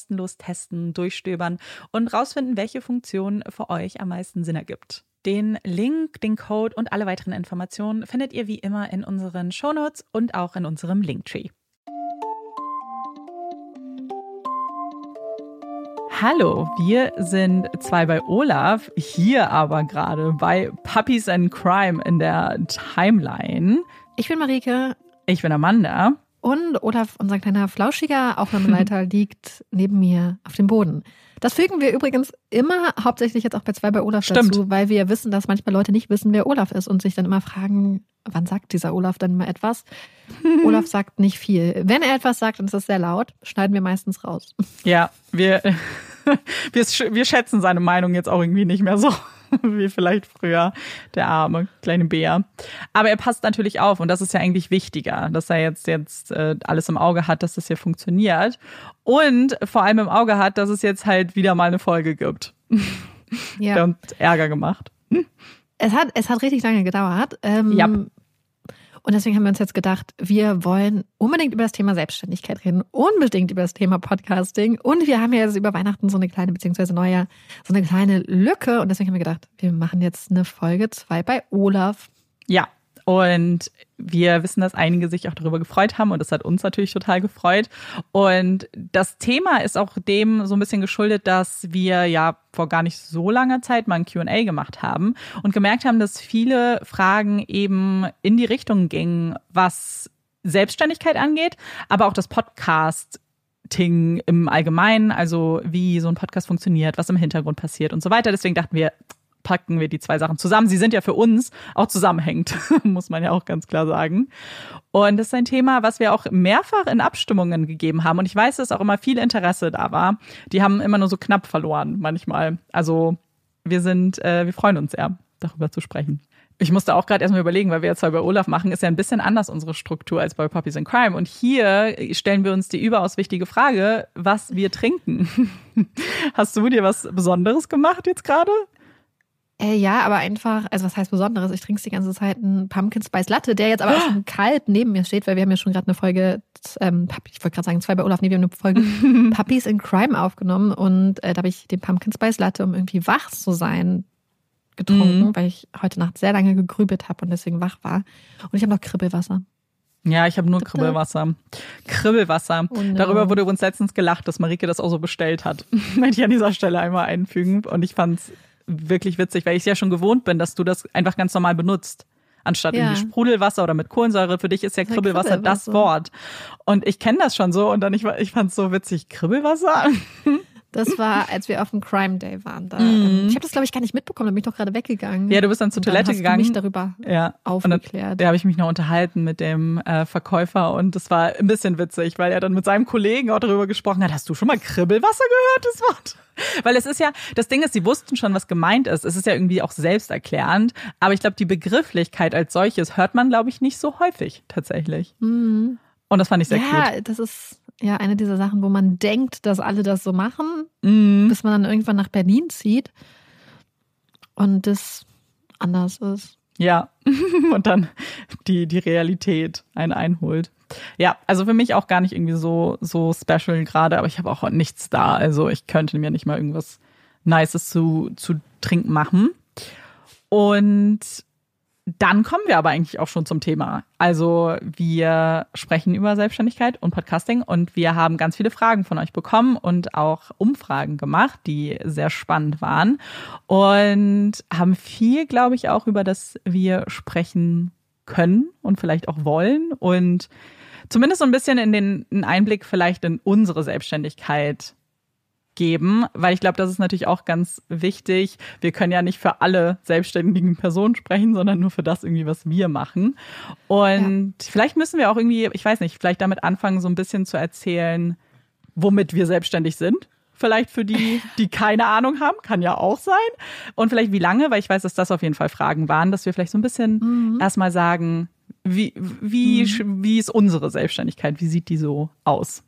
kostenlos testen, durchstöbern und rausfinden, welche Funktion für euch am meisten Sinn ergibt. Den Link, den Code und alle weiteren Informationen findet ihr wie immer in unseren Shownotes und auch in unserem Linktree. Hallo, wir sind zwei bei Olaf, hier aber gerade bei Puppies and Crime in der Timeline. Ich bin Marike. Ich bin Amanda. Und Olaf, unser kleiner flauschiger Aufnahmeleiter, liegt neben mir auf dem Boden. Das fügen wir übrigens immer hauptsächlich jetzt auch bei zwei bei Olaf Stimmt. dazu, weil wir wissen, dass manchmal Leute nicht wissen, wer Olaf ist und sich dann immer fragen, wann sagt dieser Olaf denn mal etwas? Olaf sagt nicht viel. Wenn er etwas sagt und es ist sehr laut, schneiden wir meistens raus. Ja, wir, wir, wir schätzen seine Meinung jetzt auch irgendwie nicht mehr so. wie vielleicht früher der arme kleine Bär. Aber er passt natürlich auf und das ist ja eigentlich wichtiger, dass er jetzt, jetzt äh, alles im Auge hat, dass das hier funktioniert und vor allem im Auge hat, dass es jetzt halt wieder mal eine Folge gibt. Ja. und Ärger gemacht. Es hat, es hat richtig lange gedauert. Ähm, ja. Und deswegen haben wir uns jetzt gedacht, wir wollen unbedingt über das Thema Selbstständigkeit reden, unbedingt über das Thema Podcasting. Und wir haben ja jetzt über Weihnachten so eine kleine, beziehungsweise Neujahr, so eine kleine Lücke. Und deswegen haben wir gedacht, wir machen jetzt eine Folge zwei bei Olaf. Ja, und wir wissen, dass einige sich auch darüber gefreut haben und das hat uns natürlich total gefreut. Und das Thema ist auch dem so ein bisschen geschuldet, dass wir ja vor gar nicht so langer Zeit mal ein QA gemacht haben und gemerkt haben, dass viele Fragen eben in die Richtung gingen, was Selbstständigkeit angeht, aber auch das Podcast im Allgemeinen, also wie so ein Podcast funktioniert, was im Hintergrund passiert und so weiter. Deswegen dachten wir, packen wir die zwei Sachen zusammen. Sie sind ja für uns auch zusammenhängend, muss man ja auch ganz klar sagen. Und das ist ein Thema, was wir auch mehrfach in Abstimmungen gegeben haben. Und ich weiß, dass auch immer viel Interesse da war. Die haben immer nur so knapp verloren manchmal. Also wir sind, äh, wir freuen uns sehr, darüber zu sprechen. Ich musste auch gerade erstmal überlegen, weil wir jetzt zwei bei Olaf machen, ist ja ein bisschen anders unsere Struktur als bei Puppies in Crime. Und hier stellen wir uns die überaus wichtige Frage, was wir trinken. Hast du dir was Besonderes gemacht jetzt gerade? Äh, ja, aber einfach, also was heißt Besonderes? Ich trinke die ganze Zeit einen Pumpkin Spice Latte, der jetzt aber auch schon kalt neben mir steht, weil wir haben ja schon gerade eine Folge, ähm, ich wollte gerade sagen, zwei bei Olaf, nee, wir haben eine Folge Puppies in Crime aufgenommen und äh, da habe ich den Pumpkin Spice Latte, um irgendwie wach zu sein, getrunken, mhm. weil ich heute Nacht sehr lange gegrübelt habe und deswegen wach war. Und ich habe noch Kribbelwasser. Ja, ich habe nur Kribbelwasser. Kribbelwasser. Oh no. Darüber wurde uns letztens gelacht, dass Marike das auch so bestellt hat. Möchte ich an dieser Stelle einmal einfügen. Und ich fand's wirklich witzig, weil ich es ja schon gewohnt bin, dass du das einfach ganz normal benutzt. Anstatt ja. irgendwie Sprudelwasser oder mit Kohlensäure. Für dich ist ja Kribbelwasser das Wort. Und ich kenne das schon so und dann ich, ich fand es so witzig. Kribbelwasser? Das war, als wir auf dem Crime Day waren. Da. Mhm. Ich habe das, glaube ich, gar nicht mitbekommen, da bin ich doch gerade weggegangen. Ja, du bist dann zur Toilette dann hast gegangen. Du mich darüber ja. aufgeklärt. Da habe ich mich noch unterhalten mit dem äh, Verkäufer und das war ein bisschen witzig, weil er dann mit seinem Kollegen auch darüber gesprochen hat. Hast du schon mal Kribbelwasser gehört, das Wort? Weil es ist ja, das Ding ist, sie wussten schon, was gemeint ist. Es ist ja irgendwie auch selbsterklärend. Aber ich glaube, die Begrifflichkeit als solches hört man, glaube ich, nicht so häufig tatsächlich. Mhm. Und das fand ich sehr ja, Ja, das ist ja eine dieser Sachen, wo man denkt, dass alle das so machen, mhm. bis man dann irgendwann nach Berlin zieht und das anders ist. Ja, und dann die, die Realität einen einholt. Ja, also für mich auch gar nicht irgendwie so, so special gerade, aber ich habe auch nichts da. Also ich könnte mir nicht mal irgendwas Nices zu, zu trinken machen. Und dann kommen wir aber eigentlich auch schon zum Thema. Also wir sprechen über Selbstständigkeit und Podcasting und wir haben ganz viele Fragen von euch bekommen und auch Umfragen gemacht, die sehr spannend waren und haben viel, glaube ich, auch über das wir sprechen können und vielleicht auch wollen und zumindest so ein bisschen in den Einblick vielleicht in unsere Selbstständigkeit geben, weil ich glaube, das ist natürlich auch ganz wichtig. Wir können ja nicht für alle selbstständigen Personen sprechen, sondern nur für das irgendwie, was wir machen. Und ja. vielleicht müssen wir auch irgendwie, ich weiß nicht, vielleicht damit anfangen, so ein bisschen zu erzählen, womit wir selbstständig sind. Vielleicht für die, die keine Ahnung haben, kann ja auch sein. Und vielleicht wie lange, weil ich weiß, dass das auf jeden Fall Fragen waren, dass wir vielleicht so ein bisschen mhm. erstmal sagen, wie, wie, mhm. wie ist unsere Selbstständigkeit? Wie sieht die so aus?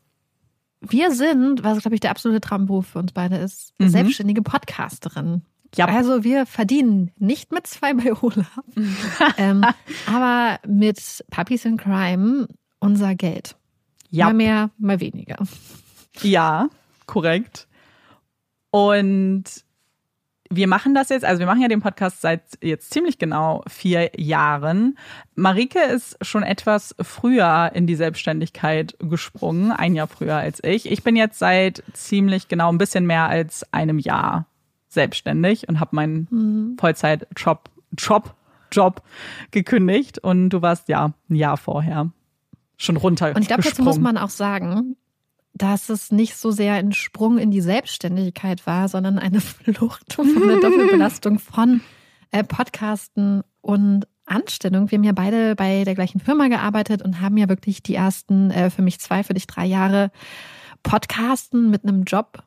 Wir sind, was glaube ich der absolute Traumberuf für uns beide ist, mhm. selbstständige Podcasterin. Ja. Also wir verdienen nicht mit zwei bei Olaf, ähm, aber mit Puppies in Crime unser Geld. Ja. Mal mehr, mal weniger. Ja, korrekt. Und wir machen das jetzt, also wir machen ja den Podcast seit jetzt ziemlich genau vier Jahren. Marike ist schon etwas früher in die Selbstständigkeit gesprungen, ein Jahr früher als ich. Ich bin jetzt seit ziemlich genau ein bisschen mehr als einem Jahr selbstständig und habe meinen mhm. Vollzeit-Job, Job, Job gekündigt und du warst ja ein Jahr vorher schon runter. Und ich glaube, dazu muss man auch sagen, dass es nicht so sehr ein Sprung in die Selbstständigkeit war, sondern eine Flucht von der Doppelbelastung von äh, Podcasten und Anstellung. Wir haben ja beide bei der gleichen Firma gearbeitet und haben ja wirklich die ersten, äh, für mich zwei, für dich drei Jahre Podcasten mit einem Job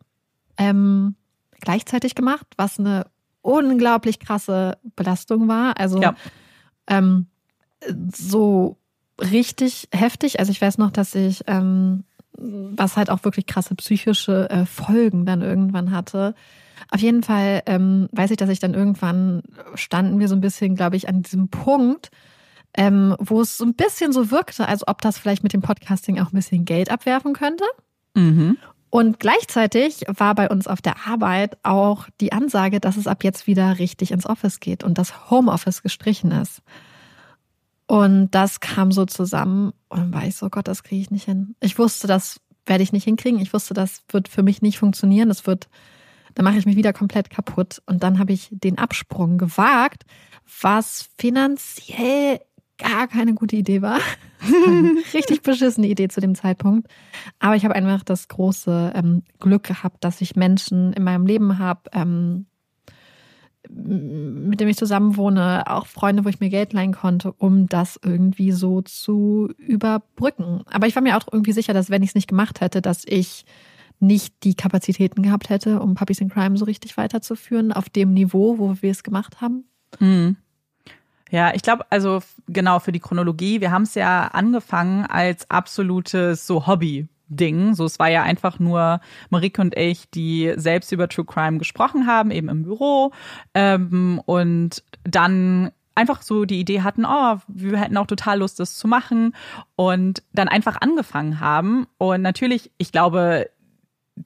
ähm, gleichzeitig gemacht, was eine unglaublich krasse Belastung war. Also ja. ähm, so richtig heftig. Also ich weiß noch, dass ich ähm, was halt auch wirklich krasse psychische äh, Folgen dann irgendwann hatte. Auf jeden Fall ähm, weiß ich, dass ich dann irgendwann standen wir so ein bisschen, glaube ich, an diesem Punkt, ähm, wo es so ein bisschen so wirkte, als ob das vielleicht mit dem Podcasting auch ein bisschen Geld abwerfen könnte. Mhm. Und gleichzeitig war bei uns auf der Arbeit auch die Ansage, dass es ab jetzt wieder richtig ins Office geht und das Homeoffice gestrichen ist. Und das kam so zusammen und dann war ich so, Gott, das kriege ich nicht hin. Ich wusste, das werde ich nicht hinkriegen. Ich wusste, das wird für mich nicht funktionieren. Das wird, da mache ich mich wieder komplett kaputt. Und dann habe ich den Absprung gewagt, was finanziell gar keine gute Idee war. richtig beschissene Idee zu dem Zeitpunkt. Aber ich habe einfach das große ähm, Glück gehabt, dass ich Menschen in meinem Leben habe, ähm, mit dem ich zusammen wohne, auch Freunde, wo ich mir Geld leihen konnte, um das irgendwie so zu überbrücken. Aber ich war mir auch irgendwie sicher, dass wenn ich es nicht gemacht hätte, dass ich nicht die Kapazitäten gehabt hätte, um Puppies in Crime so richtig weiterzuführen, auf dem Niveau, wo wir es gemacht haben. Mhm. Ja, ich glaube, also genau für die Chronologie, wir haben es ja angefangen als absolutes so Hobby. Ding. So, es war ja einfach nur Marike und ich, die selbst über True Crime gesprochen haben, eben im Büro. Ähm, und dann einfach so die Idee hatten, oh, wir hätten auch total Lust, das zu machen. Und dann einfach angefangen haben. Und natürlich, ich glaube,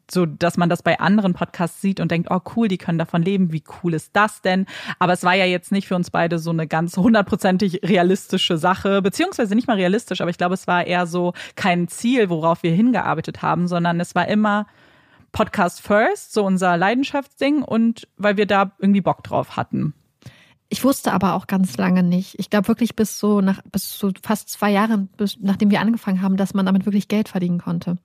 so, dass man das bei anderen Podcasts sieht und denkt, oh cool, die können davon leben, wie cool ist das denn? Aber es war ja jetzt nicht für uns beide so eine ganz hundertprozentig realistische Sache, beziehungsweise nicht mal realistisch, aber ich glaube, es war eher so kein Ziel, worauf wir hingearbeitet haben, sondern es war immer Podcast First, so unser Leidenschaftsding und weil wir da irgendwie Bock drauf hatten. Ich wusste aber auch ganz lange nicht. Ich glaube wirklich bis so nach bis so fast zwei Jahren, bis, nachdem wir angefangen haben, dass man damit wirklich Geld verdienen konnte.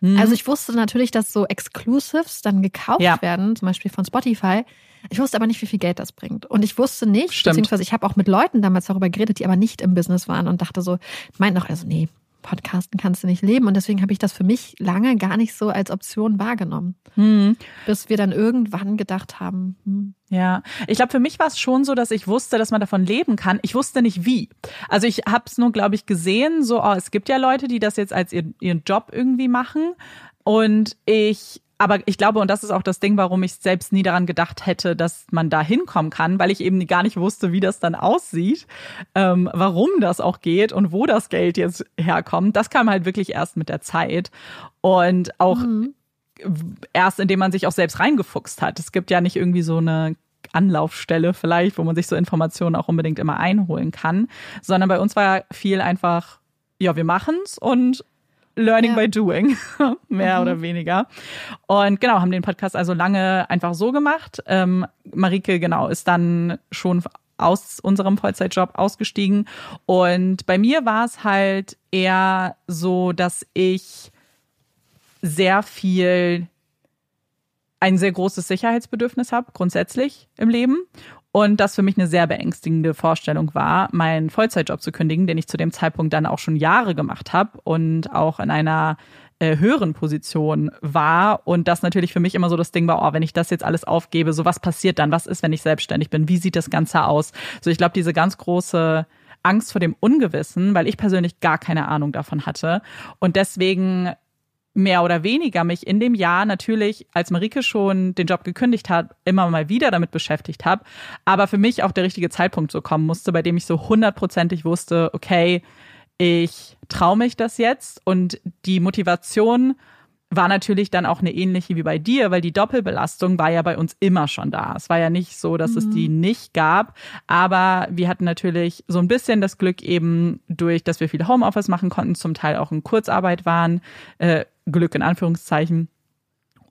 Mhm. Also ich wusste natürlich, dass so Exclusives dann gekauft ja. werden, zum Beispiel von Spotify. Ich wusste aber nicht, wie viel Geld das bringt. Und ich wusste nicht, Stimmt. beziehungsweise ich habe auch mit Leuten damals darüber geredet, die aber nicht im Business waren und dachte so, meinten auch, also nee, Podcasten kannst du nicht leben. Und deswegen habe ich das für mich lange gar nicht so als Option wahrgenommen. Hm. Bis wir dann irgendwann gedacht haben. Hm. Ja, ich glaube, für mich war es schon so, dass ich wusste, dass man davon leben kann. Ich wusste nicht wie. Also ich habe es nur, glaube ich, gesehen, so, oh, es gibt ja Leute, die das jetzt als ihren, ihren Job irgendwie machen. Und ich aber ich glaube, und das ist auch das Ding, warum ich selbst nie daran gedacht hätte, dass man da hinkommen kann, weil ich eben gar nicht wusste, wie das dann aussieht, ähm, warum das auch geht und wo das Geld jetzt herkommt. Das kam halt wirklich erst mit der Zeit. Und auch mhm. erst, indem man sich auch selbst reingefuchst hat. Es gibt ja nicht irgendwie so eine Anlaufstelle vielleicht, wo man sich so Informationen auch unbedingt immer einholen kann, sondern bei uns war viel einfach, ja, wir machen's und Learning ja. by Doing, mehr mhm. oder weniger. Und genau, haben den Podcast also lange einfach so gemacht. Ähm, Marike, genau, ist dann schon aus unserem Vollzeitjob ausgestiegen. Und bei mir war es halt eher so, dass ich sehr viel ein sehr großes Sicherheitsbedürfnis habe, grundsätzlich im Leben. Und das für mich eine sehr beängstigende Vorstellung war, meinen Vollzeitjob zu kündigen, den ich zu dem Zeitpunkt dann auch schon Jahre gemacht habe und auch in einer äh, höheren Position war. Und das natürlich für mich immer so das Ding war, oh, wenn ich das jetzt alles aufgebe, so was passiert dann? Was ist, wenn ich selbstständig bin? Wie sieht das Ganze aus? So, ich glaube, diese ganz große Angst vor dem Ungewissen, weil ich persönlich gar keine Ahnung davon hatte. Und deswegen mehr oder weniger mich in dem Jahr natürlich, als Marike schon den Job gekündigt hat, immer mal wieder damit beschäftigt habe. Aber für mich auch der richtige Zeitpunkt so kommen musste, bei dem ich so hundertprozentig wusste, okay, ich traue mich das jetzt und die Motivation war natürlich dann auch eine ähnliche wie bei dir, weil die Doppelbelastung war ja bei uns immer schon da. Es war ja nicht so, dass mhm. es die mhm. nicht gab, aber wir hatten natürlich so ein bisschen das Glück eben durch, dass wir viel Homeoffice machen konnten, zum Teil auch in Kurzarbeit waren, äh, Glück in Anführungszeichen.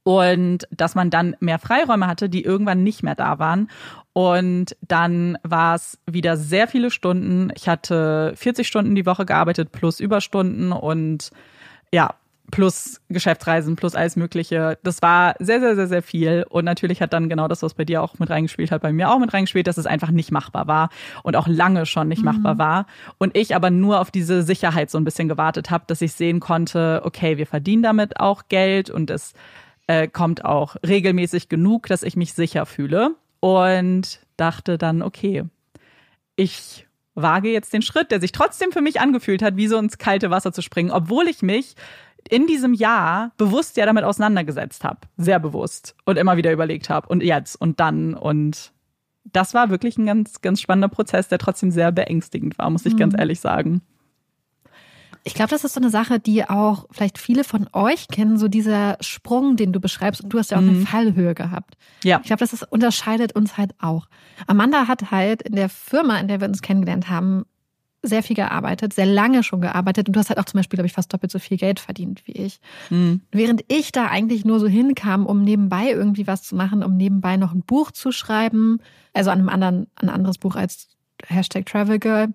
Und dass man dann mehr Freiräume hatte, die irgendwann nicht mehr da waren. Und dann war es wieder sehr viele Stunden. Ich hatte 40 Stunden die Woche gearbeitet plus Überstunden und ja, plus Geschäftsreisen, plus alles Mögliche. Das war sehr, sehr, sehr, sehr viel. Und natürlich hat dann genau das, was bei dir auch mit reingespielt hat, bei mir auch mit reingespielt, dass es einfach nicht machbar war und auch lange schon nicht mhm. machbar war. Und ich aber nur auf diese Sicherheit so ein bisschen gewartet habe, dass ich sehen konnte, okay, wir verdienen damit auch Geld und es äh, kommt auch regelmäßig genug, dass ich mich sicher fühle. Und dachte dann, okay, ich wage jetzt den Schritt, der sich trotzdem für mich angefühlt hat, wie so ins kalte Wasser zu springen, obwohl ich mich in diesem Jahr bewusst ja damit auseinandergesetzt habe. Sehr bewusst. Und immer wieder überlegt habe. Und jetzt und dann. Und das war wirklich ein ganz, ganz spannender Prozess, der trotzdem sehr beängstigend war, muss ich mhm. ganz ehrlich sagen. Ich glaube, das ist so eine Sache, die auch vielleicht viele von euch kennen, so dieser Sprung, den du beschreibst. Und du hast ja auch mhm. eine Fallhöhe gehabt. Ja. Ich glaube, das ist, unterscheidet uns halt auch. Amanda hat halt in der Firma, in der wir uns kennengelernt haben, sehr viel gearbeitet, sehr lange schon gearbeitet und du hast halt auch zum Beispiel, glaube ich, fast doppelt so viel Geld verdient wie ich. Mhm. Während ich da eigentlich nur so hinkam, um nebenbei irgendwie was zu machen, um nebenbei noch ein Buch zu schreiben, also an einem anderen, ein anderes Buch als Hashtag Travel Girl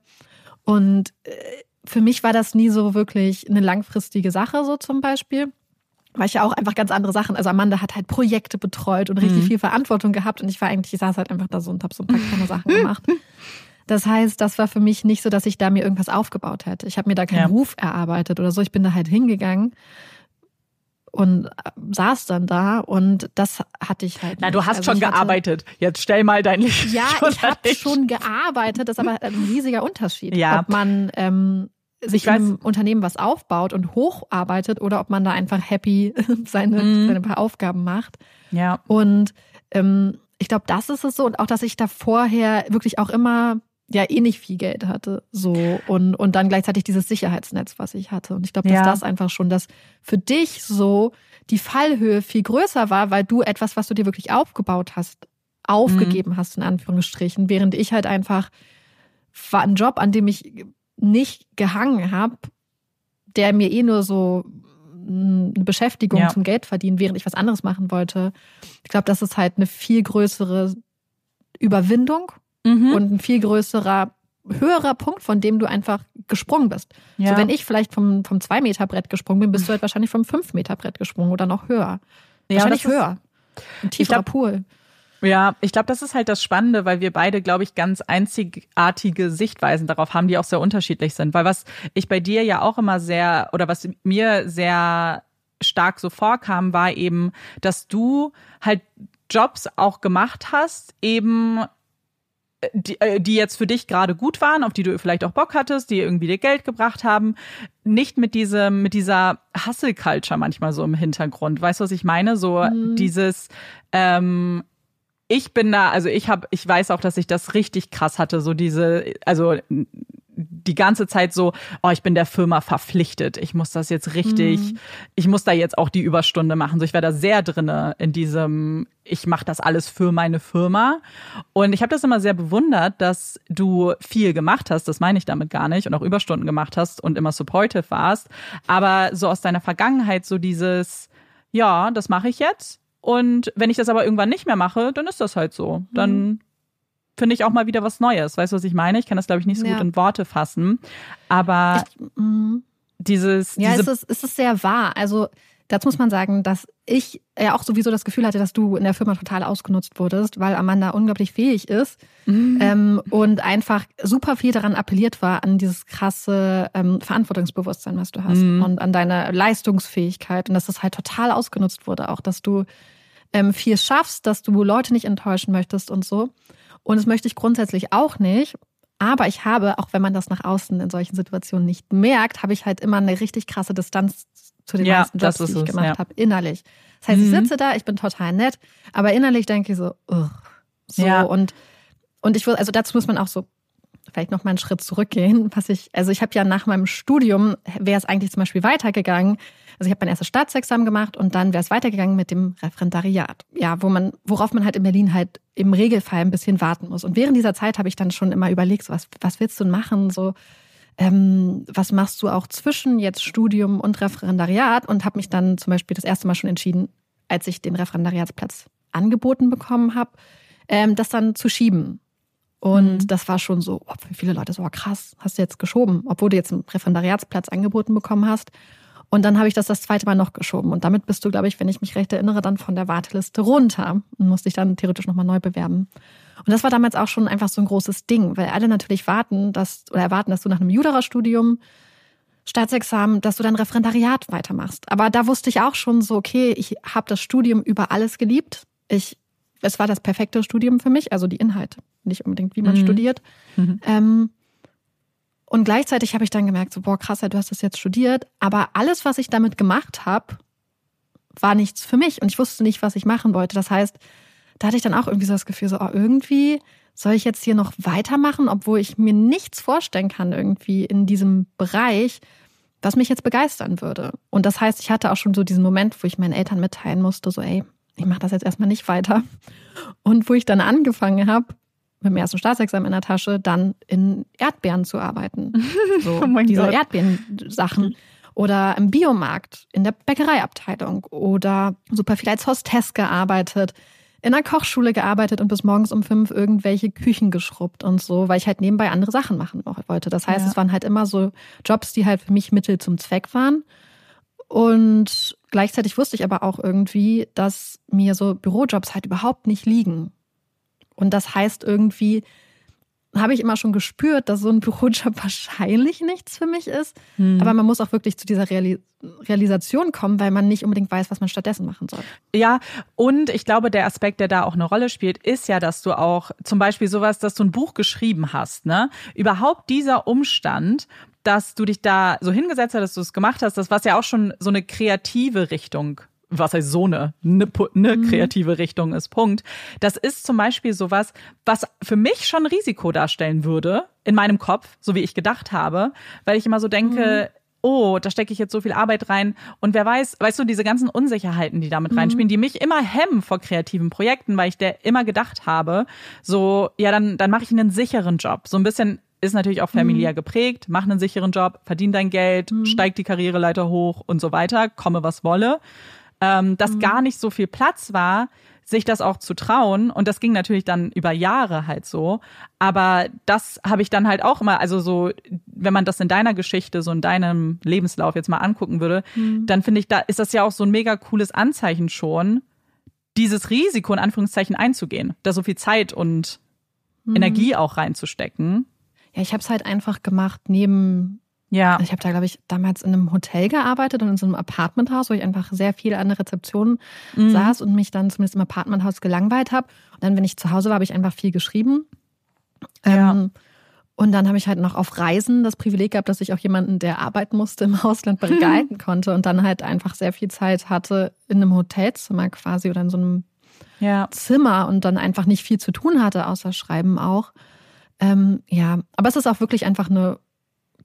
Und äh, für mich war das nie so wirklich eine langfristige Sache, so zum Beispiel. Weil ich ja auch einfach ganz andere Sachen, also Amanda hat halt Projekte betreut und richtig mhm. viel Verantwortung gehabt und ich war eigentlich, ich saß halt einfach da so und habe so ein paar kleine Sachen gemacht. Das heißt, das war für mich nicht so, dass ich da mir irgendwas aufgebaut hätte. Ich habe mir da keinen ja. Ruf erarbeitet oder so. Ich bin da halt hingegangen und saß dann da und das hatte ich halt. Na, du hast also schon gearbeitet. Jetzt stell mal dein Licht. Ja, ich habe schon gearbeitet. Das ist aber ein riesiger Unterschied, ja. ob man ähm, sich im Unternehmen was aufbaut und hocharbeitet oder ob man da einfach happy seine, mhm. seine paar Aufgaben macht. Ja. Und ähm, ich glaube, das ist es so und auch, dass ich da vorher wirklich auch immer ja eh nicht viel Geld hatte. So und, und dann gleichzeitig dieses Sicherheitsnetz, was ich hatte. Und ich glaube, dass ja. das einfach schon, dass für dich so die Fallhöhe viel größer war, weil du etwas, was du dir wirklich aufgebaut hast, aufgegeben mhm. hast, in Anführungsstrichen, während ich halt einfach war ein Job, an dem ich nicht gehangen habe, der mir eh nur so eine Beschäftigung ja. zum Geld verdienen, während ich was anderes machen wollte. Ich glaube, das ist halt eine viel größere Überwindung mhm. und ein viel größerer, höherer Punkt, von dem du einfach gesprungen bist. Ja. So, wenn ich vielleicht vom, vom 2-Meter-Brett gesprungen bin, bist du halt wahrscheinlich vom 5-Meter-Brett gesprungen oder noch höher. Ja, wahrscheinlich höher. Ein tieferer glaub, Pool. Ja, ich glaube, das ist halt das Spannende, weil wir beide, glaube ich, ganz einzigartige Sichtweisen darauf haben, die auch sehr unterschiedlich sind. Weil was ich bei dir ja auch immer sehr oder was mir sehr stark so vorkam, war eben, dass du halt Jobs auch gemacht hast, eben die, äh, die jetzt für dich gerade gut waren, auf die du vielleicht auch Bock hattest, die irgendwie dir Geld gebracht haben, nicht mit diesem, mit dieser Hustle-Culture manchmal so im Hintergrund. Weißt du, was ich meine? So mhm. dieses, ähm, ich bin da, also ich habe, ich weiß auch, dass ich das richtig krass hatte, so diese, also die ganze Zeit so, oh, ich bin der Firma verpflichtet. Ich muss das jetzt richtig, mhm. ich muss da jetzt auch die Überstunde machen. So, ich war da sehr drinne in diesem, ich mache das alles für meine Firma. Und ich habe das immer sehr bewundert, dass du viel gemacht hast. Das meine ich damit gar nicht und auch Überstunden gemacht hast und immer supportive warst. Aber so aus deiner Vergangenheit so dieses, ja, das mache ich jetzt. Und wenn ich das aber irgendwann nicht mehr mache, dann ist das halt so. Dann mhm finde ich auch mal wieder was Neues. Weißt du, was ich meine? Ich kann das, glaube ich, nicht so ja. gut in Worte fassen. Aber ich, mm, dieses. Ja, es, ist, es ist sehr wahr. Also dazu muss man sagen, dass ich ja auch sowieso das Gefühl hatte, dass du in der Firma total ausgenutzt wurdest, weil Amanda unglaublich fähig ist mhm. ähm, und einfach super viel daran appelliert war, an dieses krasse ähm, Verantwortungsbewusstsein, was du hast mhm. und an deine Leistungsfähigkeit und dass das halt total ausgenutzt wurde, auch dass du ähm, viel schaffst, dass du Leute nicht enttäuschen möchtest und so. Und das möchte ich grundsätzlich auch nicht. Aber ich habe, auch wenn man das nach außen in solchen Situationen nicht merkt, habe ich halt immer eine richtig krasse Distanz zu den ja, meisten Jobs, die ich gemacht ja. habe, innerlich. Das heißt, mhm. ich sitze da, ich bin total nett, aber innerlich denke ich so, ugh, so ja. und und ich will, also dazu muss man auch so vielleicht noch mal einen Schritt zurückgehen, was ich, also ich habe ja nach meinem Studium wäre es eigentlich zum Beispiel weitergegangen, also ich habe mein erstes Staatsexamen gemacht und dann wäre es weitergegangen mit dem Referendariat. Ja, wo man, worauf man halt in Berlin halt im Regelfall ein bisschen warten muss. Und während dieser Zeit habe ich dann schon immer überlegt, so was, was willst du machen? So, ähm, was machst du auch zwischen jetzt Studium und Referendariat? Und habe mich dann zum Beispiel das erste Mal schon entschieden, als ich den Referendariatsplatz angeboten bekommen habe, ähm, das dann zu schieben. Und mhm. das war schon so, oh, für viele Leute so, oh, krass, hast du jetzt geschoben, obwohl du jetzt einen Referendariatsplatz angeboten bekommen hast. Und dann habe ich das das zweite Mal noch geschoben. Und damit bist du, glaube ich, wenn ich mich recht erinnere, dann von der Warteliste runter und musste ich dann theoretisch nochmal neu bewerben. Und das war damals auch schon einfach so ein großes Ding, weil alle natürlich warten, dass oder erwarten, dass du nach einem Jurastudium Staatsexamen, dass du dein Referendariat weitermachst. Aber da wusste ich auch schon so, okay, ich habe das Studium über alles geliebt. Ich, es war das perfekte Studium für mich, also die Inhalte, nicht unbedingt, wie man mhm. studiert. Mhm. Ähm, und gleichzeitig habe ich dann gemerkt, so, boah, krass, du hast das jetzt studiert. Aber alles, was ich damit gemacht habe, war nichts für mich. Und ich wusste nicht, was ich machen wollte. Das heißt, da hatte ich dann auch irgendwie so das Gefühl, so, oh, irgendwie soll ich jetzt hier noch weitermachen, obwohl ich mir nichts vorstellen kann, irgendwie in diesem Bereich, was mich jetzt begeistern würde. Und das heißt, ich hatte auch schon so diesen Moment, wo ich meinen Eltern mitteilen musste, so, ey, ich mache das jetzt erstmal nicht weiter. Und wo ich dann angefangen habe, mit dem ersten Staatsexamen in der Tasche, dann in Erdbeeren zu arbeiten. So, oh diese Gott. Erdbeeren-Sachen. Oder im Biomarkt, in der Bäckereiabteilung. Oder super viel als Hostess gearbeitet. in einer Kochschule gearbeitet und bis morgens um fünf irgendwelche Küchen geschrubbt und so, weil ich halt nebenbei andere Sachen machen wollte. Das heißt, ja. es waren halt immer so Jobs, die halt für mich Mittel zum Zweck waren. Und gleichzeitig wusste ich aber auch irgendwie, dass mir so Bürojobs halt überhaupt nicht liegen. Und das heißt irgendwie, habe ich immer schon gespürt, dass so ein Bürojob wahrscheinlich nichts für mich ist. Hm. Aber man muss auch wirklich zu dieser Reali Realisation kommen, weil man nicht unbedingt weiß, was man stattdessen machen soll. Ja, und ich glaube, der Aspekt, der da auch eine Rolle spielt, ist ja, dass du auch zum Beispiel sowas, dass du ein Buch geschrieben hast, ne? Überhaupt dieser Umstand, dass du dich da so hingesetzt hast, dass du es gemacht hast, das was ja auch schon so eine kreative Richtung was heißt so eine, eine, eine mhm. kreative Richtung ist, Punkt. Das ist zum Beispiel sowas, was für mich schon Risiko darstellen würde, in meinem Kopf, so wie ich gedacht habe, weil ich immer so denke, mhm. oh, da stecke ich jetzt so viel Arbeit rein und wer weiß, weißt du, diese ganzen Unsicherheiten, die damit mhm. reinspielen, die mich immer hemmen vor kreativen Projekten, weil ich der immer gedacht habe, so, ja, dann, dann mache ich einen sicheren Job. So ein bisschen ist natürlich auch familiär mhm. geprägt, mach einen sicheren Job, verdien dein Geld, mhm. steig die Karriereleiter hoch und so weiter, komme was wolle ähm, dass mhm. gar nicht so viel Platz war, sich das auch zu trauen. Und das ging natürlich dann über Jahre halt so. Aber das habe ich dann halt auch immer, also so, wenn man das in deiner Geschichte, so in deinem Lebenslauf jetzt mal angucken würde, mhm. dann finde ich, da ist das ja auch so ein mega cooles Anzeichen schon, dieses Risiko in Anführungszeichen einzugehen, da so viel Zeit und mhm. Energie auch reinzustecken. Ja, ich habe es halt einfach gemacht neben ja. Ich habe da, glaube ich, damals in einem Hotel gearbeitet und in so einem Apartmenthaus, wo ich einfach sehr viel an der Rezeption mhm. saß und mich dann zumindest im Apartmenthaus gelangweilt habe. Und dann, wenn ich zu Hause war, habe ich einfach viel geschrieben. Ja. Ähm, und dann habe ich halt noch auf Reisen das Privileg gehabt, dass ich auch jemanden, der arbeiten musste, im Ausland begleiten konnte und dann halt einfach sehr viel Zeit hatte in einem Hotelzimmer quasi oder in so einem ja. Zimmer und dann einfach nicht viel zu tun hatte, außer Schreiben auch. Ähm, ja, aber es ist auch wirklich einfach eine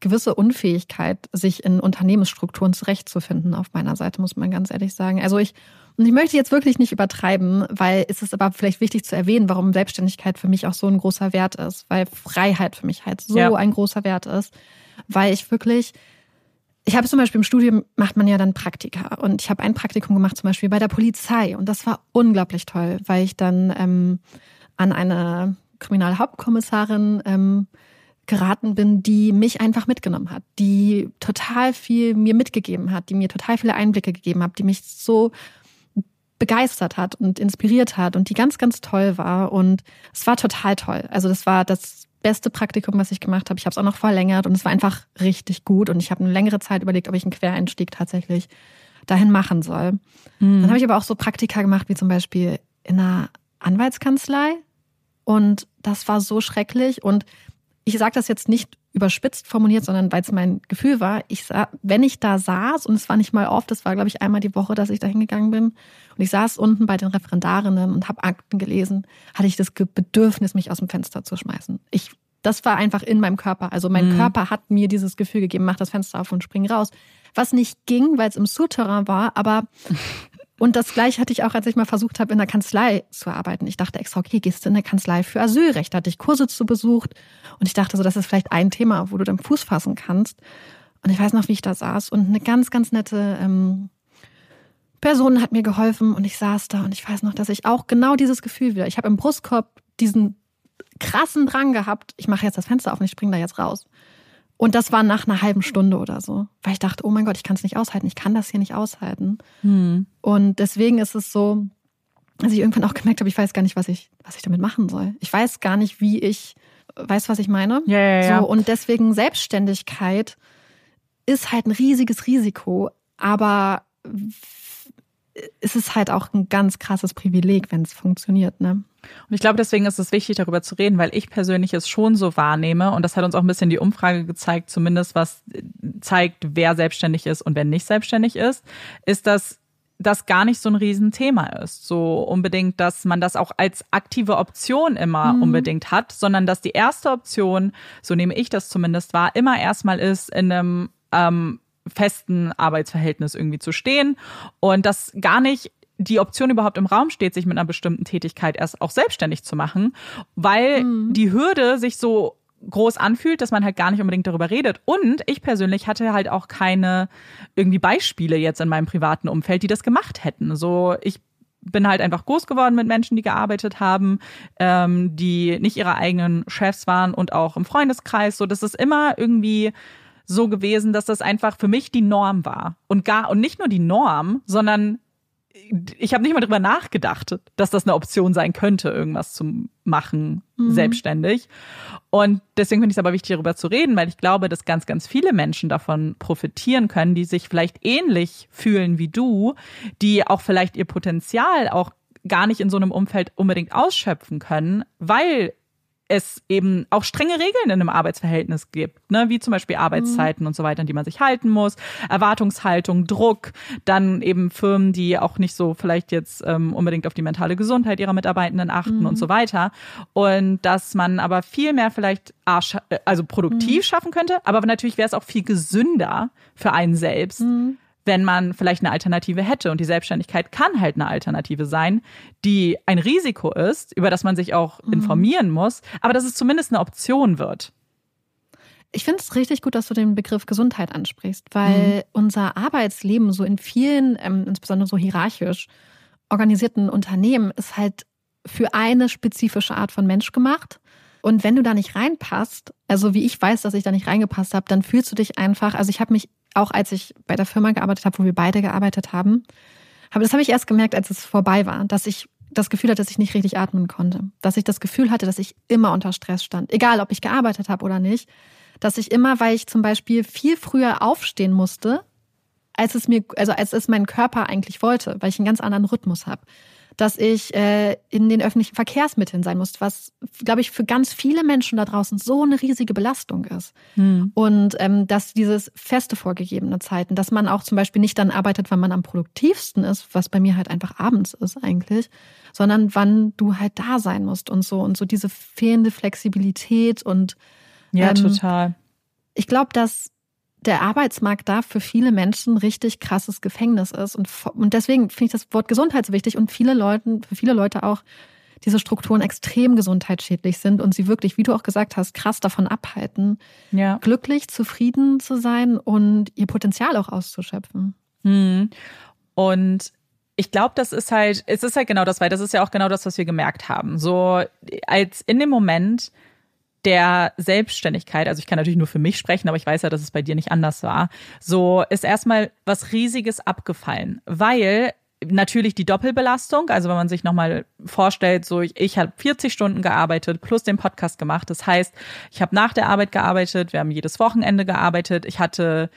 gewisse Unfähigkeit, sich in Unternehmensstrukturen zurechtzufinden auf meiner Seite, muss man ganz ehrlich sagen. Also ich, und ich möchte jetzt wirklich nicht übertreiben, weil es ist aber vielleicht wichtig zu erwähnen, warum Selbstständigkeit für mich auch so ein großer Wert ist, weil Freiheit für mich halt so ja. ein großer Wert ist, weil ich wirklich, ich habe zum Beispiel im Studium macht man ja dann Praktika und ich habe ein Praktikum gemacht zum Beispiel bei der Polizei und das war unglaublich toll, weil ich dann ähm, an eine Kriminalhauptkommissarin ähm, geraten bin, die mich einfach mitgenommen hat, die total viel mir mitgegeben hat, die mir total viele Einblicke gegeben hat, die mich so begeistert hat und inspiriert hat und die ganz, ganz toll war. Und es war total toll. Also das war das beste Praktikum, was ich gemacht habe. Ich habe es auch noch verlängert und es war einfach richtig gut. Und ich habe eine längere Zeit überlegt, ob ich einen Quereinstieg tatsächlich dahin machen soll. Mhm. Dann habe ich aber auch so Praktika gemacht, wie zum Beispiel in einer Anwaltskanzlei. Und das war so schrecklich. Und ich sage das jetzt nicht überspitzt formuliert, sondern weil es mein Gefühl war, ich sah, wenn ich da saß, und es war nicht mal oft, das war, glaube ich, einmal die Woche, dass ich da hingegangen bin, und ich saß unten bei den Referendarinnen und habe Akten gelesen, hatte ich das Bedürfnis, mich aus dem Fenster zu schmeißen. Ich, das war einfach in meinem Körper. Also mein mhm. Körper hat mir dieses Gefühl gegeben, mach das Fenster auf und spring raus. Was nicht ging, weil es im Souterrain war, aber Und das gleiche hatte ich auch, als ich mal versucht habe, in der Kanzlei zu arbeiten. Ich dachte extra, okay, gehst du in eine Kanzlei für Asylrecht? Da hatte ich Kurse zu besucht. Und ich dachte so, das ist vielleicht ein Thema, wo du dann Fuß fassen kannst. Und ich weiß noch, wie ich da saß. Und eine ganz, ganz nette ähm, Person hat mir geholfen. Und ich saß da und ich weiß noch, dass ich auch genau dieses Gefühl wieder, ich habe im Brustkorb diesen krassen Drang gehabt, ich mache jetzt das Fenster auf und ich springe da jetzt raus. Und das war nach einer halben Stunde oder so, weil ich dachte, oh mein Gott, ich kann es nicht aushalten, ich kann das hier nicht aushalten. Hm. Und deswegen ist es so, dass ich irgendwann auch gemerkt habe, ich weiß gar nicht, was ich, was ich damit machen soll. Ich weiß gar nicht, wie ich, weiß, was ich meine? Ja, ja, ja. So, und deswegen Selbstständigkeit ist halt ein riesiges Risiko, aber es ist halt auch ein ganz krasses Privileg, wenn es funktioniert, ne? Und ich glaube, deswegen ist es wichtig, darüber zu reden, weil ich persönlich es schon so wahrnehme. Und das hat uns auch ein bisschen die Umfrage gezeigt, zumindest was zeigt, wer selbstständig ist und wer nicht selbstständig ist, ist, dass das gar nicht so ein Riesenthema ist. So unbedingt, dass man das auch als aktive Option immer mhm. unbedingt hat, sondern dass die erste Option, so nehme ich das zumindest wahr, immer erstmal ist, in einem ähm, festen Arbeitsverhältnis irgendwie zu stehen und das gar nicht die Option überhaupt im Raum steht, sich mit einer bestimmten Tätigkeit erst auch selbstständig zu machen, weil mhm. die Hürde sich so groß anfühlt, dass man halt gar nicht unbedingt darüber redet. Und ich persönlich hatte halt auch keine irgendwie Beispiele jetzt in meinem privaten Umfeld, die das gemacht hätten. So, ich bin halt einfach groß geworden mit Menschen, die gearbeitet haben, ähm, die nicht ihre eigenen Chefs waren und auch im Freundeskreis. So, das ist immer irgendwie so gewesen, dass das einfach für mich die Norm war. Und gar, und nicht nur die Norm, sondern ich habe nicht mal drüber nachgedacht, dass das eine Option sein könnte, irgendwas zu machen, mhm. selbstständig. Und deswegen finde ich es aber wichtig, darüber zu reden, weil ich glaube, dass ganz, ganz viele Menschen davon profitieren können, die sich vielleicht ähnlich fühlen wie du, die auch vielleicht ihr Potenzial auch gar nicht in so einem Umfeld unbedingt ausschöpfen können, weil es eben auch strenge Regeln in einem Arbeitsverhältnis gibt, ne? wie zum Beispiel Arbeitszeiten mhm. und so weiter, an die man sich halten muss, Erwartungshaltung, Druck, dann eben Firmen, die auch nicht so vielleicht jetzt ähm, unbedingt auf die mentale Gesundheit ihrer Mitarbeitenden achten mhm. und so weiter. Und dass man aber viel mehr vielleicht also produktiv mhm. schaffen könnte, aber natürlich wäre es auch viel gesünder für einen selbst, mhm wenn man vielleicht eine Alternative hätte. Und die Selbstständigkeit kann halt eine Alternative sein, die ein Risiko ist, über das man sich auch mhm. informieren muss, aber dass es zumindest eine Option wird. Ich finde es richtig gut, dass du den Begriff Gesundheit ansprichst, weil mhm. unser Arbeitsleben so in vielen, ähm, insbesondere so hierarchisch organisierten Unternehmen, ist halt für eine spezifische Art von Mensch gemacht. Und wenn du da nicht reinpasst, also wie ich weiß, dass ich da nicht reingepasst habe, dann fühlst du dich einfach, also ich habe mich auch als ich bei der Firma gearbeitet habe, wo wir beide gearbeitet haben, aber das habe ich erst gemerkt, als es vorbei war, dass ich das Gefühl hatte, dass ich nicht richtig atmen konnte, dass ich das Gefühl hatte, dass ich immer unter Stress stand, egal ob ich gearbeitet habe oder nicht, dass ich immer, weil ich zum Beispiel viel früher aufstehen musste, als es mir, also als es mein Körper eigentlich wollte, weil ich einen ganz anderen Rhythmus habe dass ich äh, in den öffentlichen Verkehrsmitteln sein muss, was, glaube ich, für ganz viele Menschen da draußen so eine riesige Belastung ist. Hm. Und ähm, dass dieses feste vorgegebene Zeiten, dass man auch zum Beispiel nicht dann arbeitet, wann man am produktivsten ist, was bei mir halt einfach abends ist eigentlich, sondern wann du halt da sein musst und so und so diese fehlende Flexibilität und ja, ähm, total. Ich glaube, dass der Arbeitsmarkt da für viele Menschen richtig krasses Gefängnis ist. Und, und deswegen finde ich das Wort Gesundheit so wichtig und viele Leute, für viele Leute auch diese Strukturen extrem gesundheitsschädlich sind und sie wirklich, wie du auch gesagt hast, krass davon abhalten, ja. glücklich, zufrieden zu sein und ihr Potenzial auch auszuschöpfen. Hm. Und ich glaube, das ist halt, es ist halt genau das, weil das ist ja auch genau das, was wir gemerkt haben. So als in dem Moment, der Selbstständigkeit, also ich kann natürlich nur für mich sprechen, aber ich weiß ja, dass es bei dir nicht anders war, so ist erstmal was Riesiges abgefallen, weil natürlich die Doppelbelastung, also wenn man sich nochmal vorstellt, so ich, ich habe 40 Stunden gearbeitet plus den Podcast gemacht. Das heißt, ich habe nach der Arbeit gearbeitet, wir haben jedes Wochenende gearbeitet, ich hatte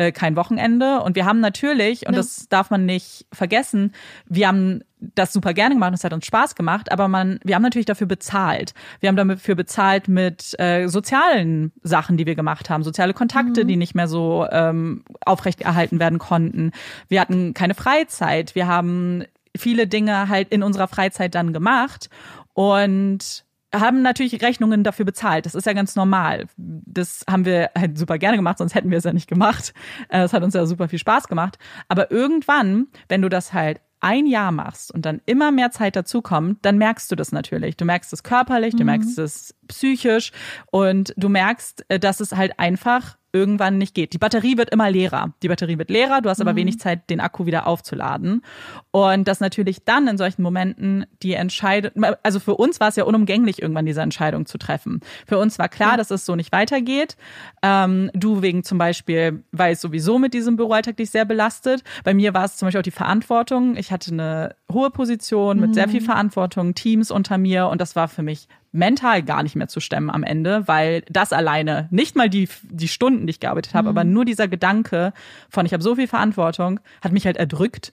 äh, kein Wochenende. Und wir haben natürlich, und ja. das darf man nicht vergessen, wir haben das super gerne gemacht und es hat uns Spaß gemacht, aber man, wir haben natürlich dafür bezahlt. Wir haben dafür bezahlt mit äh, sozialen Sachen, die wir gemacht haben, soziale Kontakte, mhm. die nicht mehr so ähm, aufrechterhalten werden konnten. Wir hatten keine Freizeit. Wir haben viele Dinge halt in unserer Freizeit dann gemacht und haben natürlich Rechnungen dafür bezahlt. Das ist ja ganz normal. Das haben wir halt super gerne gemacht, sonst hätten wir es ja nicht gemacht. Es hat uns ja super viel Spaß gemacht. Aber irgendwann, wenn du das halt ein Jahr machst und dann immer mehr Zeit dazukommt, dann merkst du das natürlich. Du merkst es körperlich, du mhm. merkst es psychisch und du merkst, äh, dass es halt einfach irgendwann nicht geht. Die Batterie wird immer leerer. Die Batterie wird leerer, du hast aber mhm. wenig Zeit, den Akku wieder aufzuladen. Und das natürlich dann in solchen Momenten die Entscheidung, also für uns war es ja unumgänglich, irgendwann diese Entscheidung zu treffen. Für uns war klar, ja. dass es so nicht weitergeht. Ähm, du wegen zum Beispiel, weil es sowieso mit diesem Büroalltag dich sehr belastet. Bei mir war es zum Beispiel auch die Verantwortung. Ich hatte eine hohe Position mhm. mit sehr viel mhm. Verantwortung, Teams unter mir und das war für mich mental gar nicht mehr zu stemmen am Ende, weil das alleine, nicht mal die, die Stunden, die ich gearbeitet habe, mhm. aber nur dieser Gedanke von, ich habe so viel Verantwortung, hat mich halt erdrückt.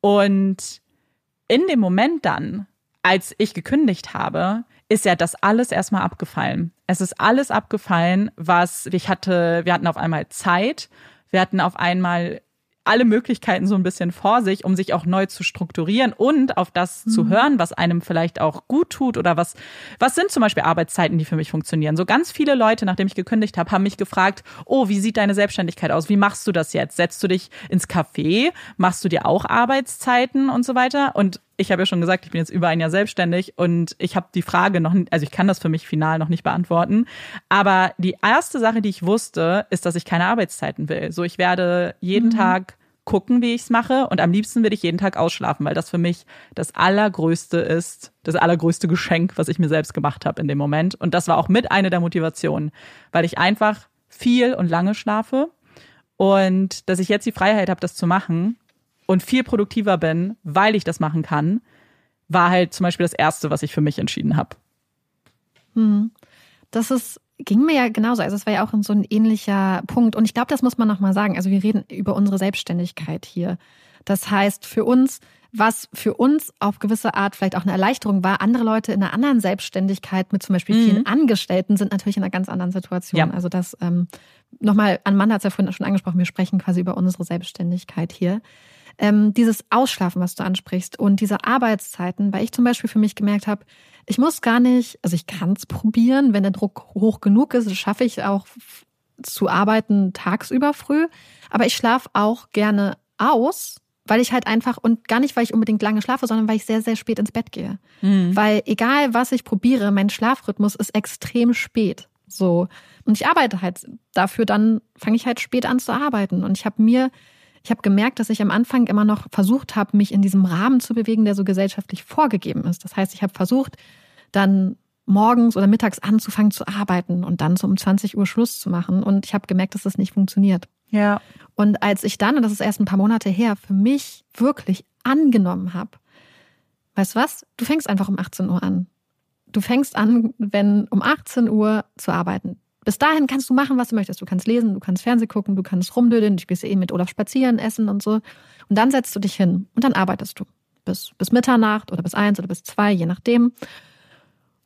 Und in dem Moment dann, als ich gekündigt habe, ist ja das alles erstmal abgefallen. Es ist alles abgefallen, was ich hatte, wir hatten auf einmal Zeit, wir hatten auf einmal alle Möglichkeiten so ein bisschen vor sich, um sich auch neu zu strukturieren und auf das mhm. zu hören, was einem vielleicht auch gut tut oder was, was sind zum Beispiel Arbeitszeiten, die für mich funktionieren. So ganz viele Leute, nachdem ich gekündigt habe, haben mich gefragt, oh, wie sieht deine Selbstständigkeit aus? Wie machst du das jetzt? Setzt du dich ins Café? Machst du dir auch Arbeitszeiten und so weiter? Und ich habe ja schon gesagt, ich bin jetzt über ein Jahr selbstständig und ich habe die Frage noch, also ich kann das für mich final noch nicht beantworten. Aber die erste Sache, die ich wusste, ist, dass ich keine Arbeitszeiten will. So, ich werde jeden mhm. Tag gucken, wie ich es mache. Und am liebsten würde ich jeden Tag ausschlafen, weil das für mich das allergrößte ist, das allergrößte Geschenk, was ich mir selbst gemacht habe in dem Moment. Und das war auch mit einer der Motivationen, weil ich einfach viel und lange schlafe und dass ich jetzt die Freiheit habe, das zu machen und viel produktiver bin, weil ich das machen kann, war halt zum Beispiel das Erste, was ich für mich entschieden habe. Hm. Das ist ging mir ja genauso. Also es war ja auch so ein ähnlicher Punkt. Und ich glaube, das muss man nochmal sagen. Also wir reden über unsere Selbstständigkeit hier. Das heißt, für uns, was für uns auf gewisse Art vielleicht auch eine Erleichterung war, andere Leute in einer anderen Selbstständigkeit mit zum Beispiel vielen mhm. Angestellten sind natürlich in einer ganz anderen Situation. Ja. Also das ähm, nochmal, an Mann hat es ja vorhin schon angesprochen, wir sprechen quasi über unsere Selbstständigkeit hier ähm, dieses Ausschlafen, was du ansprichst und diese Arbeitszeiten, weil ich zum Beispiel für mich gemerkt habe, ich muss gar nicht, also ich kann es probieren, wenn der Druck hoch genug ist, schaffe ich auch zu arbeiten tagsüber früh, aber ich schlafe auch gerne aus, weil ich halt einfach und gar nicht, weil ich unbedingt lange schlafe, sondern weil ich sehr, sehr spät ins Bett gehe. Mhm. Weil egal, was ich probiere, mein Schlafrhythmus ist extrem spät. So. Und ich arbeite halt dafür, dann fange ich halt spät an zu arbeiten. Und ich habe mir ich habe gemerkt, dass ich am Anfang immer noch versucht habe, mich in diesem Rahmen zu bewegen, der so gesellschaftlich vorgegeben ist. Das heißt, ich habe versucht, dann morgens oder mittags anzufangen zu arbeiten und dann so um 20 Uhr Schluss zu machen. Und ich habe gemerkt, dass das nicht funktioniert. Ja. Und als ich dann, und das ist erst ein paar Monate her, für mich wirklich angenommen habe, weißt du was? Du fängst einfach um 18 Uhr an. Du fängst an, wenn um 18 Uhr zu arbeiten. Bis dahin kannst du machen, was du möchtest. Du kannst lesen, du kannst Fernsehen gucken, du kannst rumdödeln, du gehst eh mit Olaf spazieren, essen und so. Und dann setzt du dich hin und dann arbeitest du. Bis, bis Mitternacht oder bis eins oder bis zwei, je nachdem.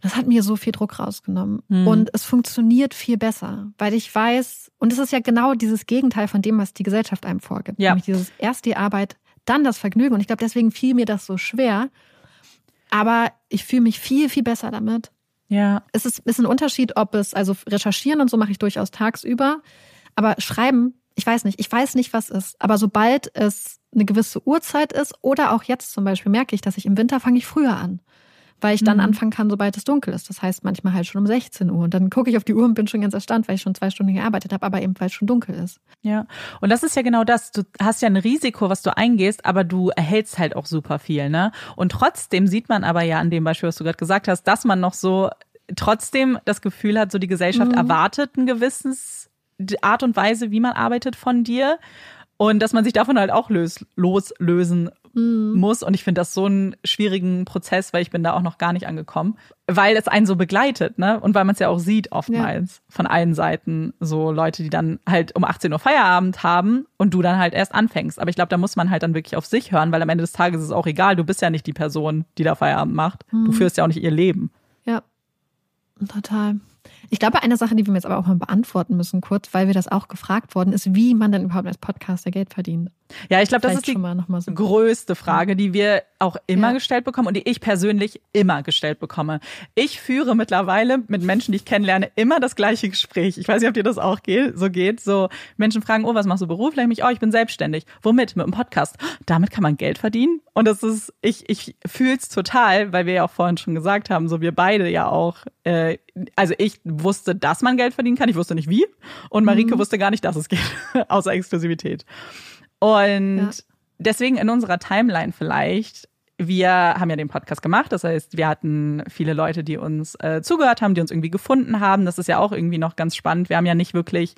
Das hat mir so viel Druck rausgenommen. Mhm. Und es funktioniert viel besser, weil ich weiß, und es ist ja genau dieses Gegenteil von dem, was die Gesellschaft einem vorgibt. Ja. Nämlich dieses erst die Arbeit, dann das Vergnügen. Und ich glaube, deswegen fiel mir das so schwer. Aber ich fühle mich viel, viel besser damit. Ja. Es ist, ist ein Unterschied, ob es, also recherchieren und so mache ich durchaus tagsüber, aber schreiben, ich weiß nicht, ich weiß nicht, was ist. Aber sobald es eine gewisse Uhrzeit ist oder auch jetzt zum Beispiel merke ich, dass ich im Winter fange ich früher an weil ich dann mhm. anfangen kann, sobald es dunkel ist. Das heißt manchmal halt schon um 16 Uhr. Und dann gucke ich auf die Uhr und bin schon ganz erstaunt, weil ich schon zwei Stunden gearbeitet habe, aber eben weil es schon dunkel ist. Ja, und das ist ja genau das. Du hast ja ein Risiko, was du eingehst, aber du erhältst halt auch super viel, ne? Und trotzdem sieht man aber ja an dem Beispiel, was du gerade gesagt hast, dass man noch so trotzdem das Gefühl hat, so die Gesellschaft mhm. erwartet ein gewisses Art und Weise, wie man arbeitet von dir. Und dass man sich davon halt auch lös loslösen mhm. muss. Und ich finde das so einen schwierigen Prozess, weil ich bin da auch noch gar nicht angekommen. Weil es einen so begleitet, ne? Und weil man es ja auch sieht oftmals ja. von allen Seiten. So Leute, die dann halt um 18 Uhr Feierabend haben und du dann halt erst anfängst. Aber ich glaube, da muss man halt dann wirklich auf sich hören, weil am Ende des Tages ist es auch egal. Du bist ja nicht die Person, die da Feierabend macht. Mhm. Du führst ja auch nicht ihr Leben. Ja, total. Ich glaube, eine Sache, die wir jetzt aber auch mal beantworten müssen, kurz, weil wir das auch gefragt worden ist, wie man denn überhaupt als Podcaster Geld verdient. Ja, ich glaube, das ist die so. größte Frage, die wir auch immer ja. gestellt bekommen und die ich persönlich immer gestellt bekomme. Ich führe mittlerweile mit Menschen, die ich kennenlerne, immer das gleiche Gespräch. Ich weiß nicht, ob dir das auch geht, so geht. So Menschen fragen, oh, was machst du beruflich? Mich, oh, ich bin selbstständig. Womit? Mit einem Podcast. Damit kann man Geld verdienen. Und das ist, ich, ich fühle es total, weil wir ja auch vorhin schon gesagt haben, so wir beide ja auch, äh, also ich wusste, dass man Geld verdienen kann, ich wusste nicht wie. Und Marike mhm. wusste gar nicht, dass es geht, außer Exklusivität. Und ja. deswegen in unserer Timeline vielleicht, wir haben ja den Podcast gemacht, das heißt, wir hatten viele Leute, die uns äh, zugehört haben, die uns irgendwie gefunden haben. Das ist ja auch irgendwie noch ganz spannend. Wir haben ja nicht wirklich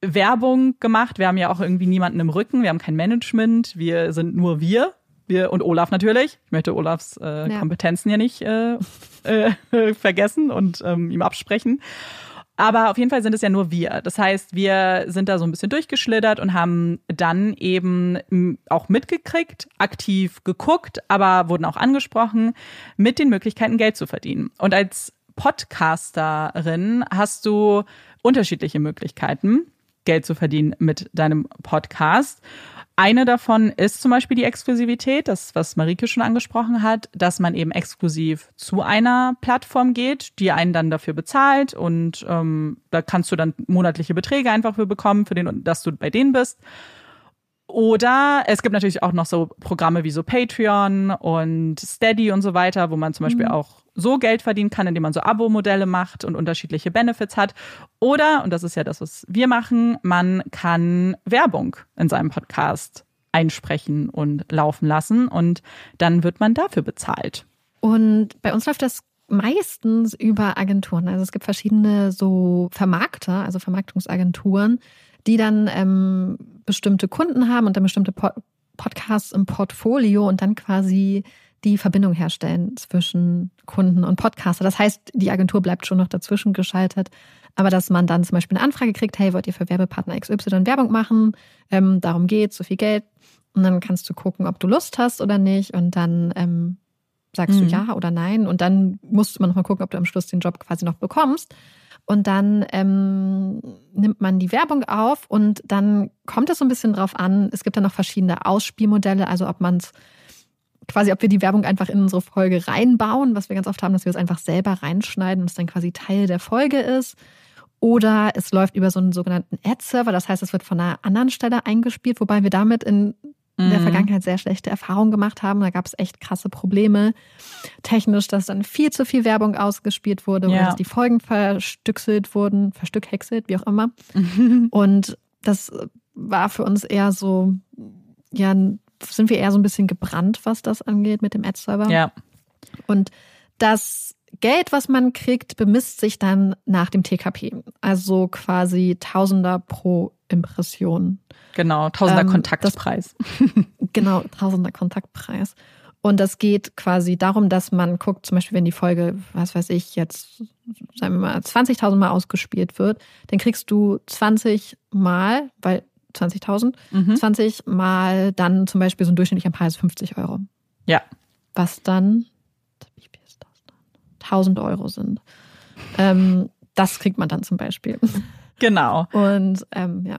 Werbung gemacht, wir haben ja auch irgendwie niemanden im Rücken, wir haben kein Management, wir sind nur wir. Wir und Olaf natürlich. Ich möchte Olafs äh, ja. Kompetenzen hier nicht äh, äh, vergessen und ähm, ihm absprechen. Aber auf jeden Fall sind es ja nur wir. Das heißt, wir sind da so ein bisschen durchgeschlittert und haben dann eben auch mitgekriegt, aktiv geguckt, aber wurden auch angesprochen, mit den Möglichkeiten Geld zu verdienen. Und als Podcasterin hast du unterschiedliche Möglichkeiten, Geld zu verdienen mit deinem Podcast. Eine davon ist zum Beispiel die Exklusivität, das, was Marike schon angesprochen hat, dass man eben exklusiv zu einer Plattform geht, die einen dann dafür bezahlt und ähm, da kannst du dann monatliche Beträge einfach für bekommen, für den, dass du bei denen bist. Oder es gibt natürlich auch noch so Programme wie so Patreon und Steady und so weiter, wo man zum Beispiel mhm. auch so Geld verdienen kann, indem man so Abo-Modelle macht und unterschiedliche Benefits hat. Oder, und das ist ja das, was wir machen, man kann Werbung in seinem Podcast einsprechen und laufen lassen und dann wird man dafür bezahlt. Und bei uns läuft das meistens über Agenturen. Also es gibt verschiedene so Vermarkter, also Vermarktungsagenturen, die dann ähm, bestimmte Kunden haben und dann bestimmte po Podcasts im Portfolio und dann quasi die Verbindung herstellen zwischen Kunden und Podcaster. Das heißt, die Agentur bleibt schon noch dazwischen geschaltet, aber dass man dann zum Beispiel eine Anfrage kriegt, hey, wollt ihr für Werbepartner XY Werbung machen? Ähm, darum geht so viel Geld. Und dann kannst du gucken, ob du Lust hast oder nicht. Und dann ähm, sagst mhm. du ja oder nein. Und dann musst man noch mal gucken, ob du am Schluss den Job quasi noch bekommst. Und dann ähm, nimmt man die Werbung auf und dann kommt es so ein bisschen drauf an. Es gibt dann noch verschiedene Ausspielmodelle, also ob man es quasi, ob wir die Werbung einfach in unsere Folge reinbauen, was wir ganz oft haben, dass wir es einfach selber reinschneiden und es dann quasi Teil der Folge ist. Oder es läuft über so einen sogenannten Ad-Server, das heißt, es wird von einer anderen Stelle eingespielt, wobei wir damit in in der mhm. Vergangenheit sehr schlechte Erfahrungen gemacht haben. Da gab es echt krasse Probleme. Technisch, dass dann viel zu viel Werbung ausgespielt wurde ja. oder dass die Folgen verstückselt wurden, verstückhäckselt, wie auch immer. Und das war für uns eher so, ja, sind wir eher so ein bisschen gebrannt, was das angeht mit dem Ad-Server. Ja. Und das Geld, was man kriegt, bemisst sich dann nach dem TKP. Also quasi Tausender pro Impression. Genau, Tausender ähm, Kontaktpreis. Das, genau, Tausender Kontaktpreis. Und das geht quasi darum, dass man guckt, zum Beispiel, wenn die Folge, was weiß ich, jetzt, sagen wir mal, 20.000 Mal ausgespielt wird, dann kriegst du 20 Mal, weil 20.000, mhm. 20 Mal dann zum Beispiel so ein durchschnittlicher Preis 50 Euro. Ja. Was dann, wie viel ist das dann? 1000 Euro sind. Ähm, das kriegt man dann zum Beispiel. Genau. Und ähm, ja.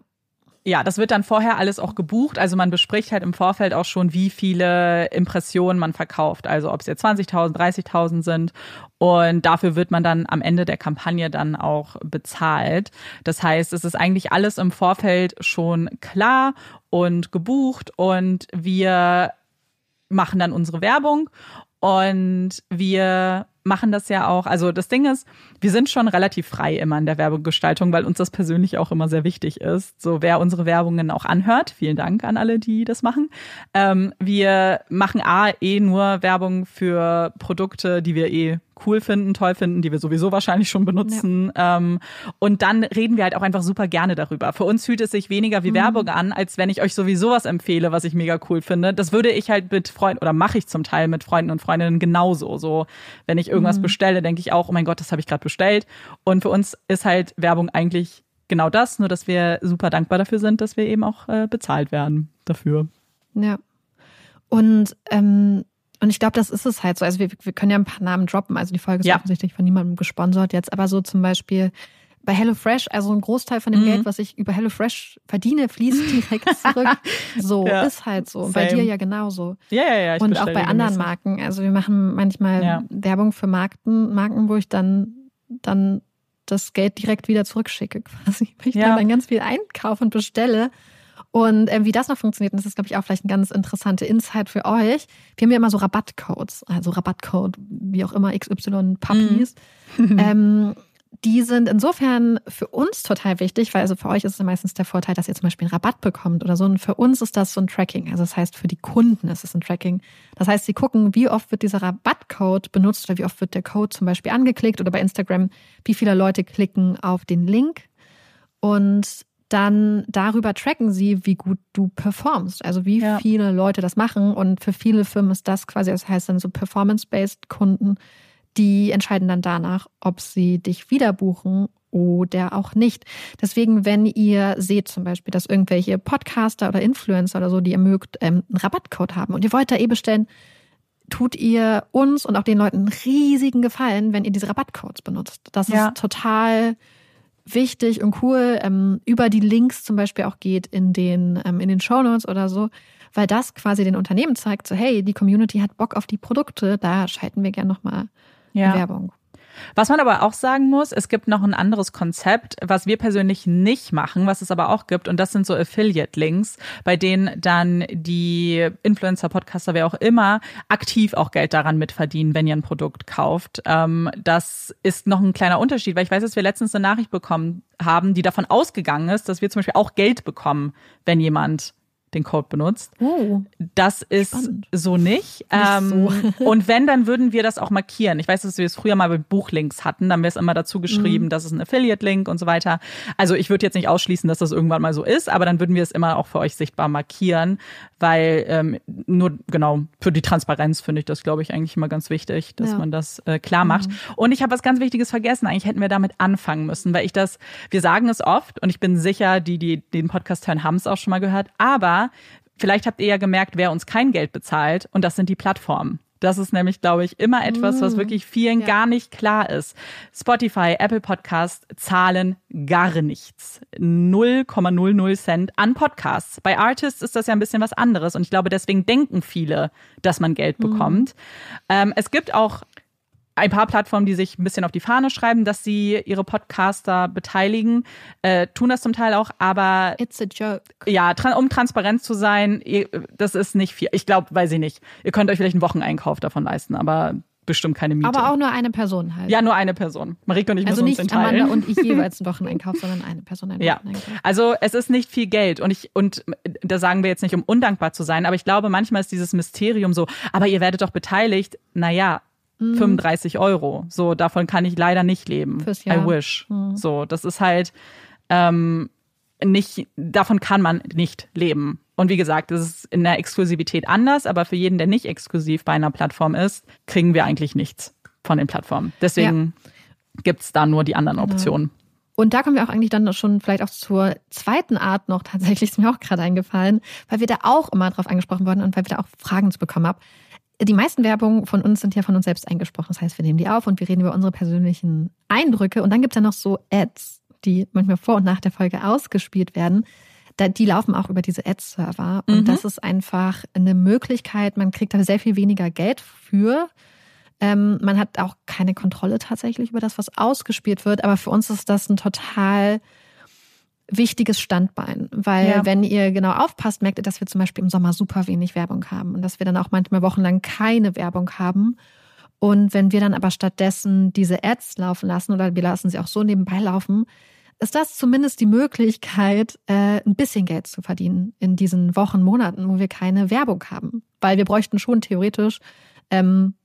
Ja, das wird dann vorher alles auch gebucht. Also man bespricht halt im Vorfeld auch schon, wie viele Impressionen man verkauft. Also ob es jetzt 20.000, 30.000 sind. Und dafür wird man dann am Ende der Kampagne dann auch bezahlt. Das heißt, es ist eigentlich alles im Vorfeld schon klar und gebucht und wir machen dann unsere Werbung und wir machen das ja auch. Also das Ding ist, wir sind schon relativ frei immer in der Werbegestaltung, weil uns das persönlich auch immer sehr wichtig ist. So wer unsere Werbungen auch anhört, vielen Dank an alle, die das machen. Ähm, wir machen A eh nur Werbung für Produkte, die wir eh cool finden, toll finden, die wir sowieso wahrscheinlich schon benutzen. Ja. Ähm, und dann reden wir halt auch einfach super gerne darüber. Für uns fühlt es sich weniger wie mhm. Werbung an, als wenn ich euch sowieso was empfehle, was ich mega cool finde. Das würde ich halt mit Freunden oder mache ich zum Teil mit Freunden und Freundinnen genauso. So, wenn ich irgendwas mhm. bestelle, denke ich auch, oh mein Gott, das habe ich gerade bestellt. Und für uns ist halt Werbung eigentlich genau das, nur dass wir super dankbar dafür sind, dass wir eben auch äh, bezahlt werden dafür. Ja. Und ähm, und ich glaube, das ist es halt so. Also wir, wir können ja ein paar Namen droppen. Also die Folge ist ja. offensichtlich von niemandem gesponsert jetzt, aber so zum Beispiel bei HelloFresh, also ein Großteil von dem mhm. Geld, was ich über HelloFresh verdiene, fließt direkt zurück. So ja. ist halt so. Und bei dir ja genauso. Ja, ja, ja. Und auch bei anderen Marken. Also wir machen manchmal ja. Werbung für Marken, Marken, wo ich dann, dann das Geld direkt wieder zurückschicke, quasi. Weil ich ja. dann ganz viel einkaufe und bestelle und äh, wie das noch funktioniert, das ist, glaube ich, auch vielleicht ein ganz interessanter Insight für euch. Wir haben ja immer so Rabattcodes, also Rabattcode, wie auch immer, XY Puppies. Mhm. ähm, die sind insofern für uns total wichtig, weil also für euch ist es ja meistens der Vorteil, dass ihr zum Beispiel einen Rabatt bekommt oder so. Und für uns ist das so ein Tracking. Also das heißt, für die Kunden ist es ein Tracking. Das heißt, sie gucken, wie oft wird dieser Rabattcode benutzt oder wie oft wird der Code zum Beispiel angeklickt oder bei Instagram, wie viele Leute klicken auf den Link. Und dann darüber tracken sie, wie gut du performst. Also wie ja. viele Leute das machen. Und für viele Firmen ist das quasi, das heißt dann so performance-based Kunden, die entscheiden dann danach, ob sie dich wieder buchen oder auch nicht. Deswegen, wenn ihr seht zum Beispiel, dass irgendwelche Podcaster oder Influencer oder so, die ihr mögt, ähm, einen Rabattcode haben und ihr wollt da eh bestellen, tut ihr uns und auch den Leuten einen riesigen Gefallen, wenn ihr diese Rabattcodes benutzt. Das ja. ist total wichtig und cool ähm, über die Links zum Beispiel auch geht in den, ähm, in den Shownotes oder so, weil das quasi den Unternehmen zeigt, so hey, die Community hat Bock auf die Produkte, da schalten wir gerne nochmal ja. Werbung. Was man aber auch sagen muss, es gibt noch ein anderes Konzept, was wir persönlich nicht machen, was es aber auch gibt. Und das sind so Affiliate-Links, bei denen dann die Influencer, Podcaster, wer auch immer, aktiv auch Geld daran mitverdienen, wenn ihr ein Produkt kauft. Ähm, das ist noch ein kleiner Unterschied, weil ich weiß, dass wir letztens eine Nachricht bekommen haben, die davon ausgegangen ist, dass wir zum Beispiel auch Geld bekommen, wenn jemand den Code benutzt. Oh, das ist spannend. so nicht. Ähm, so. und wenn, dann würden wir das auch markieren. Ich weiß, dass wir es früher mal mit Buchlinks hatten, dann wäre es immer dazu geschrieben, Mhm. das ist ein Affiliate-Link und so weiter. Also ich würde jetzt nicht ausschließen, dass das irgendwann mal so ist, aber dann würden wir es immer auch für euch sichtbar markieren, weil ähm, nur genau für die Transparenz finde ich das, glaube ich, eigentlich immer ganz wichtig, dass Ja. Mhm. man das äh, klar macht. Und ich habe was ganz Wichtiges vergessen. Eigentlich hätten wir damit anfangen müssen, weil ich das, wir sagen es oft und ich bin sicher, die, die den Podcast hören, haben es auch schon mal gehört. Aber vielleicht habt ihr ja gemerkt, wer uns kein Geld bezahlt und das sind die Plattformen. Das ist nämlich, glaube ich, immer etwas, was wirklich vielen Ja. gar nicht klar ist. Spotify, Apple Podcast zahlen gar nichts. 0,00 Cent an Podcasts. Bei Artists ist das ja ein bisschen was anderes und ich glaube, deswegen denken viele, dass man Geld bekommt. Ähm, es gibt auch ein paar Plattformen, die sich ein bisschen auf die Fahne schreiben, dass sie ihre Podcaster beteiligen, äh, tun das zum Teil auch, aber It's a joke. ja, tra um transparent zu sein, ihr, das ist nicht viel. Ich glaube, weiß ich nicht. Ihr könnt euch vielleicht einen Wocheneinkauf davon leisten, aber bestimmt keine Miete. Aber auch nur eine Person halt. ja, nur eine Person. Marike und ich also müssen uns nicht den teilen. Amanda und ich jeweils einen Wocheneinkauf, sondern eine Person einen Ja, also es ist nicht viel Geld und ich und da sagen wir jetzt nicht, um undankbar zu sein, aber ich glaube, manchmal ist dieses Mysterium so, aber ihr werdet doch beteiligt. Naja, Mhm. 35 Euro. So, davon kann ich leider nicht leben. Fürs Jahr. I wish. Mhm. So, das ist halt ähm, nicht, davon kann man nicht leben. Und wie gesagt, das ist in der Exklusivität anders, aber für jeden, der nicht exklusiv bei einer Plattform ist, kriegen wir eigentlich nichts von den Plattformen. Deswegen gibt's da nur die anderen Genau. Optionen. Und da kommen wir auch eigentlich dann schon vielleicht auch zur zweiten Art noch tatsächlich, ist mir auch gerade eingefallen, weil wir da auch immer drauf angesprochen wurden und weil wir da auch Fragen zu bekommen haben. Die meisten Werbungen von uns sind ja von uns selbst eingesprochen. Das heißt, wir nehmen die auf und wir reden über unsere persönlichen Eindrücke. Und dann gibt es ja noch so Ads, die manchmal vor und nach der Folge ausgespielt werden. Die laufen auch über diese Ad-Server. Und Mhm. das ist einfach eine Möglichkeit, man kriegt da sehr viel weniger Geld für. Ähm, man hat auch keine Kontrolle tatsächlich über das, was ausgespielt wird. Aber für uns ist das ein total wichtiges Standbein, weil Ja. wenn ihr genau aufpasst, merkt ihr, dass wir zum Beispiel im Sommer super wenig Werbung haben und dass wir dann auch manchmal wochenlang keine Werbung haben. Und wenn wir dann aber stattdessen diese Ads laufen lassen oder wir lassen sie auch so nebenbei laufen, ist das zumindest die Möglichkeit, äh, ein bisschen Geld zu verdienen in diesen Wochen, Monaten, wo wir keine Werbung haben. Weil wir bräuchten schon theoretisch ähm,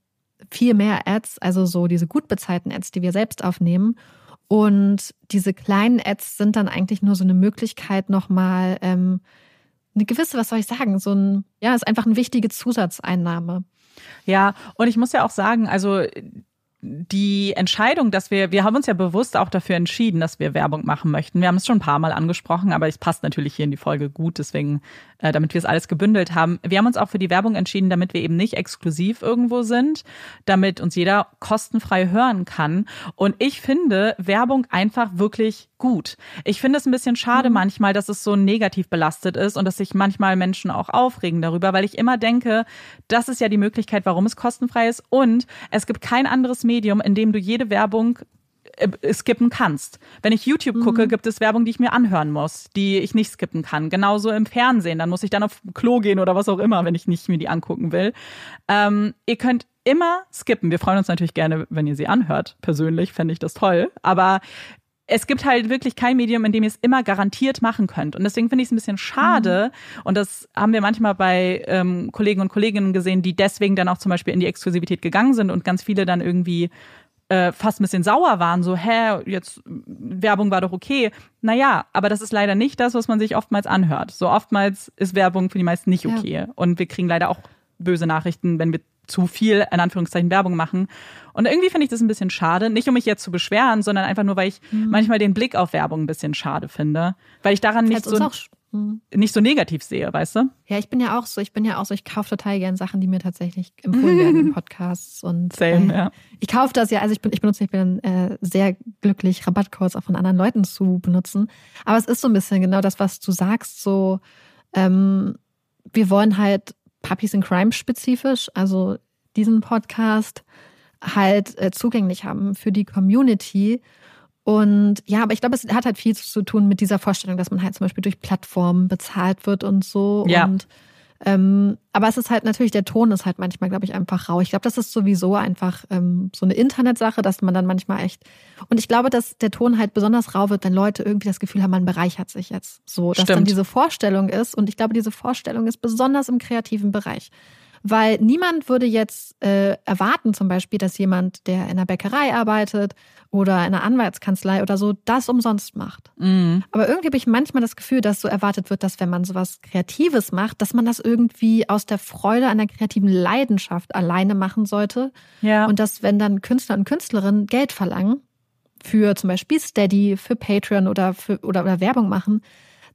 viel mehr Ads, also so diese gut bezahlten Ads, die wir selbst aufnehmen. Und diese kleinen Ads sind dann eigentlich nur so eine Möglichkeit, nochmal ähm, eine gewisse, was soll ich sagen, so ein, ja, ist einfach eine wichtige Zusatzeinnahme. Ja, und ich muss ja auch sagen, also die Entscheidung, dass wir, wir haben uns ja bewusst auch dafür entschieden, dass wir Werbung machen möchten. Wir haben es schon ein paar Mal angesprochen, aber es passt natürlich hier in die Folge gut, deswegen, äh, damit wir es alles gebündelt haben. Wir haben uns auch für die Werbung entschieden, damit wir eben nicht exklusiv irgendwo sind, damit uns jeder kostenfrei hören kann. Und ich finde Werbung einfach wirklich gut. Ich finde es ein bisschen schade manchmal, dass es so negativ belastet ist und dass sich manchmal Menschen auch aufregen darüber, weil ich immer denke, das ist ja die Möglichkeit, warum es kostenfrei ist und es gibt kein anderes Medium, in dem du jede Werbung äh, skippen kannst. Wenn ich YouTube gucke, gibt es Werbung, die ich mir anhören muss, die ich nicht skippen kann. Genauso im Fernsehen, dann muss ich dann auf Klo gehen oder was auch immer, wenn ich nicht mir die angucken will. Ähm, ihr könnt immer skippen. Wir freuen uns natürlich gerne, wenn ihr sie anhört. Persönlich fände ich das toll. Aber es gibt halt wirklich kein Medium, in dem ihr es immer garantiert machen könnt. Und deswegen finde ich es ein bisschen schade. Und das haben wir manchmal bei ähm, Kollegen und Kolleginnen gesehen, die deswegen dann auch zum Beispiel in die Exklusivität gegangen sind und ganz viele dann irgendwie äh, fast ein bisschen sauer waren, so, hä, jetzt Werbung war doch okay. Naja, aber das ist leider nicht das, was man sich oftmals anhört. So oftmals ist Werbung für die meisten nicht Ja. okay. Und wir kriegen leider auch böse Nachrichten, wenn wir zu viel, in Anführungszeichen, Werbung machen. Und irgendwie finde ich das ein bisschen schade. Nicht, um mich jetzt zu beschweren, sondern einfach nur, weil ich manchmal den Blick auf Werbung ein bisschen schade finde. Weil ich daran nicht so, auch, hm. nicht so negativ sehe, weißt du? ja, ich bin ja auch so, ich bin ja auch so, ich kaufe total gern Sachen, die mir tatsächlich empfohlen werden in Podcasts und Same, äh, ja. ich kaufe das ja, also ich bin, ich benutze, ich bin äh, sehr glücklich, Rabattcodes auch von anderen Leuten zu benutzen. Aber es ist so ein bisschen genau das, was du sagst, so, ähm, wir wollen halt Puppies in Crime spezifisch, also diesen Podcast, halt äh, zugänglich haben für die Community. Und ja, aber ich glaube, es hat halt viel zu tun mit dieser Vorstellung, dass man halt zum Beispiel durch Plattformen bezahlt wird und so. Ja. Und ähm, aber es ist halt natürlich, der Ton ist halt manchmal, glaube ich, einfach rau. Ich glaube, das ist sowieso einfach ähm, so eine Internetsache, dass man dann manchmal echt. Und ich glaube, dass der Ton halt besonders rau wird, wenn Leute irgendwie das Gefühl haben, man bereichert sich jetzt. So, dass Stimmt. dann diese Vorstellung ist. Und ich glaube, diese Vorstellung ist besonders im kreativen Bereich. Weil niemand würde jetzt äh, erwarten, zum Beispiel, dass jemand, der in einer Bäckerei arbeitet oder in einer Anwaltskanzlei oder so, das umsonst macht. Mhm. Aber irgendwie habe ich manchmal das Gefühl, dass so erwartet wird, dass wenn man sowas Kreatives macht, dass man das irgendwie aus der Freude der kreativen Leidenschaft alleine machen sollte. Ja. Und dass, wenn dann Künstler und Künstlerinnen Geld verlangen, für zum Beispiel Steady, für Patreon oder, für, oder, oder Werbung machen,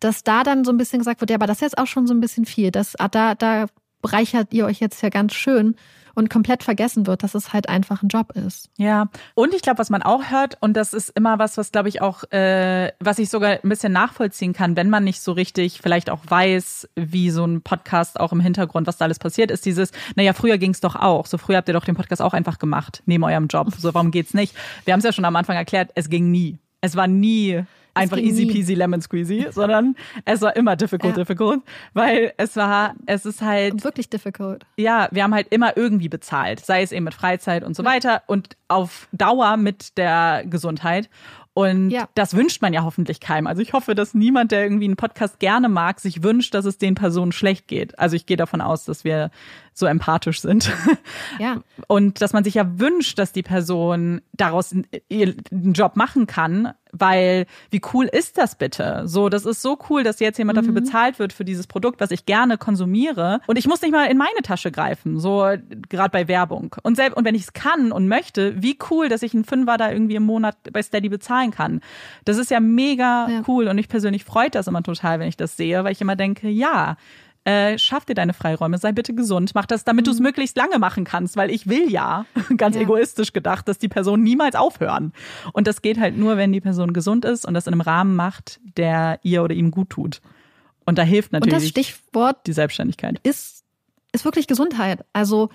dass da dann so ein bisschen gesagt wird, ja, aber das ist jetzt auch schon so ein bisschen viel. Das, ah, da, da bereichert ihr euch jetzt ja ganz schön und komplett vergessen wird, dass es halt einfach ein Job ist. Ja, und ich glaube, was man auch hört, und das ist immer was, was glaube ich auch, äh, was ich sogar ein bisschen nachvollziehen kann, wenn man nicht so richtig vielleicht auch weiß, wie so ein Podcast auch im Hintergrund, was da alles passiert, ist dieses, naja, früher ging es doch auch. So früher habt ihr doch den Podcast auch einfach gemacht, neben eurem Job. So, warum geht's nicht? Wir haben es ja schon am Anfang erklärt, es ging nie. Es war nie einfach easy nie. peasy lemon squeezy, sondern es war immer difficult, Ja. difficult, weil es war, es ist halt Und wirklich difficult. ja, wir haben halt immer irgendwie bezahlt, sei es eben mit Freizeit und so weiter und auf Dauer mit der Gesundheit. Und Ja. das wünscht man ja hoffentlich keinem. Also ich hoffe, dass niemand, der irgendwie einen Podcast gerne mag, sich wünscht, dass es den Personen schlecht geht. Also ich gehe davon aus, dass wir so empathisch sind. Ja. Und dass man sich ja wünscht, dass die Person daraus ihren Job machen kann, weil wie cool ist das bitte? So, das ist so cool, dass jetzt jemand dafür bezahlt wird für dieses Produkt, was ich gerne konsumiere und ich muss nicht mal in meine Tasche greifen, so gerade bei Werbung. Und selbst und wenn ich es kann und möchte, wie cool, dass ich einen Fünfer da irgendwie im Monat bei Steady bezahlen kann. Das ist ja mega Ja. cool und ich persönlich freut das immer total, wenn ich das sehe, weil ich immer denke, ja, äh, schaff dir deine Freiräume, sei bitte gesund, mach das, damit du es möglichst lange machen kannst, weil ich will ja, ganz Ja. egoistisch gedacht, dass die Personen niemals aufhören. Und das geht halt nur, wenn die Person gesund ist und das in einem Rahmen macht, der ihr oder ihm gut tut. Und da hilft Und das natürlich Stichwort die Selbstständigkeit. ist, ist wirklich Gesundheit. Also,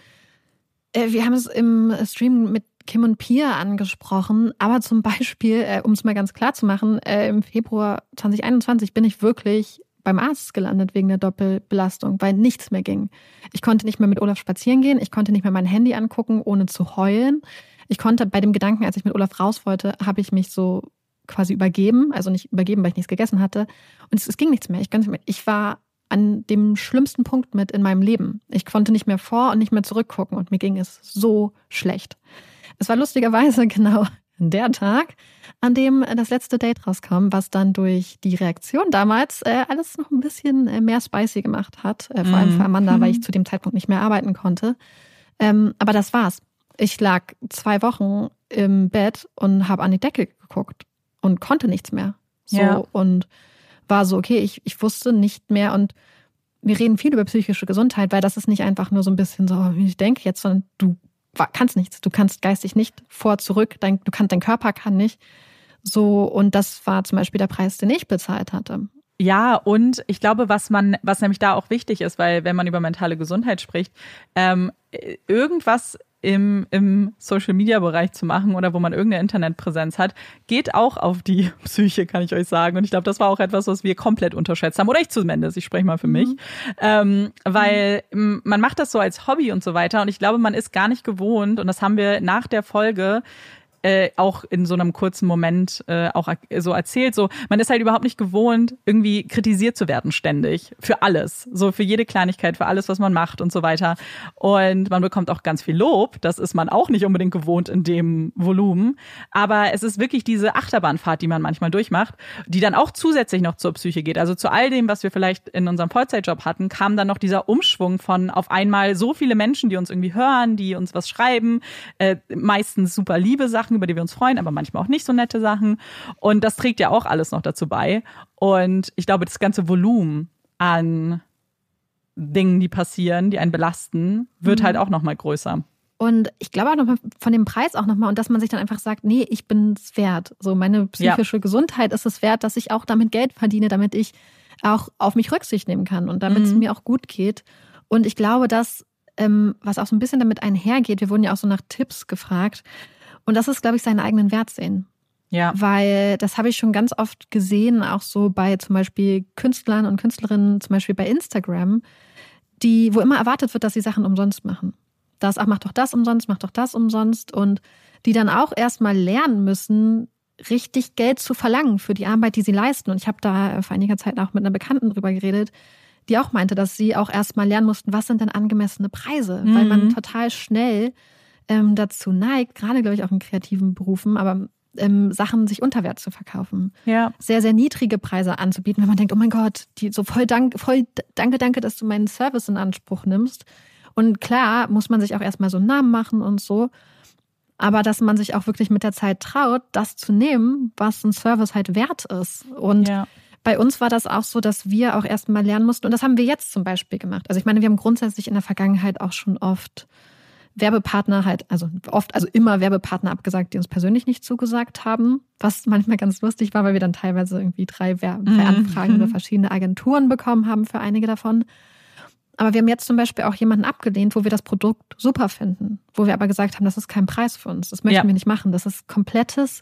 äh, wir haben es im Stream mit Kim und Pia angesprochen, aber zum Beispiel, äh, um es mal ganz klar zu machen, äh, im Februar 2021 bin ich wirklich beim Arzt gelandet wegen der Doppelbelastung, weil nichts mehr ging. Ich konnte nicht mehr mit Olaf spazieren gehen, ich konnte nicht mehr mein Handy angucken, ohne zu heulen. Ich konnte bei dem Gedanken, als ich mit Olaf raus wollte, habe ich mich so quasi übergeben, also nicht übergeben, weil ich nichts gegessen hatte. Und es, es ging nichts mehr. Ich, nicht mehr. ich war an dem schlimmsten Punkt mit in meinem Leben. Ich konnte nicht mehr vor und nicht mehr zurückgucken und mir ging es so schlecht. Es war lustigerweise genau der Tag, an dem das letzte Date rauskam, was dann durch die Reaktion damals äh, alles noch ein bisschen äh, mehr spicy gemacht hat. Äh, vor allem Mhm. für Amanda, weil ich zu dem Zeitpunkt nicht mehr arbeiten konnte. Ähm, aber das war's. Ich lag zwei Wochen im Bett und habe an die Decke geguckt und konnte nichts mehr. So Ja. und war so, okay, ich, ich wusste nicht mehr und wir reden viel über psychische Gesundheit, weil das ist nicht einfach nur so ein bisschen so, wie ich denke jetzt, sondern du kannst nichts. Du kannst geistig nicht vor, zurück, dein, du kannst, dein Körper kann nicht. So, und das war zum Beispiel der Preis, den ich bezahlt hatte. Ja, und ich glaube, was man, was nämlich da auch wichtig ist, weil wenn man über mentale Gesundheit spricht, ähm, äh, irgendwas im, im Social Media Bereich zu machen oder wo man irgendeine Internetpräsenz hat, geht auch auf die Psyche, kann ich euch sagen. Und ich glaube, das war auch etwas, was wir komplett unterschätzt haben. Oder ich zumindest, ich spreche mal für mich. Ähm, weil m, man macht das so als Hobby und so weiter. Und ich glaube, man ist gar nicht gewohnt, und das haben wir nach der Folge äh, auch in so einem kurzen Moment äh, auch so erzählt. So, man ist halt überhaupt nicht gewohnt, irgendwie kritisiert zu werden ständig für alles, so für jede Kleinigkeit, für alles, was man macht und so weiter. Und man bekommt auch ganz viel Lob. Das ist man auch nicht unbedingt gewohnt in dem Volumen. Aber es ist wirklich diese Achterbahnfahrt, die man manchmal durchmacht, die dann auch zusätzlich noch zur Psyche geht. Also zu all dem, was wir vielleicht in unserem Vollzeitjob hatten, kam dann noch dieser Umschwung von auf einmal so viele Menschen, die uns irgendwie hören, die uns was schreiben, äh, meistens super liebe Sachen, über die wir uns freuen, aber manchmal auch nicht so nette Sachen. Und das trägt ja auch alles noch dazu bei. Und ich glaube, das ganze Volumen an Dingen, die passieren, die einen belasten, wird halt auch noch mal größer. Und ich glaube auch nochmal von dem Preis auch nochmal und dass man sich dann einfach sagt, nee, ich bin es wert. So meine psychische Gesundheit ist es wert, dass ich auch damit Geld verdiene, damit ich auch auf mich Rücksicht nehmen kann und damit es Mhm. mir auch gut geht. Und ich glaube, dass ähm, was auch so ein bisschen damit einhergeht, wir wurden ja auch so nach Tipps gefragt. Und das ist, glaube ich, seinen eigenen Wert sehen. Ja. Weil das habe ich schon ganz oft gesehen, auch so bei zum Beispiel Künstlern und Künstlerinnen, zum Beispiel bei Instagram, die, wo immer erwartet wird, dass sie Sachen umsonst machen. Das, ach, mach doch das umsonst, mach doch das umsonst. Und die dann auch erstmal lernen müssen, richtig Geld zu verlangen für die Arbeit, die sie leisten. Und ich habe da vor einiger Zeit auch mit einer Bekannten drüber geredet, die auch meinte, dass sie auch erstmal lernen mussten, was sind denn angemessene Preise? Mhm. Weil man total schnell ähm, dazu neigt, gerade glaube ich auch in kreativen Berufen, aber ähm, Sachen sich unter Wert zu verkaufen. Ja. Sehr, sehr niedrige Preise anzubieten, wenn man denkt, oh mein Gott, die so voll dank, voll danke, danke, dass du meinen Service in Anspruch nimmst. Und klar muss man sich auch erstmal so einen Namen machen und so. Aber dass man sich auch wirklich mit der Zeit traut, das zu nehmen, was ein Service halt wert ist. Und ja. bei uns war das auch so, dass wir auch erstmal lernen mussten. Und das haben wir jetzt zum Beispiel gemacht. Also ich meine, wir haben grundsätzlich in der Vergangenheit auch schon oft Werbepartner halt, also oft, also immer Werbepartner abgesagt, die uns persönlich nicht zugesagt haben, was manchmal ganz lustig war, weil wir dann teilweise irgendwie drei, drei mhm. Anfragen über verschiedene Agenturen bekommen haben für einige davon. Aber wir haben jetzt zum Beispiel auch jemanden abgelehnt, wo wir das Produkt super finden, wo wir aber gesagt haben, das ist kein Preis für uns, das möchten ja. wir nicht machen, das ist komplettes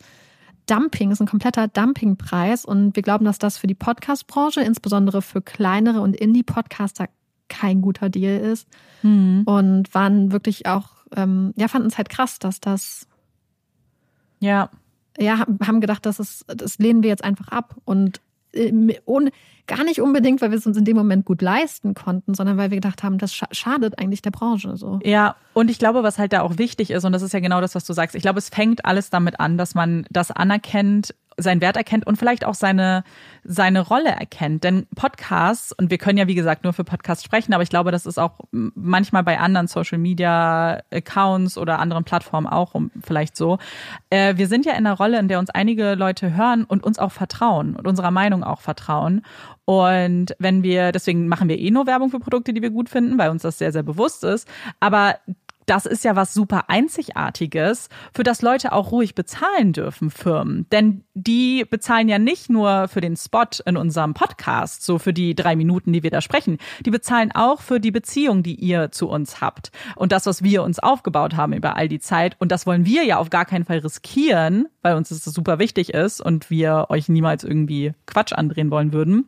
Dumping, ist ein kompletter Dumpingpreis und wir glauben, dass das für die Podcast-Branche, insbesondere für kleinere und Indie-Podcaster kein guter Deal ist. Mhm. Und waren wirklich auch, ähm, ja, fanden es halt krass, dass das. Ja. Ja, haben gedacht, dass es, das lehnen wir jetzt einfach ab. Und äh, ohne, gar nicht unbedingt, weil wir es uns in dem Moment gut leisten konnten, sondern weil wir gedacht haben, das schadet eigentlich der Branche so. Ja, und ich glaube, was halt da auch wichtig ist, und das ist ja genau das, was du sagst, ich glaube, es fängt alles damit an, dass man das anerkennt, seinen Wert erkennt und vielleicht auch seine, seine Rolle erkennt. Denn Podcasts, und wir können ja wie gesagt nur für Podcasts sprechen, aber ich glaube, das ist auch manchmal bei anderen Social Media Accounts oder anderen Plattformen auch vielleicht so. Äh, wir sind ja in einer Rolle, in der uns einige Leute hören und uns auch vertrauen und unserer Meinung auch vertrauen. Und wenn wir, deswegen machen wir eh nur Werbung für Produkte, die wir gut finden, weil uns das sehr, sehr bewusst ist. Aber das ist ja was super Einzigartiges, für das Leute auch ruhig bezahlen dürfen, Firmen. Denn die bezahlen ja nicht nur für den Spot in unserem Podcast, so für die drei Minuten, die wir da sprechen. Die bezahlen auch für die Beziehung, die ihr zu uns habt. Und das, was wir uns aufgebaut haben über all die Zeit. Und das wollen wir ja auf gar keinen Fall riskieren, weil uns das super wichtig ist und wir euch niemals irgendwie Quatsch andrehen wollen würden.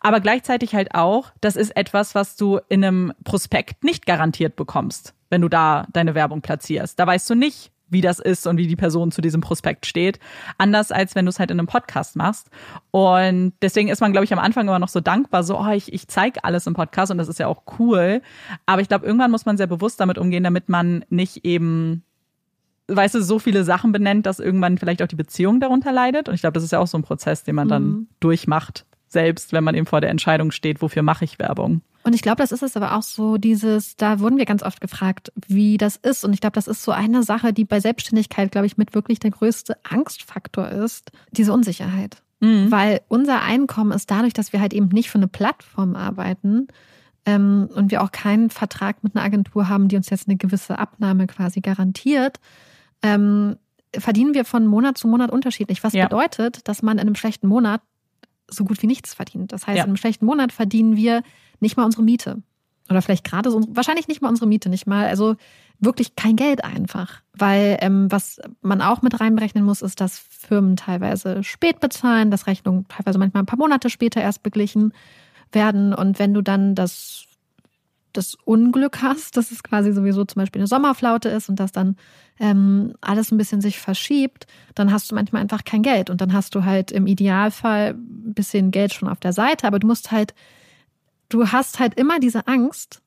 Aber gleichzeitig halt auch, das ist etwas, was du in einem Prospekt nicht garantiert bekommst wenn du da deine Werbung platzierst. Da weißt du nicht, wie das ist und wie die Person zu diesem Prospekt steht. Anders als wenn du es halt in einem Podcast machst. Und deswegen ist man, glaube ich, am Anfang immer noch so dankbar, so, oh, ich, ich zeige alles im Podcast und das ist ja auch cool. Aber ich glaube, irgendwann muss man sehr bewusst damit umgehen, damit man nicht eben, weißt du, so viele Sachen benennt, dass irgendwann vielleicht auch die Beziehung darunter leidet. Und ich glaube, das ist ja auch so ein Prozess, den man dann mhm. durchmacht, selbst wenn man eben vor der Entscheidung steht, wofür mache ich Werbung. Und ich glaube, das ist es aber auch so, dieses, da wurden wir ganz oft gefragt, wie das ist. Und ich glaube, das ist so eine Sache, die bei Selbstständigkeit, glaube ich, mit wirklich der größte Angstfaktor ist, diese Unsicherheit. Mhm. Weil unser Einkommen ist dadurch, dass wir halt eben nicht für eine Plattform arbeiten ähm, und wir auch keinen Vertrag mit einer Agentur haben, die uns jetzt eine gewisse Abnahme quasi garantiert, ähm, verdienen wir von Monat zu Monat unterschiedlich. Was ja. bedeutet, dass man in einem schlechten Monat so gut wie nichts verdient. Das heißt, ja. in einem schlechten Monat verdienen wir nicht mal unsere Miete. Oder vielleicht gerade so, wahrscheinlich nicht mal unsere Miete, nicht mal, also wirklich kein Geld einfach. Weil ähm, was man auch mit reinberechnen muss, ist, dass Firmen teilweise spät bezahlen, dass Rechnungen teilweise manchmal ein paar Monate später erst beglichen werden. Und wenn du dann das, das Unglück hast, dass es quasi sowieso zum Beispiel eine Sommerflaute ist und dass dann ähm, alles ein bisschen sich verschiebt, dann hast du manchmal einfach kein Geld. Und dann hast du halt im Idealfall ein bisschen Geld schon auf der Seite, aber du musst halt du hast halt immer diese Angst,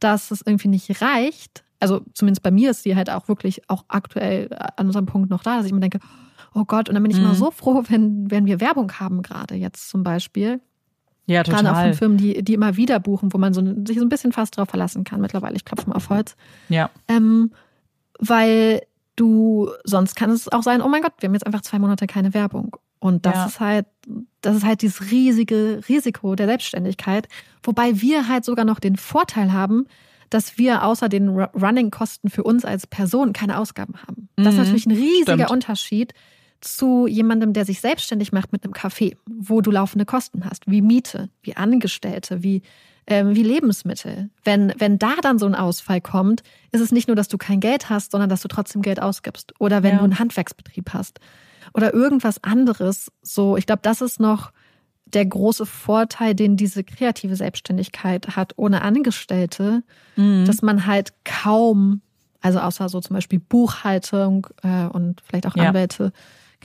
dass es irgendwie nicht reicht. Also zumindest bei mir ist die halt auch wirklich auch aktuell an unserem Punkt noch da, dass ich mir denke, oh Gott, und dann bin ich mhm. immer so froh, wenn, wenn wir Werbung haben, gerade jetzt zum Beispiel. Ja, total. Gerade auch von Firmen, die, die immer wieder buchen, wo man so, sich so ein bisschen fast drauf verlassen kann mittlerweile. Ich klopfe mal auf Holz. Ja. Ähm, weil du, sonst kann es auch sein, oh mein Gott, wir haben jetzt einfach zwei Monate keine Werbung. Und das ja. ist halt, das ist halt dieses riesige Risiko der Selbstständigkeit. Wobei wir halt sogar noch den Vorteil haben, dass wir außer den Running-Kosten für uns als Person keine Ausgaben haben. Das ist mhm. natürlich ein riesiger Stimmt. Unterschied zu jemandem, der sich selbstständig macht mit einem Café, wo du laufende Kosten hast, wie Miete, wie Angestellte, wie, äh, wie Lebensmittel. Wenn, wenn da dann so ein Ausfall kommt, ist es nicht nur, dass du kein Geld hast, sondern dass du trotzdem Geld ausgibst. Oder wenn ja. du einen Handwerksbetrieb hast. Oder irgendwas anderes. So, ich glaube, das ist noch der große Vorteil, den diese kreative Selbstständigkeit hat, ohne Angestellte, mhm. dass man halt kaum, also außer so zum Beispiel Buchhaltung äh, und vielleicht auch Anwälte, ja.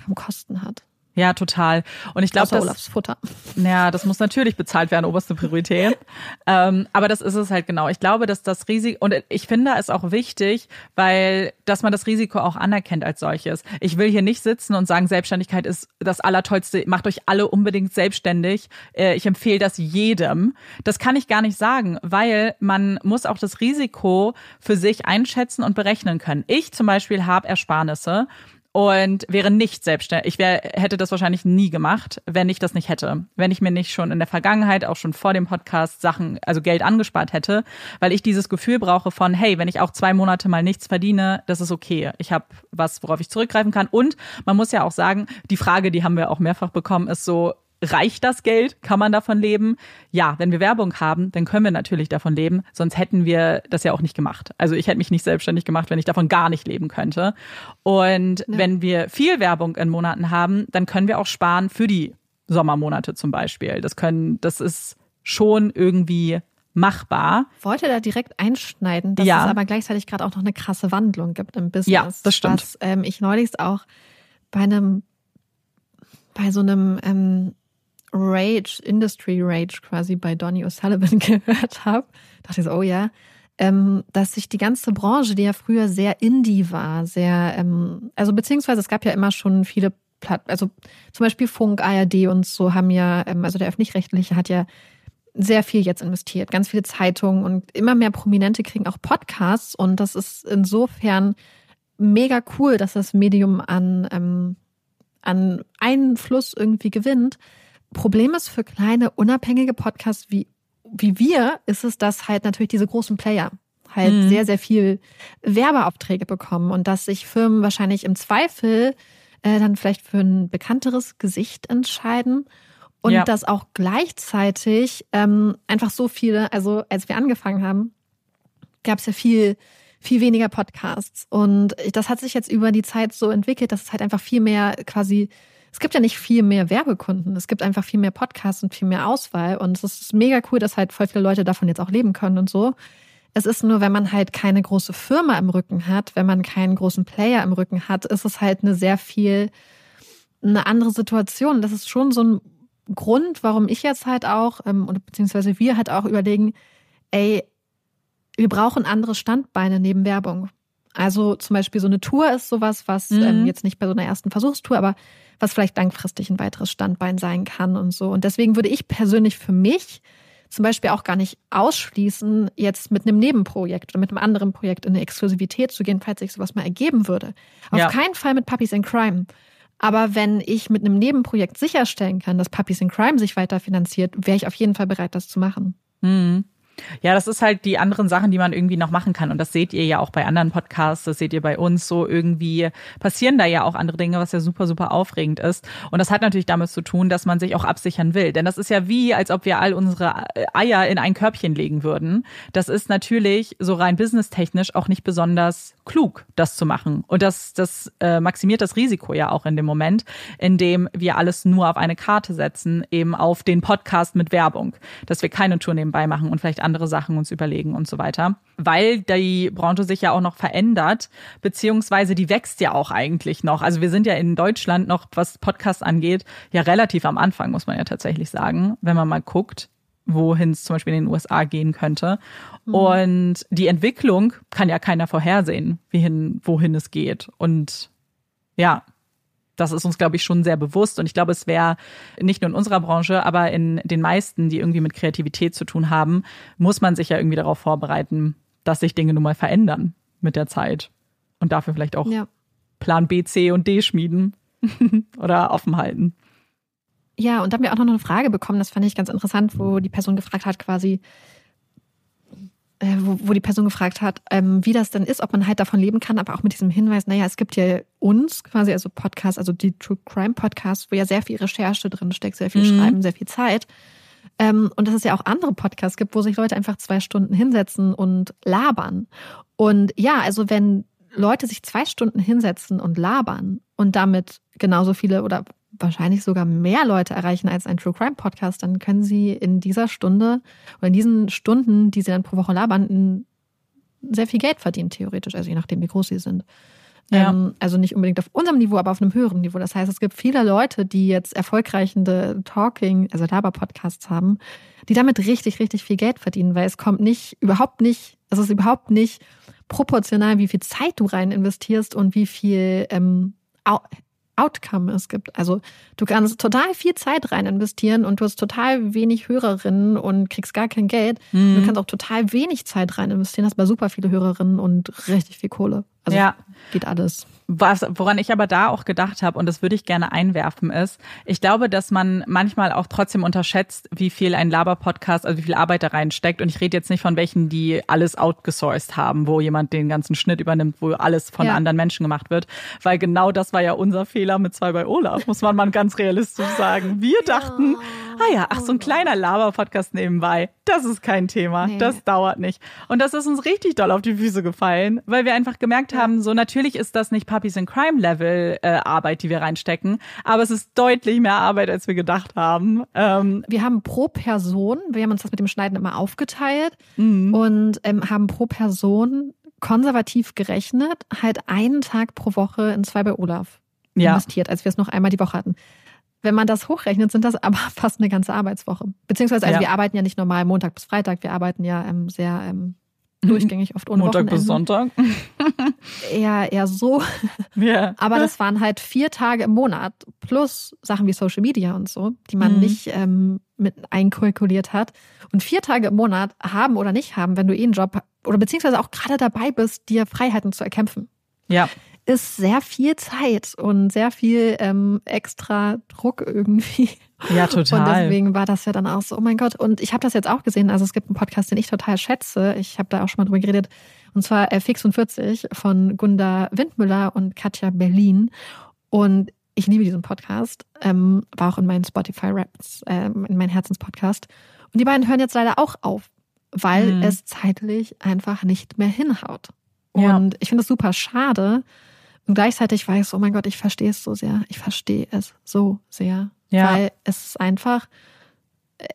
Kaum Kosten hat. Ja, total. Und ich glaube, das Futter. Ja, das muss natürlich bezahlt werden, oberste Priorität. ähm, aber das ist es halt genau. Ich glaube, dass das Risiko und ich finde es auch wichtig, weil dass man das Risiko auch anerkennt als solches. Ich will hier nicht sitzen und sagen, Selbstständigkeit ist das allertollste. Macht euch alle unbedingt selbstständig. Äh, ich empfehle das jedem. Das kann ich gar nicht sagen, weil man muss auch das Risiko für sich einschätzen und berechnen können. Ich zum Beispiel habe Ersparnisse und wäre nicht selbstständig. Ich wär, hätte das wahrscheinlich nie gemacht, wenn ich das nicht hätte. Wenn ich mir nicht schon in der Vergangenheit, auch schon vor dem Podcast, Sachen, also Geld angespart hätte, weil ich dieses Gefühl brauche von, hey, wenn ich auch zwei Monate mal nichts verdiene, das ist okay. Ich habe was, worauf ich zurückgreifen kann. Und man muss ja auch sagen, die Frage, die haben wir auch mehrfach bekommen, ist so, Reicht das Geld? Kann man davon leben? Ja, wenn wir Werbung haben, dann können wir natürlich davon leben. Sonst hätten wir das ja auch nicht gemacht. Also ich hätte mich nicht selbstständig gemacht, wenn ich davon gar nicht leben könnte. Und ja. wenn wir viel Werbung in Monaten haben, dann können wir auch sparen für die Sommermonate zum Beispiel. Das können, das ist schon irgendwie machbar. Wollte da direkt einschneiden, dass ja. es aber gleichzeitig gerade auch noch eine krasse Wandlung gibt im Business. Ja, das stimmt. Was ähm, ich neulich auch bei einem bei so einem ähm, Rage, Industry Rage quasi bei Donny O'Sullivan gehört habe, dachte ich so, oh ja, ähm, dass sich die ganze Branche, die ja früher sehr indie war, sehr, ähm, also beziehungsweise es gab ja immer schon viele Platt, also zum Beispiel Funk, ARD und so haben ja, ähm, also der öffentlich-rechtliche hat ja sehr viel jetzt investiert, ganz viele Zeitungen und immer mehr Prominente kriegen auch Podcasts und das ist insofern mega cool, dass das Medium an, ähm, an Einfluss irgendwie gewinnt. Problem ist für kleine, unabhängige Podcasts wie, wie wir, ist es, dass halt natürlich diese großen Player halt mhm. sehr, sehr viel Werbeaufträge bekommen und dass sich Firmen wahrscheinlich im Zweifel äh, dann vielleicht für ein bekannteres Gesicht entscheiden. Und ja. dass auch gleichzeitig ähm, einfach so viele, also als wir angefangen haben, gab es ja viel, viel weniger Podcasts. Und das hat sich jetzt über die Zeit so entwickelt, dass es halt einfach viel mehr quasi es gibt ja nicht viel mehr Werbekunden. Es gibt einfach viel mehr Podcasts und viel mehr Auswahl. Und es ist mega cool, dass halt voll viele Leute davon jetzt auch leben können und so. Es ist nur, wenn man halt keine große Firma im Rücken hat, wenn man keinen großen Player im Rücken hat, ist es halt eine sehr viel, eine andere Situation. Das ist schon so ein Grund, warum ich jetzt halt auch, ähm, beziehungsweise wir halt auch überlegen, ey, wir brauchen andere Standbeine neben Werbung. Also zum Beispiel so eine Tour ist sowas, was mhm. ähm, jetzt nicht bei so einer ersten Versuchstour, aber was vielleicht langfristig ein weiteres Standbein sein kann und so. Und deswegen würde ich persönlich für mich zum Beispiel auch gar nicht ausschließen, jetzt mit einem Nebenprojekt oder mit einem anderen Projekt in eine Exklusivität zu gehen, falls sich sowas mal ergeben würde. Auf ja. keinen Fall mit Puppies in Crime. Aber wenn ich mit einem Nebenprojekt sicherstellen kann, dass Puppies in Crime sich weiter finanziert, wäre ich auf jeden Fall bereit, das zu machen. Mhm. Ja, das ist halt die anderen Sachen, die man irgendwie noch machen kann. Und das seht ihr ja auch bei anderen Podcasts, das seht ihr bei uns so irgendwie passieren da ja auch andere Dinge, was ja super, super aufregend ist. Und das hat natürlich damit zu tun, dass man sich auch absichern will. Denn das ist ja wie, als ob wir all unsere Eier in ein Körbchen legen würden. Das ist natürlich so rein businesstechnisch auch nicht besonders klug, das zu machen. Und das, das äh, maximiert das Risiko ja auch in dem Moment, in dem wir alles nur auf eine Karte setzen, eben auf den Podcast mit Werbung, dass wir keine Tour nebenbei machen und vielleicht andere Sachen uns überlegen und so weiter. Weil die Branche sich ja auch noch verändert, beziehungsweise die wächst ja auch eigentlich noch. Also wir sind ja in Deutschland noch, was Podcasts angeht, ja relativ am Anfang, muss man ja tatsächlich sagen, wenn man mal guckt wohin es zum Beispiel in den USA gehen könnte. Mhm. Und die Entwicklung kann ja keiner vorhersehen, wohin, wohin es geht. Und ja, das ist uns, glaube ich, schon sehr bewusst. Und ich glaube, es wäre nicht nur in unserer Branche, aber in den meisten, die irgendwie mit Kreativität zu tun haben, muss man sich ja irgendwie darauf vorbereiten, dass sich Dinge nun mal verändern mit der Zeit. Und dafür vielleicht auch ja. Plan B, C und D schmieden oder offen halten. Ja, und dann haben wir auch noch eine Frage bekommen, das fand ich ganz interessant, wo die Person gefragt hat, quasi, wo, wo die Person gefragt hat, ähm, wie das denn ist, ob man halt davon leben kann, aber auch mit diesem Hinweis, naja, es gibt ja uns quasi, also Podcasts, also die True Crime Podcasts, wo ja sehr viel Recherche drin steckt, sehr viel mhm. Schreiben, sehr viel Zeit. Ähm, und dass es ja auch andere Podcasts gibt, wo sich Leute einfach zwei Stunden hinsetzen und labern. Und ja, also wenn Leute sich zwei Stunden hinsetzen und labern und damit genauso viele oder wahrscheinlich sogar mehr Leute erreichen als ein True Crime Podcast, dann können sie in dieser Stunde oder in diesen Stunden, die sie dann pro Woche labern, sehr viel Geld verdienen, theoretisch, also je nachdem, wie groß sie sind. Ja. Ähm, also nicht unbedingt auf unserem Niveau, aber auf einem höheren Niveau. Das heißt, es gibt viele Leute, die jetzt erfolgreichende Talking, also Laber-Podcasts haben, die damit richtig, richtig viel Geld verdienen, weil es kommt nicht, überhaupt nicht, es ist überhaupt nicht proportional, wie viel Zeit du rein investierst und wie viel ähm, Outcome es gibt. Also du kannst total viel Zeit rein investieren und du hast total wenig Hörerinnen und kriegst gar kein Geld. Mhm. Du kannst auch total wenig Zeit rein investieren, hast aber super viele Hörerinnen und richtig viel Kohle. Also ja. geht alles. Was, woran ich aber da auch gedacht habe, und das würde ich gerne einwerfen, ist, ich glaube, dass man manchmal auch trotzdem unterschätzt, wie viel ein Laber-Podcast, also wie viel Arbeit da reinsteckt. Und ich rede jetzt nicht von welchen, die alles outgesourced haben, wo jemand den ganzen Schnitt übernimmt, wo alles von ja. anderen Menschen gemacht wird. Weil genau das war ja unser Fehler mit zwei bei Olaf, muss man mal ganz realistisch sagen. Wir dachten, ja. ah ja, ach, so ein kleiner Laber-Podcast nebenbei, das ist kein Thema, nee. das dauert nicht. Und das ist uns richtig doll auf die Füße gefallen, weil wir einfach gemerkt haben, so natürlich ist das nicht Puppies in Crime Level äh, Arbeit, die wir reinstecken, aber es ist deutlich mehr Arbeit, als wir gedacht haben. Ähm, wir haben pro Person, wir haben uns das mit dem Schneiden immer aufgeteilt mhm. und ähm, haben pro Person konservativ gerechnet halt einen Tag pro Woche in zwei bei Olaf ja. investiert, als wir es noch einmal die Woche hatten. Wenn man das hochrechnet, sind das aber fast eine ganze Arbeitswoche. Beziehungsweise, also ja. wir arbeiten ja nicht normal Montag bis Freitag, wir arbeiten ja ähm, sehr ähm, durchgängig oft ohne Montag Wochenenden. bis Sonntag. eher, eher so. Ja. Aber das waren halt vier Tage im Monat plus Sachen wie Social Media und so, die man mhm. nicht ähm, mit einkalkuliert hat. Und vier Tage im Monat haben oder nicht haben, wenn du eh einen Job oder beziehungsweise auch gerade dabei bist, dir Freiheiten zu erkämpfen. Ja ist sehr viel Zeit und sehr viel ähm, extra Druck irgendwie. Ja, total. Und deswegen war das ja dann auch so, oh mein Gott. Und ich habe das jetzt auch gesehen. Also es gibt einen Podcast, den ich total schätze. Ich habe da auch schon mal drüber geredet. Und zwar äh, Fix und 40 von Gunda Windmüller und Katja Berlin. Und ich liebe diesen Podcast. Ähm, war auch in meinen Spotify-Raps, ähm, in meinen Herzenspodcast. Und die beiden hören jetzt leider auch auf, weil mhm. es zeitlich einfach nicht mehr hinhaut. Und ja. ich finde es super schade, und gleichzeitig weiß ich, oh mein Gott, ich verstehe es so sehr. Ich verstehe es so sehr. Ja. Weil es ist einfach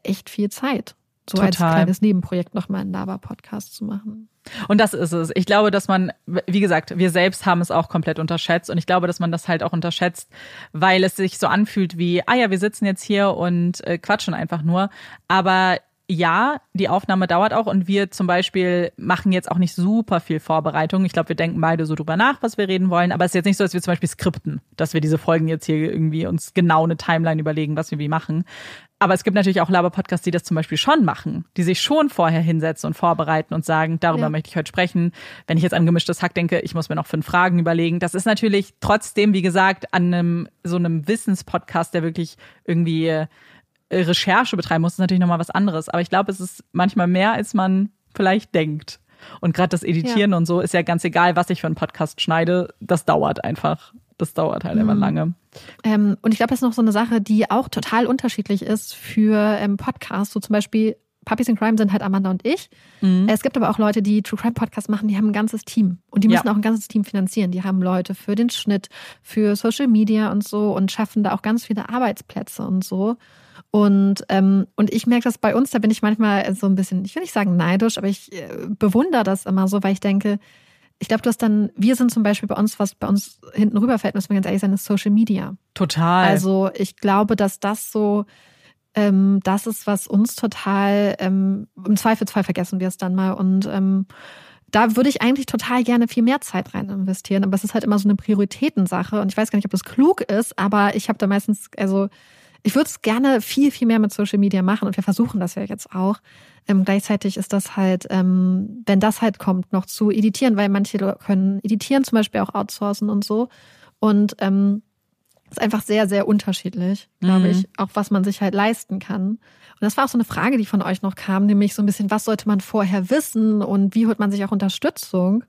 echt viel Zeit, so Total. als kleines Nebenprojekt nochmal einen Lava-Podcast zu machen. Und das ist es. Ich glaube, dass man, wie gesagt, wir selbst haben es auch komplett unterschätzt. Und ich glaube, dass man das halt auch unterschätzt, weil es sich so anfühlt wie, ah ja, wir sitzen jetzt hier und äh, quatschen einfach nur. Aber ja, die Aufnahme dauert auch und wir zum Beispiel machen jetzt auch nicht super viel Vorbereitung. Ich glaube, wir denken beide so drüber nach, was wir reden wollen, aber es ist jetzt nicht so, dass wir zum Beispiel skripten, dass wir diese Folgen jetzt hier irgendwie uns genau eine Timeline überlegen, was wir wie machen. Aber es gibt natürlich auch Laber-Podcasts, die das zum Beispiel schon machen, die sich schon vorher hinsetzen und vorbereiten und sagen, darüber ja. möchte ich heute sprechen. Wenn ich jetzt an gemischtes Hack denke, ich muss mir noch fünf Fragen überlegen. Das ist natürlich trotzdem, wie gesagt, an einem so einem Wissenspodcast, der wirklich irgendwie Recherche betreiben muss, ist natürlich nochmal was anderes. Aber ich glaube, es ist manchmal mehr, als man vielleicht denkt. Und gerade das Editieren ja. und so ist ja ganz egal, was ich für einen Podcast schneide. Das dauert einfach. Das dauert halt mhm. immer lange. Ähm, und ich glaube, das ist noch so eine Sache, die auch total unterschiedlich ist für ähm, Podcasts. So zum Beispiel Puppies in Crime sind halt Amanda und ich. Mhm. Es gibt aber auch Leute, die True Crime Podcasts machen, die haben ein ganzes Team. Und die müssen ja. auch ein ganzes Team finanzieren. Die haben Leute für den Schnitt, für Social Media und so und schaffen da auch ganz viele Arbeitsplätze und so. Und, ähm, und ich merke das bei uns, da bin ich manchmal so ein bisschen, ich will nicht sagen neidisch, aber ich äh, bewundere das immer so, weil ich denke, ich glaube, du hast dann, wir sind zum Beispiel bei uns, was bei uns hinten rüberfällt, müssen wir ganz ehrlich sein, ist Social Media. Total. Also ich glaube, dass das so, ähm, das ist, was uns total, ähm, im Zweifelsfall vergessen wir es dann mal. Und ähm, da würde ich eigentlich total gerne viel mehr Zeit rein investieren. Aber es ist halt immer so eine Prioritätensache. Und ich weiß gar nicht, ob das klug ist, aber ich habe da meistens, also ich würde es gerne viel, viel mehr mit Social Media machen und wir versuchen das ja jetzt auch. Ähm, gleichzeitig ist das halt, ähm, wenn das halt kommt, noch zu editieren, weil manche können editieren, zum Beispiel auch outsourcen und so. Und ähm, ist einfach sehr, sehr unterschiedlich, glaube mhm. ich, auch was man sich halt leisten kann. Und das war auch so eine Frage, die von euch noch kam, nämlich so ein bisschen, was sollte man vorher wissen und wie holt man sich auch Unterstützung?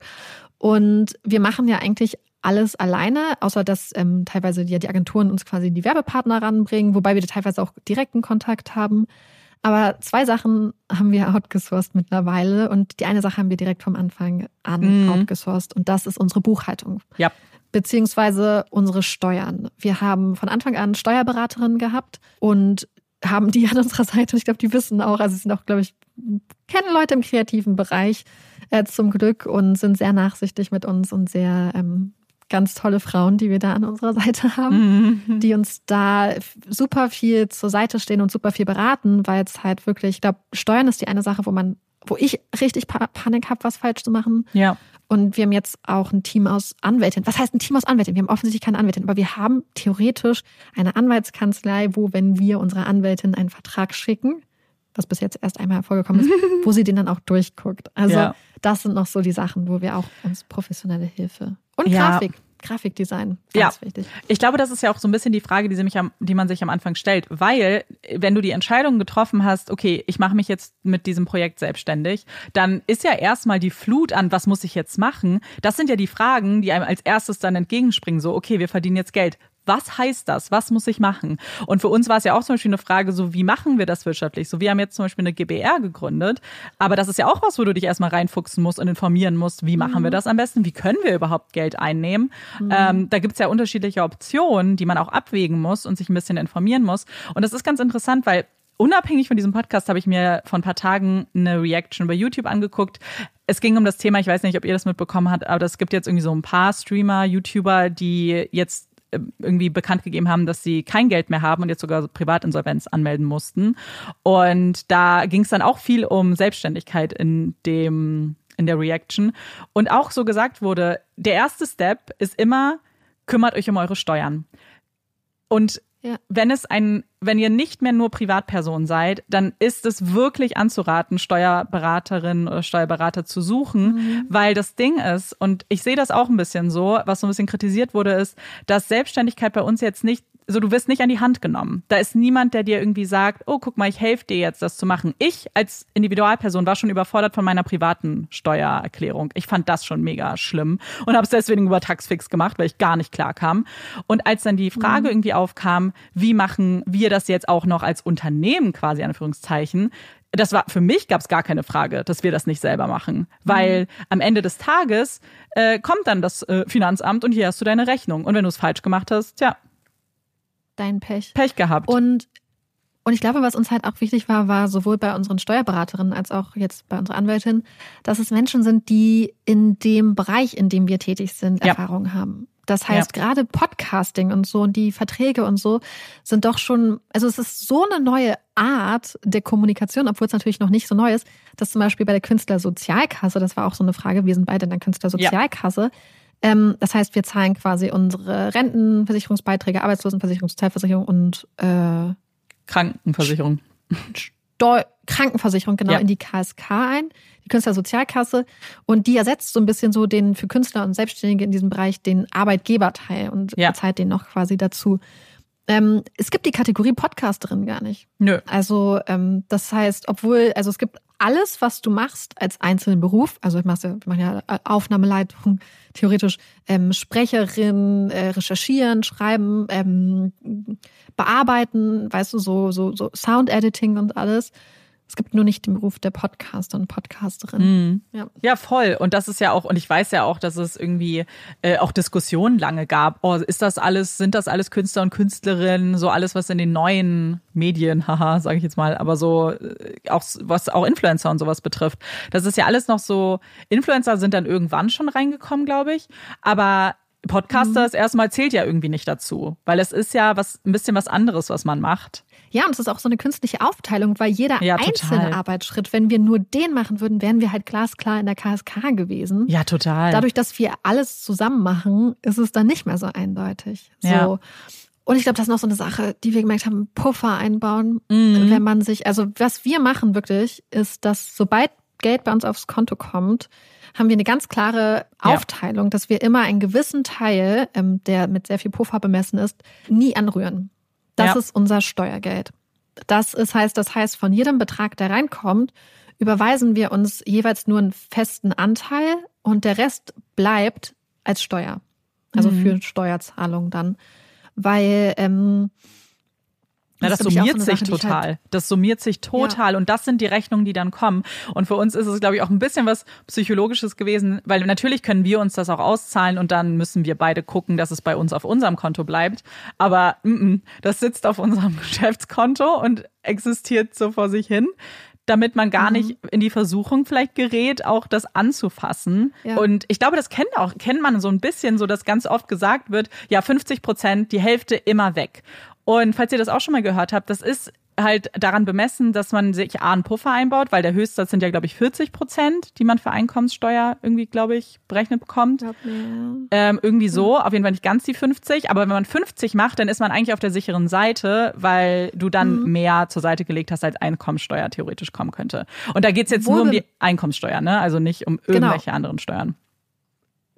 Und wir machen ja eigentlich alles alleine, außer dass ähm, teilweise ja die Agenturen uns quasi die Werbepartner ranbringen, wobei wir teilweise auch direkten Kontakt haben. Aber zwei Sachen haben wir outgesourced mittlerweile und die eine Sache haben wir direkt vom Anfang an mhm. outgesourced und das ist unsere Buchhaltung. Ja. Beziehungsweise unsere Steuern. Wir haben von Anfang an Steuerberaterinnen gehabt und haben die an unserer Seite. Ich glaube, die wissen auch, also sie sind auch, glaube ich, kennen Leute im kreativen Bereich äh, zum Glück und sind sehr nachsichtig mit uns und sehr ähm, ganz tolle Frauen, die wir da an unserer Seite haben, mhm. die uns da super viel zur Seite stehen und super viel beraten, weil es halt wirklich, ich glaube, Steuern ist die eine Sache, wo man, wo ich richtig Panik habe, was falsch zu machen. Ja. Und wir haben jetzt auch ein Team aus Anwältinnen. Was heißt ein Team aus Anwältinnen? Wir haben offensichtlich keine Anwältin, aber wir haben theoretisch eine Anwaltskanzlei, wo, wenn wir unserer Anwältin einen Vertrag schicken, was bis jetzt erst einmal vorgekommen ist, wo sie den dann auch durchguckt. Also ja. das sind noch so die Sachen, wo wir auch uns professionelle Hilfe und ja. Grafik. Grafikdesign, ganz ja. wichtig. Ich glaube, das ist ja auch so ein bisschen die Frage, die, mich am, die man sich am Anfang stellt, weil wenn du die Entscheidung getroffen hast, okay, ich mache mich jetzt mit diesem Projekt selbstständig, dann ist ja erstmal die Flut an, was muss ich jetzt machen? Das sind ja die Fragen, die einem als erstes dann entgegenspringen, so, okay, wir verdienen jetzt Geld was heißt das? Was muss ich machen? Und für uns war es ja auch zum Beispiel eine Frage, so wie machen wir das wirtschaftlich? So, wir haben jetzt zum Beispiel eine GBR gegründet, aber das ist ja auch was, wo du dich erstmal reinfuchsen musst und informieren musst, wie machen mhm. wir das am besten? Wie können wir überhaupt Geld einnehmen? Mhm. Ähm, da gibt's ja unterschiedliche Optionen, die man auch abwägen muss und sich ein bisschen informieren muss. Und das ist ganz interessant, weil unabhängig von diesem Podcast habe ich mir vor ein paar Tagen eine Reaction bei YouTube angeguckt. Es ging um das Thema, ich weiß nicht, ob ihr das mitbekommen habt, aber es gibt jetzt irgendwie so ein paar Streamer, YouTuber, die jetzt irgendwie bekannt gegeben haben, dass sie kein Geld mehr haben und jetzt sogar Privatinsolvenz anmelden mussten. Und da ging es dann auch viel um Selbstständigkeit in dem in der Reaction und auch so gesagt wurde, der erste Step ist immer kümmert euch um eure Steuern. Und ja. Wenn es ein, wenn ihr nicht mehr nur Privatperson seid, dann ist es wirklich anzuraten, Steuerberaterin oder Steuerberater zu suchen, mhm. weil das Ding ist, und ich sehe das auch ein bisschen so, was so ein bisschen kritisiert wurde, ist, dass Selbstständigkeit bei uns jetzt nicht so du wirst nicht an die Hand genommen. Da ist niemand, der dir irgendwie sagt, oh, guck mal, ich helfe dir jetzt, das zu machen. Ich als Individualperson war schon überfordert von meiner privaten Steuererklärung. Ich fand das schon mega schlimm und habe es deswegen über Taxfix gemacht, weil ich gar nicht klar kam. Und als dann die Frage mhm. irgendwie aufkam, wie machen wir das jetzt auch noch als Unternehmen quasi, Anführungszeichen, das war für mich gab es gar keine Frage, dass wir das nicht selber machen, weil mhm. am Ende des Tages äh, kommt dann das äh, Finanzamt und hier hast du deine Rechnung und wenn du es falsch gemacht hast, tja, dein Pech. Pech gehabt. Und, und ich glaube, was uns halt auch wichtig war, war sowohl bei unseren Steuerberaterinnen als auch jetzt bei unserer Anwältin, dass es Menschen sind, die in dem Bereich, in dem wir tätig sind, ja. Erfahrung haben. Das heißt, ja. gerade Podcasting und so und die Verträge und so sind doch schon, also es ist so eine neue Art der Kommunikation, obwohl es natürlich noch nicht so neu ist, dass zum Beispiel bei der Künstlersozialkasse, das war auch so eine Frage, wir sind beide in der Künstlersozialkasse, ja. Ähm, das heißt, wir zahlen quasi unsere Rentenversicherungsbeiträge, Arbeitslosenversicherung, Sozialversicherung und äh, Krankenversicherung. Steu Krankenversicherung genau ja. in die KSK ein, die Künstlersozialkasse. Und die ersetzt so ein bisschen so den für Künstler und Selbstständige in diesem Bereich den Arbeitgeberteil und ja. zahlt den noch quasi dazu. Ähm, es gibt die Kategorie Podcasterin gar nicht. Nö. Also ähm, das heißt, obwohl, also es gibt alles, was du machst als einzelnen Beruf, also ich mache ja, mach ja Aufnahmeleitung, theoretisch ähm, Sprecherin, äh, recherchieren, schreiben, ähm, bearbeiten, weißt du, so, so, so Sound Editing und alles. Es gibt nur nicht den Beruf der Podcaster und Podcasterin. Mhm. Ja. ja, voll. Und das ist ja auch, und ich weiß ja auch, dass es irgendwie äh, auch Diskussionen lange gab. Oh, ist das alles, sind das alles Künstler und Künstlerinnen, so alles, was in den neuen Medien, haha, sage ich jetzt mal, aber so äh, auch was auch Influencer und sowas betrifft. Das ist ja alles noch so, Influencer sind dann irgendwann schon reingekommen, glaube ich. Aber Podcasters mhm. erstmal zählt ja irgendwie nicht dazu, weil es ist ja was ein bisschen was anderes, was man macht. Ja, und es ist auch so eine künstliche Aufteilung, weil jeder ja, einzelne Arbeitsschritt, wenn wir nur den machen würden, wären wir halt glasklar in der KSK gewesen. Ja, total. Dadurch, dass wir alles zusammen machen, ist es dann nicht mehr so eindeutig. So. Ja. Und ich glaube, das ist noch so eine Sache, die wir gemerkt haben, Puffer einbauen, mhm. wenn man sich, also was wir machen wirklich, ist, dass sobald Geld bei uns aufs Konto kommt, haben wir eine ganz klare Aufteilung, ja. dass wir immer einen gewissen Teil, ähm, der mit sehr viel Puffer bemessen ist, nie anrühren. Das ja. ist unser Steuergeld. Das ist, heißt, das heißt, von jedem Betrag, der reinkommt, überweisen wir uns jeweils nur einen festen Anteil und der Rest bleibt als Steuer. Also mhm. für Steuerzahlung dann. Weil ähm, na, das, das summiert sich Sache, total. Halt das summiert sich total. Ja. Und das sind die Rechnungen, die dann kommen. Und für uns ist es, glaube ich, auch ein bisschen was Psychologisches gewesen, weil natürlich können wir uns das auch auszahlen und dann müssen wir beide gucken, dass es bei uns auf unserem Konto bleibt. Aber m -m, das sitzt auf unserem Geschäftskonto und existiert so vor sich hin damit man gar mhm. nicht in die Versuchung vielleicht gerät, auch das anzufassen. Ja. Und ich glaube, das kennt auch, kennt man so ein bisschen, so dass ganz oft gesagt wird, ja, 50 Prozent, die Hälfte immer weg. Und falls ihr das auch schon mal gehört habt, das ist halt daran bemessen, dass man sich A einen Puffer einbaut, weil der Höchstsatz sind ja, glaube ich, 40 Prozent, die man für Einkommenssteuer irgendwie, glaube ich, berechnet bekommt. Glaub, ja. ähm, irgendwie so, auf jeden Fall nicht ganz die 50, aber wenn man 50 macht, dann ist man eigentlich auf der sicheren Seite, weil du dann mhm. mehr zur Seite gelegt hast, als Einkommenssteuer theoretisch kommen könnte. Und da geht's jetzt Wo nur um die Einkommenssteuer, ne? Also nicht um genau. irgendwelche genau. anderen Steuern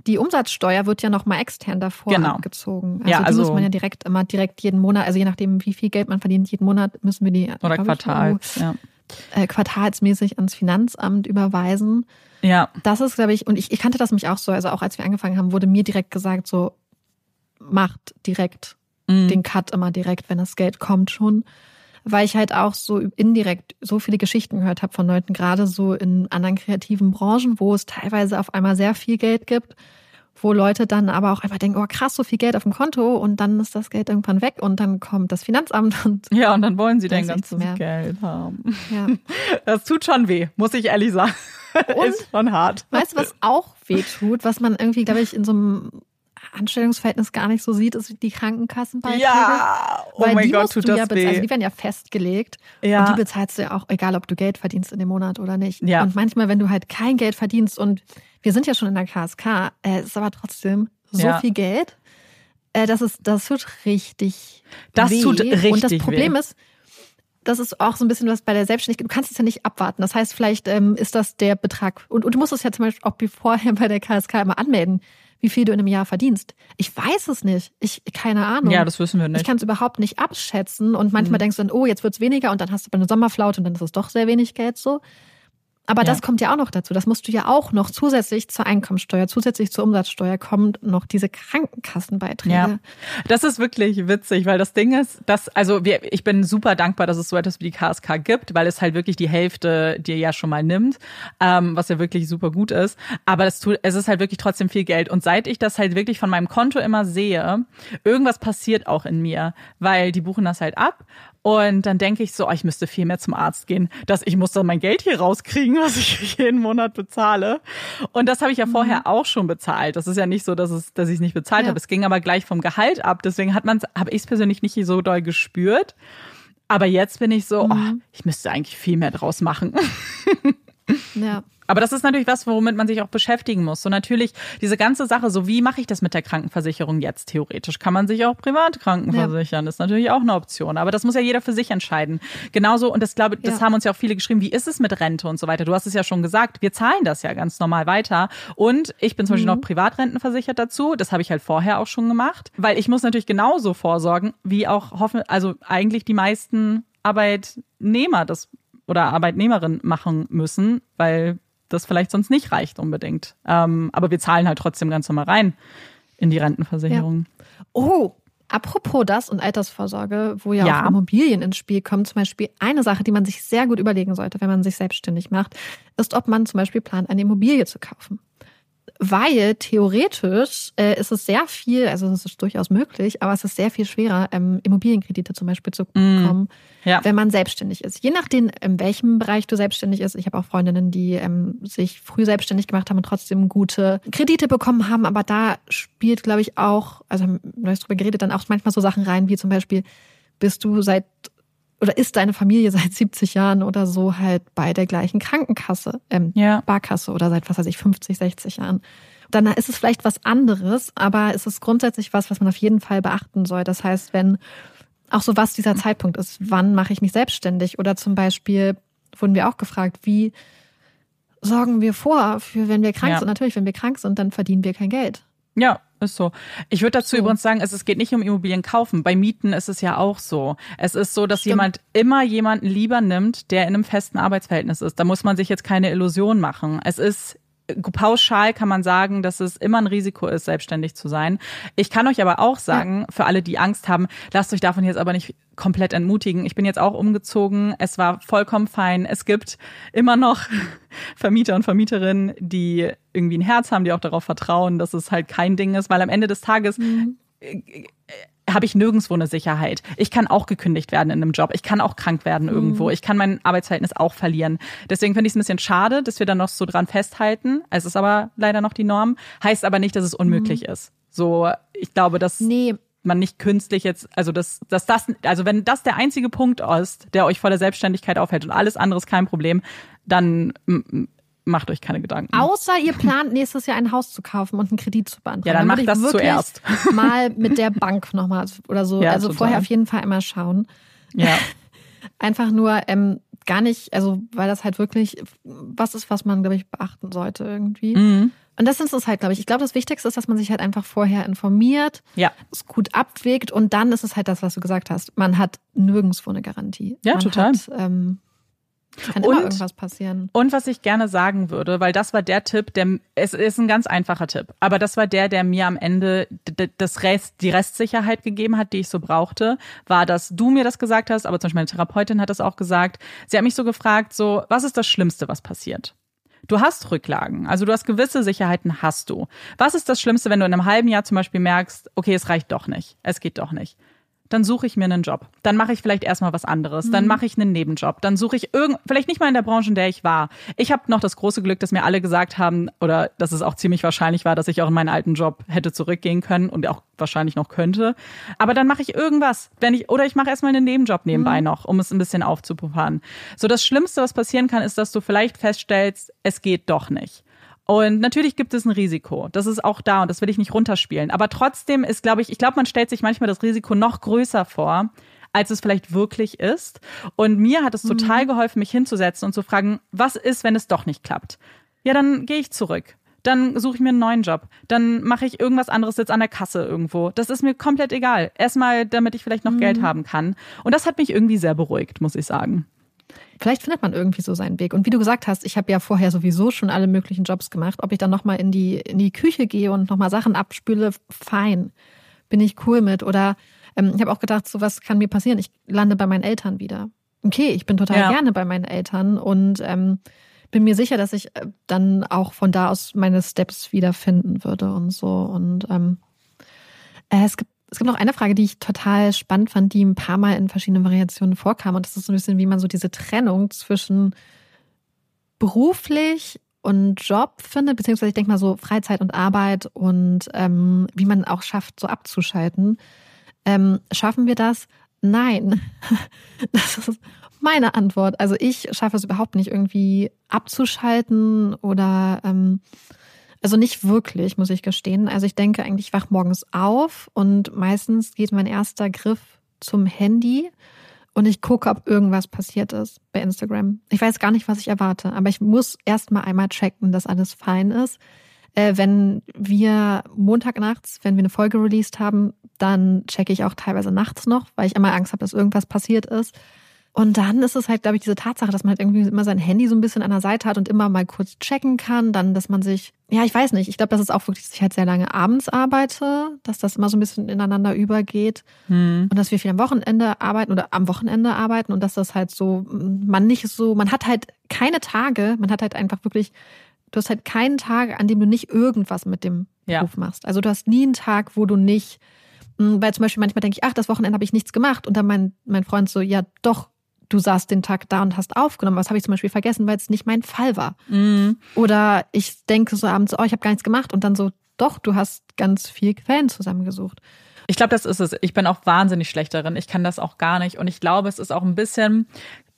die Umsatzsteuer wird ja nochmal extern davor genau. abgezogen. Also ja, also die muss man ja direkt immer direkt jeden Monat, also je nachdem, wie viel Geld man verdient, jeden Monat müssen wir die oder Quartals, ja. äh, quartalsmäßig ans Finanzamt überweisen. Ja. Das ist, glaube ich, und ich, ich kannte das mich auch so, also auch als wir angefangen haben, wurde mir direkt gesagt, so macht direkt mhm. den Cut immer direkt, wenn das Geld kommt schon weil ich halt auch so indirekt so viele Geschichten gehört habe von Leuten, gerade so in anderen kreativen Branchen, wo es teilweise auf einmal sehr viel Geld gibt, wo Leute dann aber auch einfach denken, oh krass, so viel Geld auf dem Konto und dann ist das Geld irgendwann weg und dann kommt das Finanzamt und ja und dann wollen sie dein ganzes Geld haben. Ja. Das tut schon weh, muss ich ehrlich sagen. Und ist schon hart. Weißt du, was auch weh tut, was man irgendwie, glaube ich, in so einem Anstellungsverhältnis gar nicht so sieht, ist die Krankenkassenbeiträge. Ja, oh Weil mein die Gott, tut das ja weh. Also die werden ja festgelegt ja. und die bezahlst du ja auch, egal ob du Geld verdienst in dem Monat oder nicht. Ja. Und manchmal, wenn du halt kein Geld verdienst und wir sind ja schon in der KSK, äh, ist aber trotzdem so ja. viel Geld, äh, das ist, das tut richtig Das weh. tut richtig Und das Problem weh. ist, das ist auch so ein bisschen was bei der Selbstständigkeit. Du kannst es ja nicht abwarten. Das heißt, vielleicht ähm, ist das der Betrag. Und, und du musst es ja zum Beispiel auch vorher bei der KSK immer anmelden wie viel du in einem Jahr verdienst. Ich weiß es nicht. Ich, keine Ahnung. Ja, das wissen wir nicht. Ich kann es überhaupt nicht abschätzen. Und manchmal mhm. denkst du dann, oh, jetzt wird's weniger und dann hast du eine Sommerflaute und dann ist es doch sehr wenig Geld so. Aber ja. das kommt ja auch noch dazu. Das musst du ja auch noch zusätzlich zur Einkommensteuer, zusätzlich zur Umsatzsteuer kommt noch diese Krankenkassenbeiträge. Ja. Das ist wirklich witzig, weil das Ding ist, dass, also wir, ich bin super dankbar, dass es so etwas wie die KSK gibt, weil es halt wirklich die Hälfte dir ja schon mal nimmt, ähm, was ja wirklich super gut ist. Aber das tut, es ist halt wirklich trotzdem viel Geld. Und seit ich das halt wirklich von meinem Konto immer sehe, irgendwas passiert auch in mir, weil die buchen das halt ab und dann denke ich so, oh, ich müsste viel mehr zum Arzt gehen, dass ich muss dann mein Geld hier rauskriegen, was ich jeden Monat bezahle. Und das habe ich ja mhm. vorher auch schon bezahlt. Das ist ja nicht so, dass es, dass ich es nicht bezahlt ja. habe. Es ging aber gleich vom Gehalt ab. Deswegen hat man, habe ich es persönlich nicht so doll gespürt. Aber jetzt bin ich so, mhm. oh, ich müsste eigentlich viel mehr draus machen. Ja. Aber das ist natürlich was, womit man sich auch beschäftigen muss. So natürlich diese ganze Sache, so wie mache ich das mit der Krankenversicherung jetzt theoretisch? Kann man sich auch privat krankenversichern? Ja. Das ist natürlich auch eine Option. Aber das muss ja jeder für sich entscheiden. Genauso, und das glaube das ja. haben uns ja auch viele geschrieben, wie ist es mit Rente und so weiter? Du hast es ja schon gesagt, wir zahlen das ja ganz normal weiter. Und ich bin zum Beispiel mhm. noch privatrentenversichert dazu. Das habe ich halt vorher auch schon gemacht. Weil ich muss natürlich genauso vorsorgen, wie auch hoffen, also eigentlich die meisten Arbeitnehmer das oder Arbeitnehmerin machen müssen, weil das vielleicht sonst nicht reicht unbedingt. Ähm, aber wir zahlen halt trotzdem ganz normal rein in die Rentenversicherung. Ja. Oh, apropos das und Altersvorsorge, wo ja, ja, auch Immobilien ins Spiel kommen, zum Beispiel eine Sache, die man sich sehr gut überlegen sollte, wenn man sich selbstständig macht, ist, ob man zum Beispiel plant, eine Immobilie zu kaufen weil theoretisch äh, ist es sehr viel, also es ist durchaus möglich, aber es ist sehr viel schwerer, ähm, Immobilienkredite zum Beispiel zu mm. bekommen, mm, ja. wenn man selbstständig ist. Je nachdem, in welchem Bereich du selbstständig ist. Ich habe auch Freundinnen, die ähm, sich früh selbstständig gemacht haben und trotzdem gute Kredite bekommen haben, aber da spielt, glaube ich, auch, also haben wir drüber geredet, dann auch manchmal so Sachen rein, wie zum Beispiel, bist du seit oder ist deine Familie seit 70 Jahren oder so halt bei der gleichen Krankenkasse, ähm, ja. Barkasse oder seit, was weiß ich, 50, 60 Jahren. Dann ist es vielleicht was anderes, aber es ist grundsätzlich was, was man auf jeden Fall beachten soll. Das heißt, wenn auch so was dieser Zeitpunkt ist, wann mache ich mich selbstständig? Oder zum Beispiel wurden wir auch gefragt, wie sorgen wir vor, für wenn wir krank ja. sind? Natürlich, wenn wir krank sind, dann verdienen wir kein Geld. Ja, ist so. Ich würde dazu so. übrigens sagen, es, es geht nicht um Immobilien kaufen. Bei Mieten ist es ja auch so. Es ist so, dass Stimmt. jemand immer jemanden lieber nimmt, der in einem festen Arbeitsverhältnis ist. Da muss man sich jetzt keine Illusion machen. Es ist pauschal kann man sagen, dass es immer ein Risiko ist, selbstständig zu sein. Ich kann euch aber auch sagen, für alle, die Angst haben, lasst euch davon jetzt aber nicht komplett entmutigen. Ich bin jetzt auch umgezogen. Es war vollkommen fein. Es gibt immer noch Vermieter und Vermieterinnen, die irgendwie ein Herz haben, die auch darauf vertrauen, dass es halt kein Ding ist, weil am Ende des Tages mhm habe ich nirgendwo eine Sicherheit. Ich kann auch gekündigt werden in einem Job. Ich kann auch krank werden irgendwo. Mhm. Ich kann mein Arbeitsverhältnis auch verlieren. Deswegen finde ich es ein bisschen schade, dass wir da noch so dran festhalten. Es ist aber leider noch die Norm. Heißt aber nicht, dass es unmöglich mhm. ist. So, ich glaube, dass nee. man nicht künstlich jetzt, also dass, dass das, also wenn das der einzige Punkt ist, der euch vor der Selbstständigkeit aufhält und alles andere ist kein Problem, dann macht euch keine Gedanken. Außer ihr plant nächstes Jahr ein Haus zu kaufen und einen Kredit zu beantragen. Ja, dann, dann macht das zuerst. Mal mit der Bank nochmal oder so. Ja, also total. vorher auf jeden Fall einmal schauen. Ja. Einfach nur ähm, gar nicht, also weil das halt wirklich was ist, was man, glaube ich, beachten sollte irgendwie. Mhm. Und das ist es halt, glaube ich. Ich glaube, das Wichtigste ist, dass man sich halt einfach vorher informiert, ja. es gut abwägt und dann ist es halt das, was du gesagt hast. Man hat nirgendwo eine Garantie. Ja, man total. Hat, ähm, kann und, immer irgendwas passieren. Und was ich gerne sagen würde, weil das war der Tipp, der es ist ein ganz einfacher Tipp, aber das war der, der mir am Ende das Rest, die Restsicherheit gegeben hat, die ich so brauchte, war, dass du mir das gesagt hast, aber zum Beispiel meine Therapeutin hat das auch gesagt. Sie hat mich so gefragt, so was ist das Schlimmste, was passiert? Du hast Rücklagen, also du hast gewisse Sicherheiten, hast du. Was ist das Schlimmste, wenn du in einem halben Jahr zum Beispiel merkst, okay, es reicht doch nicht, es geht doch nicht? Dann suche ich mir einen Job. Dann mache ich vielleicht erstmal was anderes. Mhm. Dann mache ich einen Nebenjob. Dann suche ich irgend, vielleicht nicht mal in der Branche, in der ich war. Ich habe noch das große Glück, dass mir alle gesagt haben, oder dass es auch ziemlich wahrscheinlich war, dass ich auch in meinen alten Job hätte zurückgehen können und auch wahrscheinlich noch könnte. Aber dann mache ich irgendwas, wenn ich, oder ich mache erstmal einen Nebenjob nebenbei mhm. noch, um es ein bisschen aufzupuffern. So das Schlimmste, was passieren kann, ist, dass du vielleicht feststellst, es geht doch nicht. Und natürlich gibt es ein Risiko. Das ist auch da und das will ich nicht runterspielen. Aber trotzdem ist, glaube ich, ich glaube, man stellt sich manchmal das Risiko noch größer vor, als es vielleicht wirklich ist. Und mir hat es mhm. total geholfen, mich hinzusetzen und zu fragen, was ist, wenn es doch nicht klappt? Ja, dann gehe ich zurück. Dann suche ich mir einen neuen Job. Dann mache ich irgendwas anderes jetzt an der Kasse irgendwo. Das ist mir komplett egal. Erstmal, damit ich vielleicht noch mhm. Geld haben kann. Und das hat mich irgendwie sehr beruhigt, muss ich sagen. Vielleicht findet man irgendwie so seinen Weg. Und wie du gesagt hast, ich habe ja vorher sowieso schon alle möglichen Jobs gemacht. Ob ich dann nochmal in die, in die Küche gehe und nochmal Sachen abspüle, fein. Bin ich cool mit. Oder ähm, ich habe auch gedacht, so was kann mir passieren. Ich lande bei meinen Eltern wieder. Okay, ich bin total ja. gerne bei meinen Eltern und ähm, bin mir sicher, dass ich äh, dann auch von da aus meine Steps wiederfinden würde und so. Und ähm, äh, es gibt es gibt noch eine Frage, die ich total spannend fand, die ein paar Mal in verschiedenen Variationen vorkam. Und das ist so ein bisschen, wie man so diese Trennung zwischen beruflich und Job findet, beziehungsweise ich denke mal so Freizeit und Arbeit und ähm, wie man auch schafft, so abzuschalten. Ähm, schaffen wir das? Nein. Das ist meine Antwort. Also ich schaffe es überhaupt nicht, irgendwie abzuschalten oder ähm, also nicht wirklich, muss ich gestehen. Also ich denke eigentlich, ich wach morgens auf und meistens geht mein erster Griff zum Handy und ich gucke, ob irgendwas passiert ist bei Instagram. Ich weiß gar nicht, was ich erwarte, aber ich muss erst mal einmal checken, dass alles fein ist. Äh, wenn wir Montagnachts, wenn wir eine Folge released haben, dann checke ich auch teilweise nachts noch, weil ich immer Angst habe, dass irgendwas passiert ist. Und dann ist es halt, glaube ich, diese Tatsache, dass man halt irgendwie immer sein Handy so ein bisschen an der Seite hat und immer mal kurz checken kann. Dann, dass man sich, ja, ich weiß nicht, ich glaube, dass es auch wirklich, dass ich halt sehr lange abends arbeite, dass das immer so ein bisschen ineinander übergeht. Hm. Und dass wir viel am Wochenende arbeiten oder am Wochenende arbeiten und dass das halt so, man nicht so, man hat halt keine Tage, man hat halt einfach wirklich, du hast halt keinen Tag, an dem du nicht irgendwas mit dem ja. Beruf machst. Also du hast nie einen Tag, wo du nicht, hm, weil zum Beispiel manchmal denke ich, ach, das Wochenende habe ich nichts gemacht. Und dann mein, mein Freund so, ja, doch, du saßt den Tag da und hast aufgenommen. Was habe ich zum Beispiel vergessen, weil es nicht mein Fall war. Mhm. Oder ich denke so abends, oh, ich habe gar nichts gemacht und dann so, doch, du hast ganz viel Quellen zusammengesucht. Ich glaube, das ist es. Ich bin auch wahnsinnig schlecht darin. Ich kann das auch gar nicht. Und ich glaube, es ist auch ein bisschen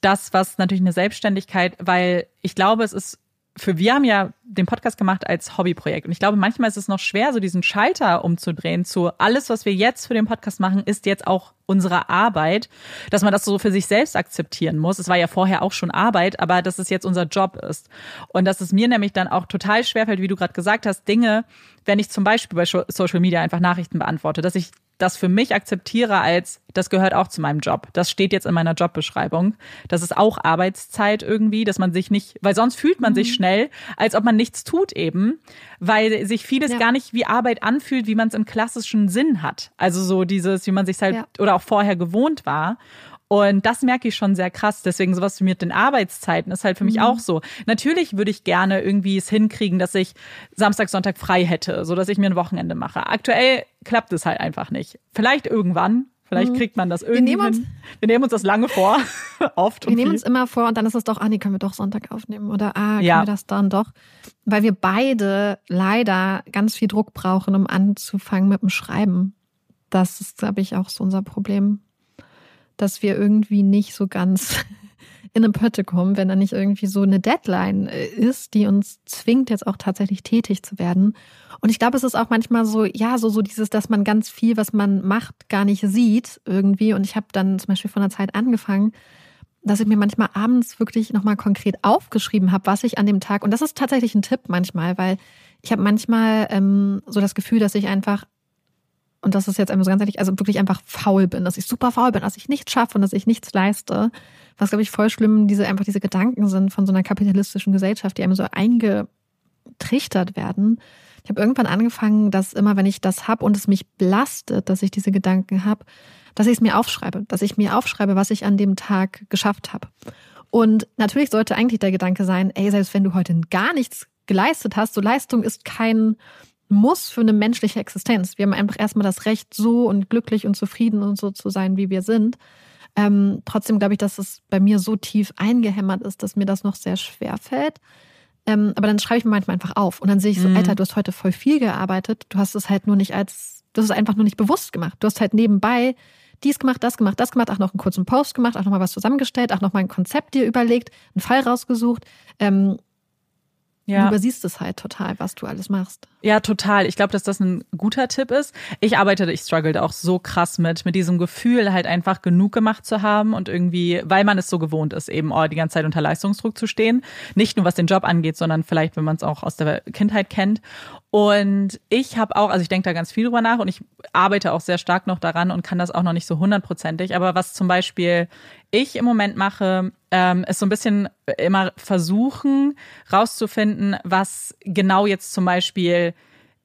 das, was natürlich eine Selbstständigkeit, weil ich glaube, es ist für wir haben ja den Podcast gemacht als Hobbyprojekt. Und ich glaube, manchmal ist es noch schwer, so diesen Schalter umzudrehen zu alles, was wir jetzt für den Podcast machen, ist jetzt auch unsere Arbeit, dass man das so für sich selbst akzeptieren muss. Es war ja vorher auch schon Arbeit, aber dass es jetzt unser Job ist. Und dass es mir nämlich dann auch total schwerfällt, wie du gerade gesagt hast, Dinge, wenn ich zum Beispiel bei Social Media einfach Nachrichten beantworte, dass ich das für mich akzeptiere als, das gehört auch zu meinem Job. Das steht jetzt in meiner Jobbeschreibung. Das ist auch Arbeitszeit irgendwie, dass man sich nicht, weil sonst fühlt man mhm. sich schnell, als ob man nichts tut eben, weil sich vieles ja. gar nicht wie Arbeit anfühlt, wie man es im klassischen Sinn hat. Also so dieses, wie man sich halt ja. oder auch vorher gewohnt war. Und das merke ich schon sehr krass. Deswegen sowas wie mit den Arbeitszeiten ist halt für mich mhm. auch so. Natürlich würde ich gerne irgendwie es hinkriegen, dass ich Samstag, Sonntag frei hätte, so dass ich mir ein Wochenende mache. Aktuell klappt es halt einfach nicht. Vielleicht irgendwann. Vielleicht mhm. kriegt man das irgendwie. Wir nehmen, uns, wir nehmen uns das lange vor, oft. Wir nehmen uns immer vor und dann ist es doch, ah, nee, können wir doch Sonntag aufnehmen oder ah, können ja. wir das dann doch? Weil wir beide leider ganz viel Druck brauchen, um anzufangen mit dem Schreiben. Das ist, glaube ich, auch so unser Problem dass wir irgendwie nicht so ganz in eine Pötte kommen, wenn da nicht irgendwie so eine Deadline äh, ist, die uns zwingt, jetzt auch tatsächlich tätig zu werden. Und ich glaube, es ist auch manchmal so, ja, so, so dieses, dass man ganz viel, was man macht, gar nicht sieht irgendwie. Und ich habe dann zum Beispiel von der Zeit angefangen, dass ich mir manchmal abends wirklich nochmal konkret aufgeschrieben habe, was ich an dem Tag, und das ist tatsächlich ein Tipp manchmal, weil ich habe manchmal ähm, so das Gefühl, dass ich einfach und das ist jetzt einmal so ganz ehrlich, also wirklich einfach faul bin, dass ich super faul bin, dass ich nichts schaffe und dass ich nichts leiste. Was, glaube ich, voll schlimm diese, einfach diese Gedanken sind von so einer kapitalistischen Gesellschaft, die einem so eingetrichtert werden. Ich habe irgendwann angefangen, dass immer, wenn ich das habe und es mich belastet, dass ich diese Gedanken habe, dass ich es mir aufschreibe, dass ich mir aufschreibe, was ich an dem Tag geschafft habe. Und natürlich sollte eigentlich der Gedanke sein, ey, selbst wenn du heute gar nichts geleistet hast, so Leistung ist kein muss für eine menschliche Existenz. Wir haben einfach erstmal das Recht, so und glücklich und zufrieden und so zu sein, wie wir sind. Ähm, trotzdem glaube ich, dass es bei mir so tief eingehämmert ist, dass mir das noch sehr schwer fällt. Ähm, aber dann schreibe ich mir manchmal einfach auf und dann sehe ich so, mhm. Alter, du hast heute voll viel gearbeitet. Du hast es halt nur nicht als, du hast es einfach nur nicht bewusst gemacht. Du hast halt nebenbei dies gemacht, das gemacht, das gemacht, auch noch einen kurzen Post gemacht, auch noch mal was zusammengestellt, auch noch mal ein Konzept dir überlegt, einen Fall rausgesucht. Ähm, ja. Du übersiehst es halt total, was du alles machst. Ja, total. Ich glaube, dass das ein guter Tipp ist. Ich arbeite, ich struggle auch so krass mit, mit diesem Gefühl, halt einfach genug gemacht zu haben und irgendwie, weil man es so gewohnt ist, eben oh, die ganze Zeit unter Leistungsdruck zu stehen. Nicht nur was den Job angeht, sondern vielleicht, wenn man es auch aus der Kindheit kennt. Und ich habe auch, also ich denke da ganz viel drüber nach und ich arbeite auch sehr stark noch daran und kann das auch noch nicht so hundertprozentig. Aber was zum Beispiel ich im Moment mache, ähm, ist so ein bisschen immer versuchen, rauszufinden, was genau jetzt zum Beispiel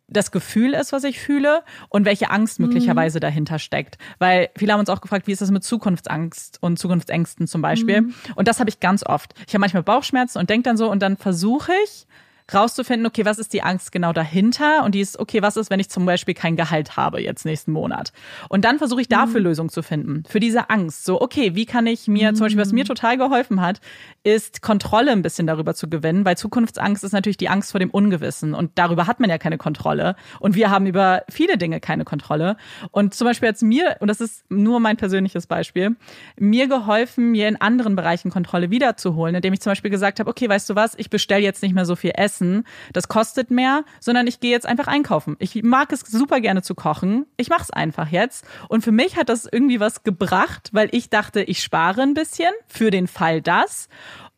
das Gefühl ist, was ich fühle und welche Angst mhm. möglicherweise mhm. dahinter steckt. Weil viele haben uns auch gefragt, wie ist das mit Zukunftsangst und Zukunftsängsten zum Beispiel. Mhm. Und das habe ich ganz oft. Ich habe manchmal Bauchschmerzen und denke dann so und dann versuche ich, rauszufinden, okay, was ist die Angst genau dahinter? Und die ist, okay, was ist, wenn ich zum Beispiel kein Gehalt habe jetzt nächsten Monat? Und dann versuche ich dafür mhm. Lösungen zu finden, für diese Angst. So, okay, wie kann ich mir, mhm. zum Beispiel, was mir mhm. total geholfen hat, ist Kontrolle ein bisschen darüber zu gewinnen, weil Zukunftsangst ist natürlich die Angst vor dem Ungewissen. Und darüber hat man ja keine Kontrolle. Und wir haben über viele Dinge keine Kontrolle. Und zum Beispiel jetzt mir, und das ist nur mein persönliches Beispiel, mir geholfen, mir in anderen Bereichen Kontrolle wiederzuholen, indem ich zum Beispiel gesagt habe, okay, weißt du was, ich bestelle jetzt nicht mehr so viel Essen essen, das kostet mehr, sondern ich gehe jetzt einfach einkaufen. Ich mag es super gerne zu kochen. Ich mache es einfach jetzt. Und für mich hat das irgendwie was gebracht, weil ich dachte, ich spare ein bisschen für den Fall das.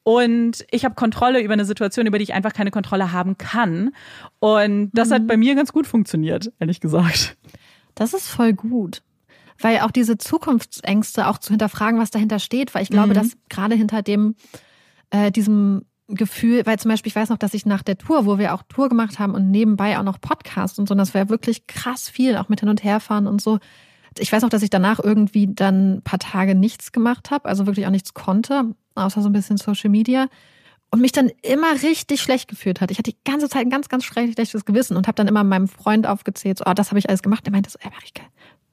Und ich habe Kontrolle über eine Situation, über die ich einfach keine Kontrolle haben kann. Und das mhm. hat bei mir ganz gut funktioniert, ehrlich gesagt. Das ist voll gut. Weil auch diese Zukunftsängste auch zu hinterfragen, was dahinter steht, weil ich glaube, mhm. dass gerade hinter dem, äh, diesem Gefühl, weil zum Beispiel, ich weiß noch, dass ich nach der Tour, wo wir auch Tour gemacht haben und nebenbei auch noch Podcast und so, und das war wirklich krass viel, auch mit hin und herfahren und so. Ich weiß noch, dass ich danach irgendwie dann ein paar Tage nichts gemacht habe, also wirklich auch nichts konnte, außer so ein bisschen Social Media. Und mich dann immer richtig schlecht gefühlt hat. Ich hatte die ganze Zeit ein ganz, ganz schlechtes Gewissen und habe dann immer meinem Freund aufgezählt, so, oh, das habe ich alles gemacht. Der meinte so, ey, Marike,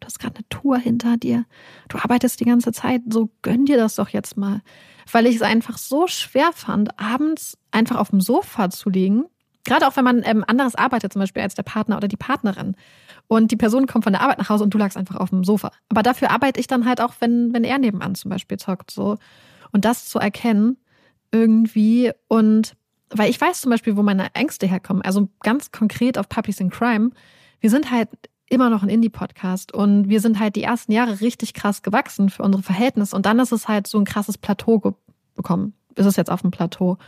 du hast gerade eine Tour hinter dir. Du arbeitest die ganze Zeit, so gönn dir das doch jetzt mal weil ich es einfach so schwer fand, abends einfach auf dem Sofa zu liegen. Gerade auch wenn man ähm, anderes arbeitet, zum Beispiel als der Partner oder die Partnerin. Und die Person kommt von der Arbeit nach Hause und du lagst einfach auf dem Sofa. Aber dafür arbeite ich dann halt auch, wenn, wenn er nebenan zum Beispiel zockt. So. Und das zu erkennen irgendwie und weil ich weiß zum Beispiel, wo meine Ängste herkommen. Also ganz konkret auf Puppies in Crime. Wir sind halt immer noch ein Indie-Podcast und wir sind halt die ersten Jahre richtig krass gewachsen für unsere Verhältnisse und dann ist es halt so ein krasses Plateau bekommen. Ist es jetzt auf dem Plateau.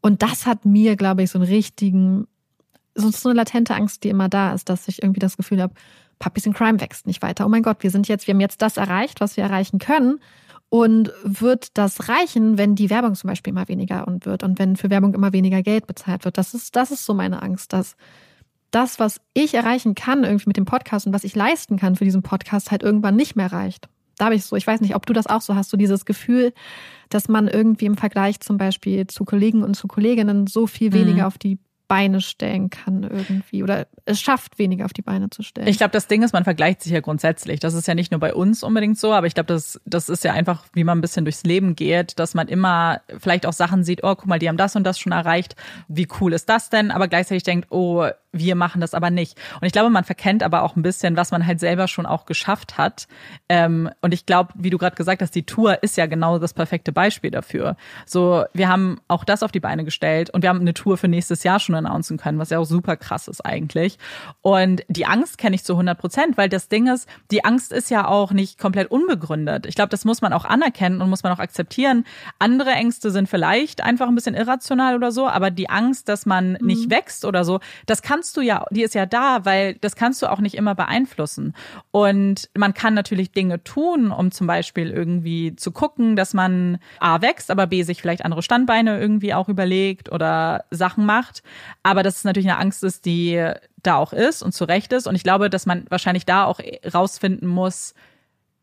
Und das hat mir, glaube ich, so einen richtigen so eine latente Angst, die immer da ist, dass ich irgendwie das Gefühl habe, Puppies in Crime wächst nicht weiter. Oh mein Gott, wir sind jetzt, wir haben jetzt das erreicht, was wir erreichen können. Und wird das reichen, wenn die Werbung zum Beispiel immer weniger und wird und wenn für Werbung immer weniger Geld bezahlt wird? Das ist, das ist so meine Angst, dass das, was ich erreichen kann, irgendwie mit dem Podcast und was ich leisten kann für diesen Podcast, halt irgendwann nicht mehr reicht. Da habe ich so, ich weiß nicht, ob du das auch so hast, so dieses Gefühl, dass man irgendwie im Vergleich zum Beispiel zu Kollegen und zu Kolleginnen so viel weniger mhm. auf die Beine stellen kann irgendwie oder es schafft, weniger auf die Beine zu stellen. Ich glaube, das Ding ist, man vergleicht sich ja grundsätzlich. Das ist ja nicht nur bei uns unbedingt so, aber ich glaube, das, das ist ja einfach, wie man ein bisschen durchs Leben geht, dass man immer vielleicht auch Sachen sieht, oh, guck mal, die haben das und das schon erreicht. Wie cool ist das denn? Aber gleichzeitig denkt, oh, wir machen das aber nicht. Und ich glaube, man verkennt aber auch ein bisschen, was man halt selber schon auch geschafft hat. Ähm, und ich glaube, wie du gerade gesagt hast, die Tour ist ja genau das perfekte Beispiel dafür. So, wir haben auch das auf die Beine gestellt und wir haben eine Tour für nächstes Jahr schon announcen können, was ja auch super krass ist eigentlich. Und die Angst kenne ich zu 100 Prozent, weil das Ding ist, die Angst ist ja auch nicht komplett unbegründet. Ich glaube, das muss man auch anerkennen und muss man auch akzeptieren. Andere Ängste sind vielleicht einfach ein bisschen irrational oder so, aber die Angst, dass man mhm. nicht wächst oder so, das kann kannst du ja, die ist ja da, weil das kannst du auch nicht immer beeinflussen. Und man kann natürlich Dinge tun, um zum Beispiel irgendwie zu gucken, dass man A wächst, aber B sich vielleicht andere Standbeine irgendwie auch überlegt oder Sachen macht. Aber dass es natürlich eine Angst ist, die da auch ist und zu Recht ist. Und ich glaube, dass man wahrscheinlich da auch rausfinden muss,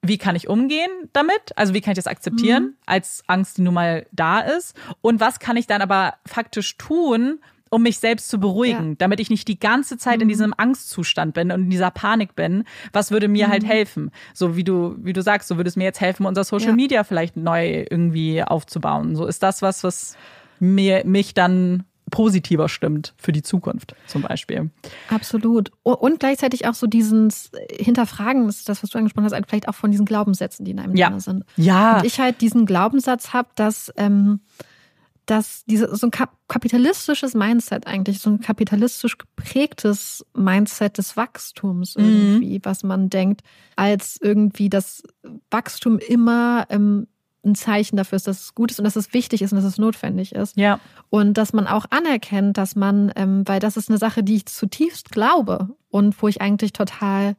wie kann ich umgehen damit? Also wie kann ich das akzeptieren mhm. als Angst, die nun mal da ist? Und was kann ich dann aber faktisch tun, um mich selbst zu beruhigen, ja. damit ich nicht die ganze Zeit mhm. in diesem Angstzustand bin und in dieser Panik bin. Was würde mir halt mhm. halt helfen? So wie du, wie du sagst, so würde es mir jetzt helfen, unser Social ja. Media vielleicht neu irgendwie aufzubauen. So ist das was, was mir, mich dann positiver stimmt für die Zukunft zum Beispiel. Absolut. Und gleichzeitig auch so diesen Hinterfragen, das ist das, was du angesprochen hast, vielleicht auch von diesen Glaubenssätzen, die in einem ja. sind. Ja. Und ich halt diesen Glaubenssatz habe, dass ähm, dass diese, so ein kapitalistisches Mindset eigentlich, so ein kapitalistisch geprägtes Mindset des Wachstums mhm. irgendwie, mhm. was man denkt, als irgendwie das Wachstum immer ähm, ein Zeichen dafür ist, dass es gut ist und dass es wichtig ist und dass es notwendig ist. Ja. Und dass man auch anerkennt, dass man, ähm, weil das ist eine Sache, die ich zutiefst glaube und wo ich eigentlich total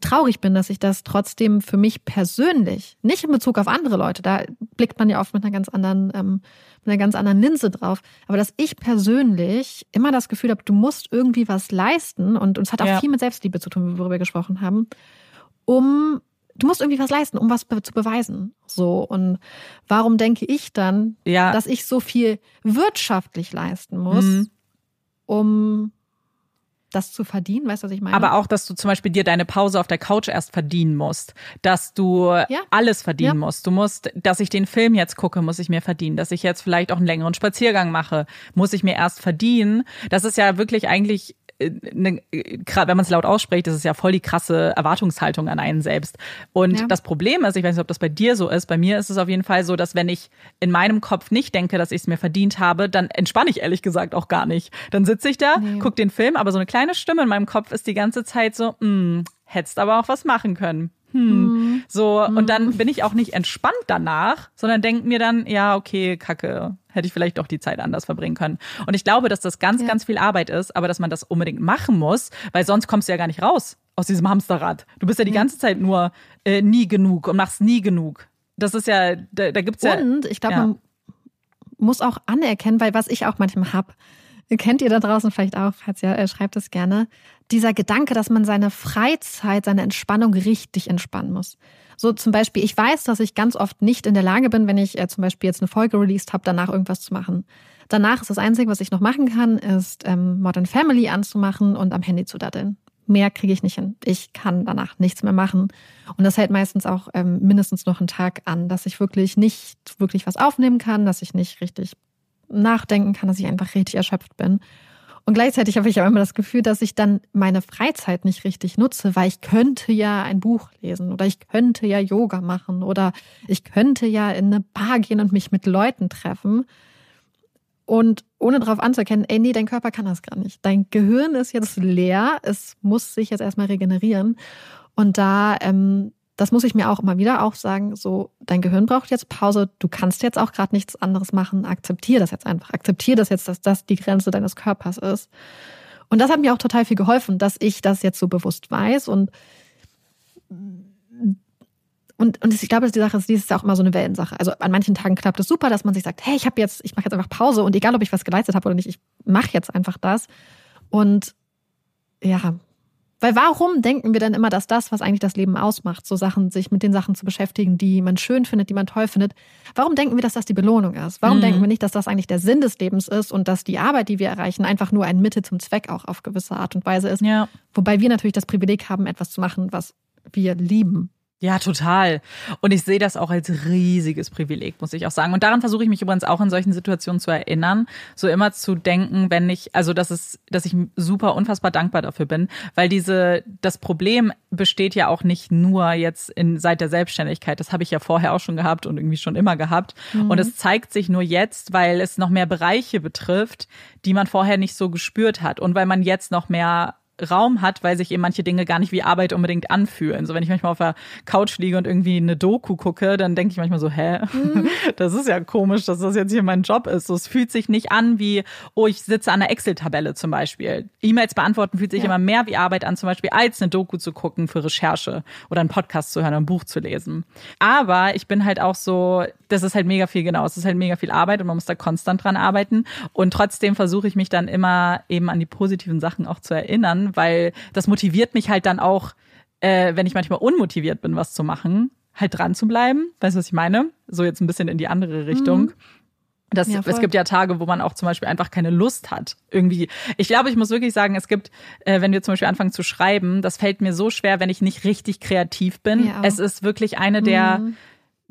traurig bin, dass ich das trotzdem für mich persönlich, nicht in Bezug auf andere Leute, da blickt man ja oft mit einer ganz anderen, ähm, mit einer ganz anderen Linse drauf, aber dass ich persönlich immer das Gefühl habe, du musst irgendwie was leisten und, und es hat auch ja. viel mit Selbstliebe zu tun, worüber wir gesprochen haben, um du musst irgendwie was leisten, um was be zu beweisen. So und warum denke ich dann, ja. dass ich so viel wirtschaftlich leisten muss, mhm. um das zu verdienen, weißt du, was ich meine? Aber auch, dass du zum Beispiel dir deine Pause auf der Couch erst verdienen musst, dass du ja. alles verdienen ja. musst. Du musst, dass ich den Film jetzt gucke, muss ich mir verdienen, dass ich jetzt vielleicht auch einen längeren Spaziergang mache, muss ich mir erst verdienen. Das ist ja wirklich eigentlich eine, wenn man es laut ausspricht, das ist ja voll die krasse Erwartungshaltung an einen selbst. Und ja. das Problem ist, ich weiß nicht, ob das bei dir so ist, bei mir ist es auf jeden Fall so, dass wenn ich in meinem Kopf nicht denke, dass ich es mir verdient habe, dann entspanne ich ehrlich gesagt auch gar nicht. Dann sitze ich da, nee. guck den Film, aber so eine kleine Stimme in meinem Kopf ist die ganze Zeit so, hm, hättest aber auch was machen können hm, mhm. so, mhm. und dann bin ich auch nicht entspannt danach, sondern denke mir dann, ja, okay, kacke, hätte ich vielleicht doch die Zeit anders verbringen können. Und ich glaube, dass das ganz, ja. ganz viel Arbeit ist, aber dass man das unbedingt machen muss, weil sonst kommst du ja gar nicht raus aus diesem Hamsterrad. Du bist ja die ja. ganze Zeit nur äh, nie genug und machst nie genug. Das ist ja, da, da gibt's ja. Und ich glaube, ja. man muss auch anerkennen, weil was ich auch manchmal hab, kennt ihr da draußen vielleicht auch, falls ihr äh, schreibt es gerne, dieser Gedanke, dass man seine Freizeit, seine Entspannung richtig entspannen muss. So zum Beispiel, ich weiß, dass ich ganz oft nicht in der Lage bin, wenn ich äh, zum Beispiel jetzt eine Folge released habe, danach irgendwas zu machen. Danach ist das Einzige, was ich noch machen kann, ist ähm, Modern Family anzumachen und am Handy zu daddeln. Mehr kriege ich nicht hin. Ich kann danach nichts mehr machen. Und das hält meistens auch ähm, mindestens noch einen Tag an, dass ich wirklich nicht wirklich was aufnehmen kann, dass ich nicht richtig nachdenken kann, dass ich einfach richtig erschöpft bin. Und gleichzeitig habe ich auch immer das Gefühl, dass ich dann meine Freizeit nicht richtig nutze, weil ich könnte ja ein Buch lesen oder ich könnte ja Yoga machen oder ich könnte ja in eine Bar gehen und mich mit Leuten treffen. Und ohne darauf anzuerkennen, ey, nee, dein Körper kann das gar nicht. Dein Gehirn ist jetzt leer, es muss sich jetzt erstmal regenerieren. Und da ähm, das muss ich mir auch immer wieder auch sagen, so, dein Gehirn braucht jetzt Pause, du kannst jetzt auch gerade nichts anderes machen, akzeptier das jetzt einfach, akzeptier das jetzt, dass das die Grenze deines Körpers ist. Und das hat mir auch total viel geholfen, dass ich das jetzt so bewusst weiß und und, und ich glaube, die Sache ist, ist ja auch immer so eine Wellensache. Also an manchen Tagen klappt es super, dass man sich sagt, hey, ich habe jetzt, ich mache jetzt einfach Pause und egal, ob ich was geleistet habe oder nicht, ich mache jetzt einfach das. Und ja, weil warum denken wir dann immer, dass das, was eigentlich das Leben ausmacht, so Sachen, sich mit den Sachen zu beschäftigen, die man schön findet, die man toll findet, warum denken wir, dass das die Belohnung ist? Warum mhm. denken wir nicht, dass das eigentlich der Sinn des Lebens ist und dass die Arbeit, die wir erreichen, einfach nur ein Mittel zum Zweck auch auf gewisse Art und Weise ist? Ja. Wobei wir natürlich das Privileg haben, etwas zu machen, was wir lieben. Ja, total. Und ich sehe das auch als riesiges Privileg, muss ich auch sagen. Und daran versuche ich mich übrigens auch in solchen Situationen zu erinnern, so immer zu denken, wenn ich, also dass es, dass ich super unfassbar dankbar dafür bin, weil diese, das Problem besteht ja auch nicht nur jetzt in, seit der Selbstständigkeit. Das habe ich ja vorher auch schon gehabt und irgendwie schon immer gehabt. Mhm. Und es zeigt sich nur jetzt, weil es noch mehr Bereiche betrifft, die man vorher nicht so gespürt hat und weil man jetzt noch mehr Raum hat, weil sich eben manche Dinge gar nicht wie Arbeit unbedingt anfühlen. So wenn ich manchmal auf der Couch liege und irgendwie eine Doku gucke, dann denke ich manchmal so, hä, mhm. das ist ja komisch, dass das jetzt hier mein Job ist. So, es fühlt sich nicht an wie, oh, ich sitze an einer Excel-Tabelle zum Beispiel. E-Mails beantworten fühlt sich ja. immer mehr wie Arbeit an, zum Beispiel als eine Doku zu gucken für Recherche oder einen Podcast zu hören, ein Buch zu lesen. Aber ich bin halt auch so, das ist halt mega viel genau, es ist halt mega viel Arbeit und man muss da konstant dran arbeiten. Und trotzdem versuche ich mich dann immer eben an die positiven Sachen auch zu erinnern weil das motiviert mich halt dann auch, äh, wenn ich manchmal unmotiviert bin, was zu machen, halt dran zu bleiben. Weißt du, was ich meine? So jetzt ein bisschen in die andere Richtung. Mhm. Das, ja, es gibt ja Tage, wo man auch zum Beispiel einfach keine Lust hat. Irgendwie. Ich glaube, ich muss wirklich sagen, es gibt, äh, wenn wir zum Beispiel anfangen zu schreiben, das fällt mir so schwer, wenn ich nicht richtig kreativ bin. Ja. Es ist wirklich eine der, mhm.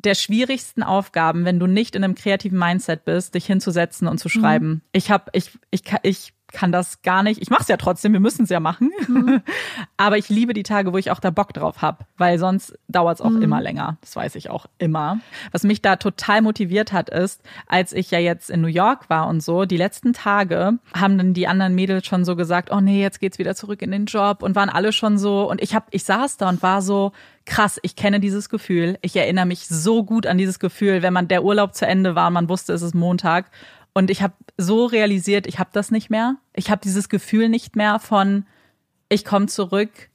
Der schwierigsten Aufgaben, wenn du nicht in einem kreativen Mindset bist, dich hinzusetzen und zu schreiben. Mhm. Ich habe, ich, ich, ich kann das gar nicht. Ich mache es ja trotzdem, wir müssen es ja machen. Mhm. Aber ich liebe die Tage, wo ich auch da Bock drauf habe, weil sonst dauert es auch mhm. immer länger. Das weiß ich auch immer. Was mich da total motiviert hat, ist, als ich ja jetzt in New York war und so, die letzten Tage haben dann die anderen Mädels schon so gesagt, oh nee, jetzt geht's wieder zurück in den Job und waren alle schon so und ich habe ich saß da und war so krass, ich kenne dieses Gefühl. Ich erinnere mich so gut an dieses Gefühl, wenn man der Urlaub zu Ende war man wusste, es ist Montag und ich habe so realisiert, ich habe das nicht mehr. Ich habe dieses Gefühl nicht mehr von, ich komme zurück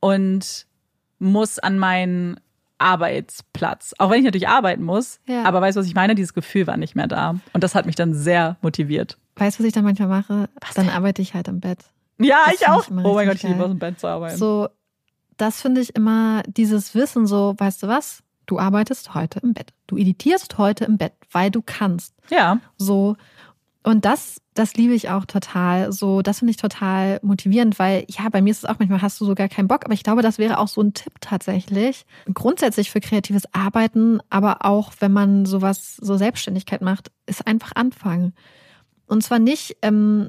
und muss an meinen Arbeitsplatz. Auch wenn ich natürlich arbeiten muss. Ja. Aber weißt du, was ich meine? Dieses Gefühl war nicht mehr da. Und das hat mich dann sehr motiviert. Weißt du, was ich dann manchmal mache? Was dann denn? arbeite ich halt im Bett. Ja, das ich auch. Ich oh mein Gott, ich liebe aus dem Bett zu arbeiten. So, das finde ich immer dieses Wissen so, weißt du was? Du arbeitest heute im Bett. Du editierst heute im Bett, weil du kannst. Ja. So. Und das, das liebe ich auch total. So, das finde ich total motivierend, weil ja, bei mir ist es auch manchmal hast du sogar keinen Bock, aber ich glaube, das wäre auch so ein Tipp tatsächlich. Grundsätzlich für kreatives Arbeiten, aber auch wenn man sowas, so Selbstständigkeit macht, ist einfach anfangen. Und zwar nicht ähm,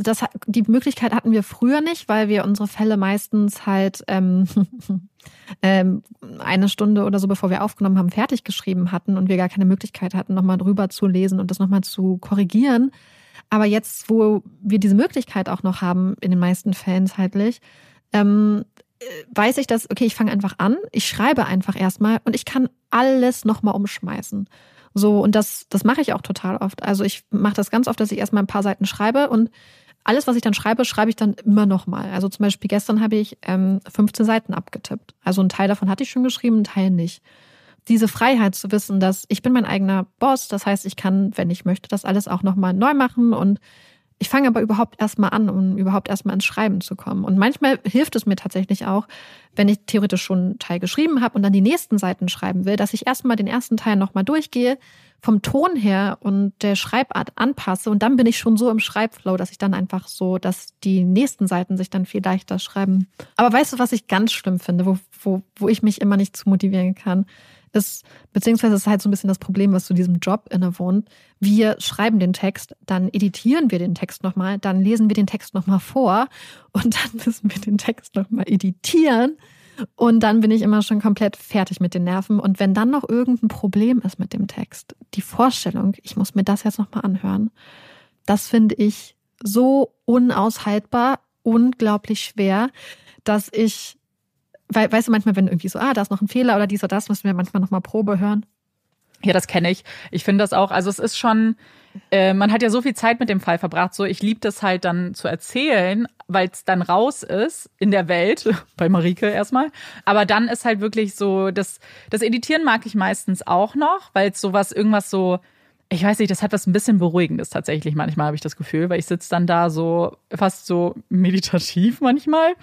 das, die Möglichkeit hatten wir früher nicht, weil wir unsere Fälle meistens halt ähm, ähm, eine Stunde oder so, bevor wir aufgenommen haben, fertig geschrieben hatten und wir gar keine Möglichkeit hatten, nochmal drüber zu lesen und das nochmal zu korrigieren. Aber jetzt, wo wir diese Möglichkeit auch noch haben, in den meisten Fällen zeitlich, ähm, weiß ich, dass, okay, ich fange einfach an, ich schreibe einfach erstmal und ich kann alles nochmal umschmeißen. So, und das, das mache ich auch total oft. Also ich mache das ganz oft, dass ich erstmal ein paar Seiten schreibe und alles, was ich dann schreibe, schreibe ich dann immer nochmal. Also zum Beispiel gestern habe ich ähm, 15 Seiten abgetippt. Also ein Teil davon hatte ich schon geschrieben, ein Teil nicht. Diese Freiheit zu wissen, dass ich bin mein eigener Boss, das heißt, ich kann, wenn ich möchte, das alles auch nochmal neu machen und ich fange aber überhaupt erstmal an, um überhaupt erstmal ins Schreiben zu kommen. Und manchmal hilft es mir tatsächlich auch, wenn ich theoretisch schon einen Teil geschrieben habe und dann die nächsten Seiten schreiben will, dass ich erstmal den ersten Teil nochmal durchgehe, vom Ton her und der Schreibart anpasse und dann bin ich schon so im Schreibflow, dass ich dann einfach so, dass die nächsten Seiten sich dann viel leichter schreiben. Aber weißt du, was ich ganz schlimm finde, wo, wo, wo ich mich immer nicht zu motivieren kann? Ist, beziehungsweise ist halt so ein bisschen das Problem, was zu diesem Job innewohnt. Wir schreiben den Text, dann editieren wir den Text nochmal, dann lesen wir den Text nochmal vor und dann müssen wir den Text nochmal editieren. Und dann bin ich immer schon komplett fertig mit den Nerven. Und wenn dann noch irgendein Problem ist mit dem Text, die Vorstellung, ich muss mir das jetzt nochmal anhören, das finde ich so unaushaltbar, unglaublich schwer, dass ich weil, weißt du, manchmal, wenn irgendwie so, ah, da ist noch ein Fehler oder dies oder das, müssen wir manchmal nochmal Probe hören. Ja, das kenne ich. Ich finde das auch, also es ist schon, äh, man hat ja so viel Zeit mit dem Fall verbracht, so ich liebe das halt dann zu erzählen, weil es dann raus ist in der Welt, bei Marike erstmal. Aber dann ist halt wirklich so, das, das Editieren mag ich meistens auch noch, weil es sowas, irgendwas so, ich weiß nicht, das hat was ein bisschen Beruhigendes tatsächlich manchmal, habe ich das Gefühl, weil ich sitze dann da so fast so meditativ manchmal.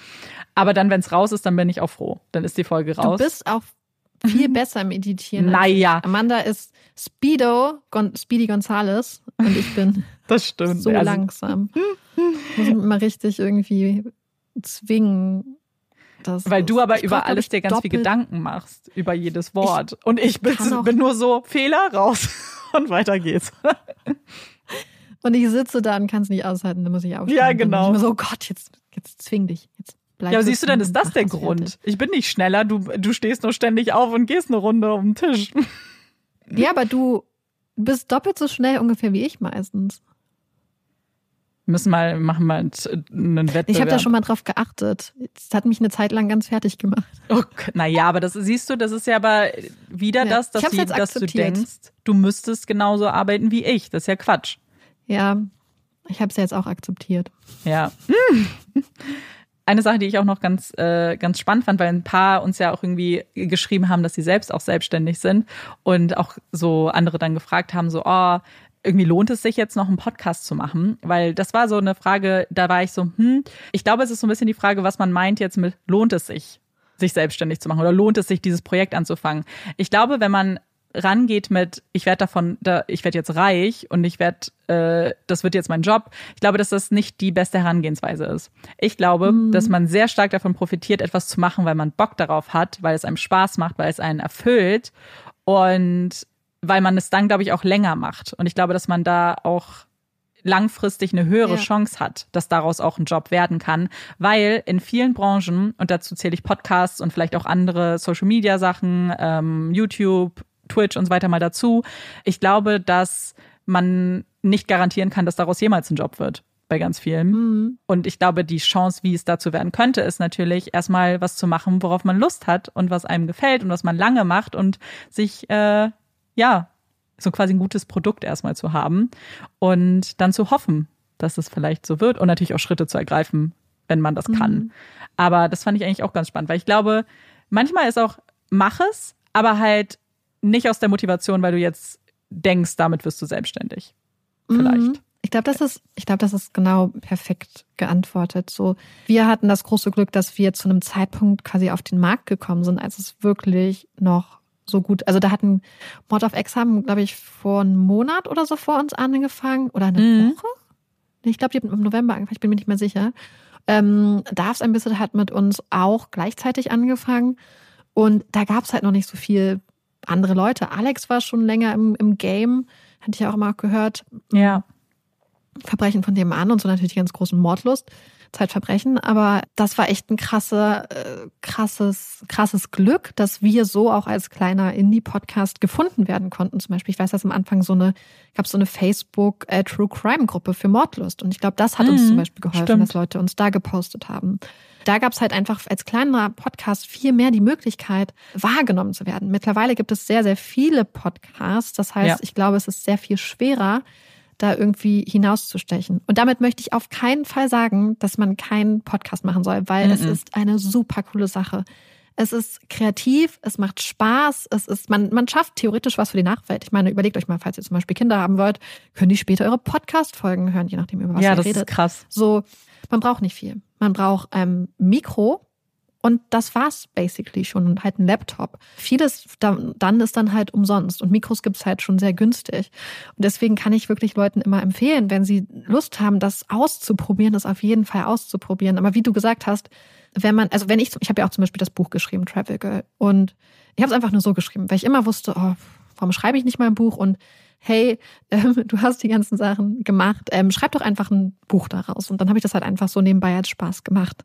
Aber dann, wenn es raus ist, dann bin ich auch froh. Dann ist die Folge raus. Du bist auch viel besser im Editieren. Naja. Amanda ist Speedo, Gon Speedy Gonzales und ich bin das stimmt. so also, langsam. Muss mich immer richtig irgendwie zwingen. Weil du aber über alles dir ganz viel Gedanken machst, über jedes Wort. Ich und ich bin, bin nur so, Fehler raus und weiter geht's. Und ich sitze da und kann es nicht aushalten, dann muss ich aufstehen. Ja, genau. Ich so, oh Gott, jetzt, jetzt zwing dich. Jetzt bleib ja, siehst du, dann ist das der Grund. Fertig. Ich bin nicht schneller, du, du stehst nur ständig auf und gehst eine Runde um den Tisch. Ja, aber du bist doppelt so schnell ungefähr wie ich meistens. Wir müssen mal, machen mal einen Wettbewerb. Ich habe da schon mal drauf geachtet. Das hat mich eine Zeit lang ganz fertig gemacht. Okay. Naja, aber das siehst du, das ist ja aber wieder ja. das, dass, die, dass du denkst, du müsstest genauso arbeiten wie ich. Das ist ja Quatsch. Ja, ich habe es ja jetzt auch akzeptiert. Ja. Eine Sache, die ich auch noch ganz, äh, ganz spannend fand, weil ein paar uns ja auch irgendwie geschrieben haben, dass sie selbst auch selbstständig sind und auch so andere dann gefragt haben, so, oh, irgendwie lohnt es sich jetzt noch einen Podcast zu machen, weil das war so eine Frage, da war ich so, hm, ich glaube, es ist so ein bisschen die Frage, was man meint jetzt mit lohnt es sich, sich selbstständig zu machen oder lohnt es sich, dieses Projekt anzufangen. Ich glaube, wenn man rangeht mit, ich werde davon, da, ich werde jetzt reich und ich werde, äh, das wird jetzt mein Job. Ich glaube, dass das nicht die beste Herangehensweise ist. Ich glaube, mhm. dass man sehr stark davon profitiert, etwas zu machen, weil man Bock darauf hat, weil es einem Spaß macht, weil es einen erfüllt und weil man es dann, glaube ich, auch länger macht. Und ich glaube, dass man da auch langfristig eine höhere ja. Chance hat, dass daraus auch ein Job werden kann, weil in vielen Branchen, und dazu zähle ich Podcasts und vielleicht auch andere Social-Media-Sachen, ähm, YouTube, Twitch und so weiter mal dazu. Ich glaube, dass man nicht garantieren kann, dass daraus jemals ein Job wird bei ganz vielen. Mhm. Und ich glaube, die Chance, wie es dazu werden könnte, ist natürlich erstmal was zu machen, worauf man Lust hat und was einem gefällt und was man lange macht und sich, äh, ja, so quasi ein gutes Produkt erstmal zu haben und dann zu hoffen, dass es vielleicht so wird und natürlich auch Schritte zu ergreifen, wenn man das kann. Mhm. Aber das fand ich eigentlich auch ganz spannend, weil ich glaube, manchmal ist auch, mach es, aber halt nicht aus der Motivation, weil du jetzt denkst, damit wirst du selbstständig. Vielleicht. Mhm. Ich glaube, das ist, ich glaube, das ist genau perfekt geantwortet. So, wir hatten das große Glück, dass wir zu einem Zeitpunkt quasi auf den Markt gekommen sind, als es wirklich noch so gut, also da hatten Mord of X haben, glaube ich, vor einem Monat oder so vor uns angefangen oder eine mhm. Woche. Ich glaube, die haben im November angefangen, ich bin mir nicht mehr sicher. Ähm, Darf's ein bisschen hat mit uns auch gleichzeitig angefangen. Und da gab es halt noch nicht so viel andere Leute. Alex war schon länger im, im Game, hatte ich ja auch immer gehört. Ja. Verbrechen von dem an und so natürlich die ganz großen Mordlust. Zeitverbrechen, aber das war echt ein krasser, äh, krasses, krasses Glück, dass wir so auch als kleiner Indie-Podcast gefunden werden konnten. Zum Beispiel, ich weiß, dass am Anfang so eine, gab so eine Facebook äh, True Crime Gruppe für Mordlust und ich glaube, das hat mhm, uns zum Beispiel geholfen, stimmt. dass Leute uns da gepostet haben da gab es halt einfach als kleiner Podcast viel mehr die Möglichkeit, wahrgenommen zu werden. Mittlerweile gibt es sehr, sehr viele Podcasts. Das heißt, ja. ich glaube, es ist sehr viel schwerer, da irgendwie hinauszustechen. Und damit möchte ich auf keinen Fall sagen, dass man keinen Podcast machen soll, weil mhm. es ist eine super coole Sache. Es ist kreativ, es macht Spaß, es ist, man, man schafft theoretisch was für die Nachwelt. Ich meine, überlegt euch mal, falls ihr zum Beispiel Kinder haben wollt, können die später eure Podcast-Folgen hören, je nachdem, über was ja, ihr redet. Ja, das ist krass. So, man braucht nicht viel. Man braucht ähm, Mikro und das war's basically schon und halt ein Laptop. Vieles dann ist dann halt umsonst und Mikros gibt's halt schon sehr günstig. Und deswegen kann ich wirklich Leuten immer empfehlen, wenn sie Lust haben, das auszuprobieren, das auf jeden Fall auszuprobieren. Aber wie du gesagt hast, wenn man, also wenn ich, ich habe ja auch zum Beispiel das Buch geschrieben, Travel Girl, und ich habe es einfach nur so geschrieben, weil ich immer wusste, oh, warum schreibe ich nicht mal ein Buch und hey, ähm, du hast die ganzen Sachen gemacht, ähm, schreib doch einfach ein Buch daraus. Und dann habe ich das halt einfach so nebenbei als Spaß gemacht.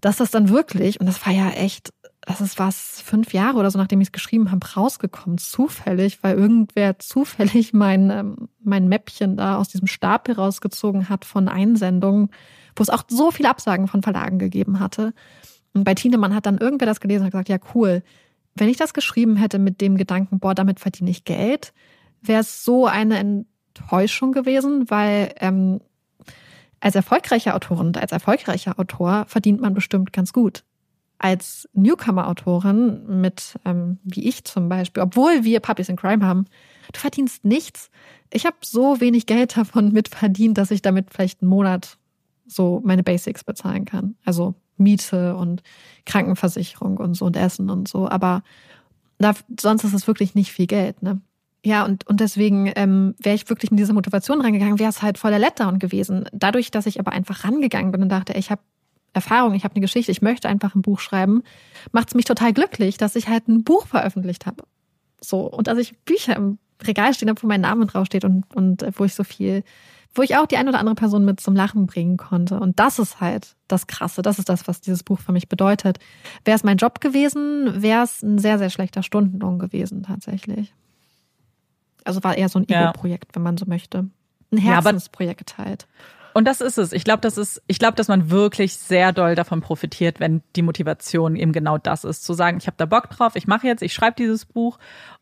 Dass das dann wirklich, und das war ja echt, das ist was, fünf Jahre oder so, nachdem ich es geschrieben habe, rausgekommen, zufällig, weil irgendwer zufällig mein, ähm, mein Mäppchen da aus diesem Stapel rausgezogen hat von Einsendungen, wo es auch so viele Absagen von Verlagen gegeben hatte. Und bei Tienemann hat dann irgendwer das gelesen und gesagt, ja cool, wenn ich das geschrieben hätte mit dem Gedanken, boah, damit verdiene ich Geld, wäre es so eine Enttäuschung gewesen, weil ähm, als erfolgreiche Autorin und als erfolgreicher Autor verdient man bestimmt ganz gut. Als Newcomer-Autorin mit, ähm, wie ich zum Beispiel, obwohl wir Puppies in Crime haben, du verdienst nichts. Ich habe so wenig Geld davon mitverdient, dass ich damit vielleicht einen Monat so meine Basics bezahlen kann. Also Miete und Krankenversicherung und so und Essen und so. Aber da, sonst ist es wirklich nicht viel Geld, ne? Ja, und, und deswegen ähm, wäre ich wirklich mit dieser Motivation rangegangen, wäre es halt voller Letdown gewesen. Dadurch, dass ich aber einfach rangegangen bin und dachte, ich habe Erfahrung, ich habe eine Geschichte, ich möchte einfach ein Buch schreiben, macht es mich total glücklich, dass ich halt ein Buch veröffentlicht habe. So, und dass ich Bücher im Regal stehen habe, wo mein Name draufsteht und, und äh, wo ich so viel, wo ich auch die ein oder andere Person mit zum Lachen bringen konnte. Und das ist halt das Krasse, das ist das, was dieses Buch für mich bedeutet. Wäre es mein Job gewesen, wäre es ein sehr, sehr schlechter Stundenlohn gewesen, tatsächlich. Also war eher so ein Ego-Projekt, wenn man so möchte. Ein Herzensprojekt halt. Und das ist es. Ich glaube, das ist, ich glaube, dass man wirklich sehr doll davon profitiert, wenn die Motivation eben genau das ist. Zu sagen, ich habe da Bock drauf, ich mache jetzt, ich schreibe dieses Buch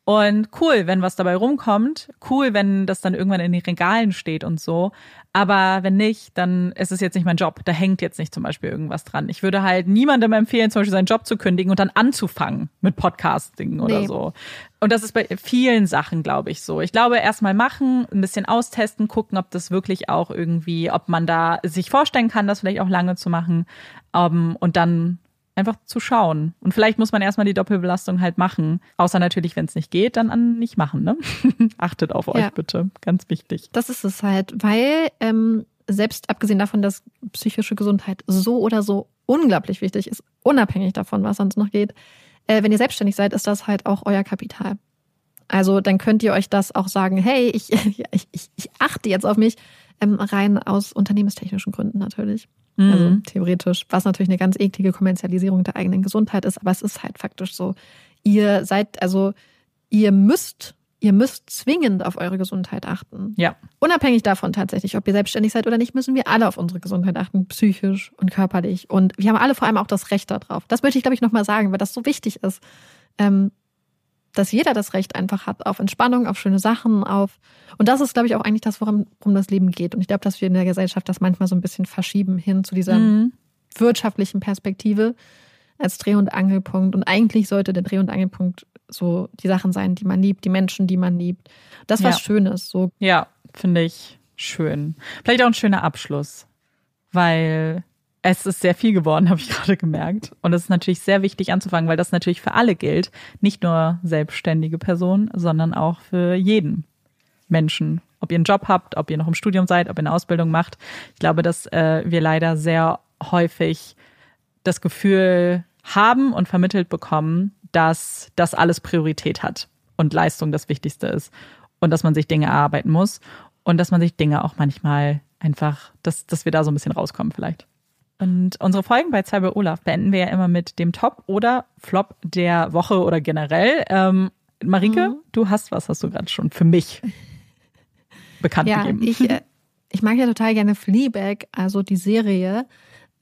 und cool, wenn was dabei rumkommt. Cool, wenn das dann irgendwann in den Regalen steht und so. Aber wenn nicht, dann ist es jetzt nicht mein Job. Da hängt jetzt nicht zum Beispiel irgendwas dran. Ich würde halt niemandem empfehlen, zum Beispiel seinen Job zu kündigen und dann anzufangen mit Podcasting oder nee. so. Und das ist bei vielen Sachen, glaube ich, so. Ich glaube, erstmal machen, ein bisschen austesten, gucken, ob das wirklich auch irgendwie, ob man da sich vorstellen kann, das vielleicht auch lange zu machen. Um, ähm, und dann einfach zu schauen. Und vielleicht muss man erstmal die Doppelbelastung halt machen. Außer natürlich, wenn es nicht geht, dann an nicht machen. Ne? Achtet auf euch ja. bitte. Ganz wichtig. Das ist es halt, weil ähm, selbst abgesehen davon, dass psychische Gesundheit so oder so unglaublich wichtig ist, unabhängig davon, was sonst noch geht, äh, wenn ihr selbstständig seid, ist das halt auch euer Kapital. Also dann könnt ihr euch das auch sagen, hey, ich, ich, ich, ich achte jetzt auf mich, ähm, rein aus unternehmenstechnischen Gründen natürlich. Mhm. Also theoretisch, was natürlich eine ganz eklige Kommerzialisierung der eigenen Gesundheit ist, aber es ist halt faktisch so. Ihr seid, also ihr müsst, ihr müsst zwingend auf eure Gesundheit achten. Ja. Unabhängig davon tatsächlich, ob ihr selbstständig seid oder nicht, müssen wir alle auf unsere Gesundheit achten, psychisch und körperlich. Und wir haben alle vor allem auch das Recht darauf. Das möchte ich, glaube ich, nochmal sagen, weil das so wichtig ist. Ähm, dass jeder das Recht einfach hat auf Entspannung, auf schöne Sachen, auf und das ist, glaube ich, auch eigentlich das, worum, worum das Leben geht. Und ich glaube, dass wir in der Gesellschaft das manchmal so ein bisschen verschieben hin zu dieser mhm. wirtschaftlichen Perspektive als Dreh- und Angelpunkt. Und eigentlich sollte der Dreh- und Angelpunkt so die Sachen sein, die man liebt, die Menschen, die man liebt. Das was ja. Schönes. So. Ja, finde ich schön. Vielleicht auch ein schöner Abschluss, weil es ist sehr viel geworden, habe ich gerade gemerkt. Und es ist natürlich sehr wichtig anzufangen, weil das natürlich für alle gilt. Nicht nur selbstständige Personen, sondern auch für jeden Menschen. Ob ihr einen Job habt, ob ihr noch im Studium seid, ob ihr eine Ausbildung macht. Ich glaube, dass äh, wir leider sehr häufig das Gefühl haben und vermittelt bekommen, dass das alles Priorität hat und Leistung das Wichtigste ist und dass man sich Dinge erarbeiten muss und dass man sich Dinge auch manchmal einfach, dass, dass wir da so ein bisschen rauskommen vielleicht. Und unsere Folgen bei Cyber Olaf beenden wir ja immer mit dem Top oder Flop der Woche oder generell. Ähm, Marike, mhm. du hast was, hast du gerade schon für mich bekannt ja, gegeben. Ich, äh, ich mag ja total gerne Fleabag, also die Serie.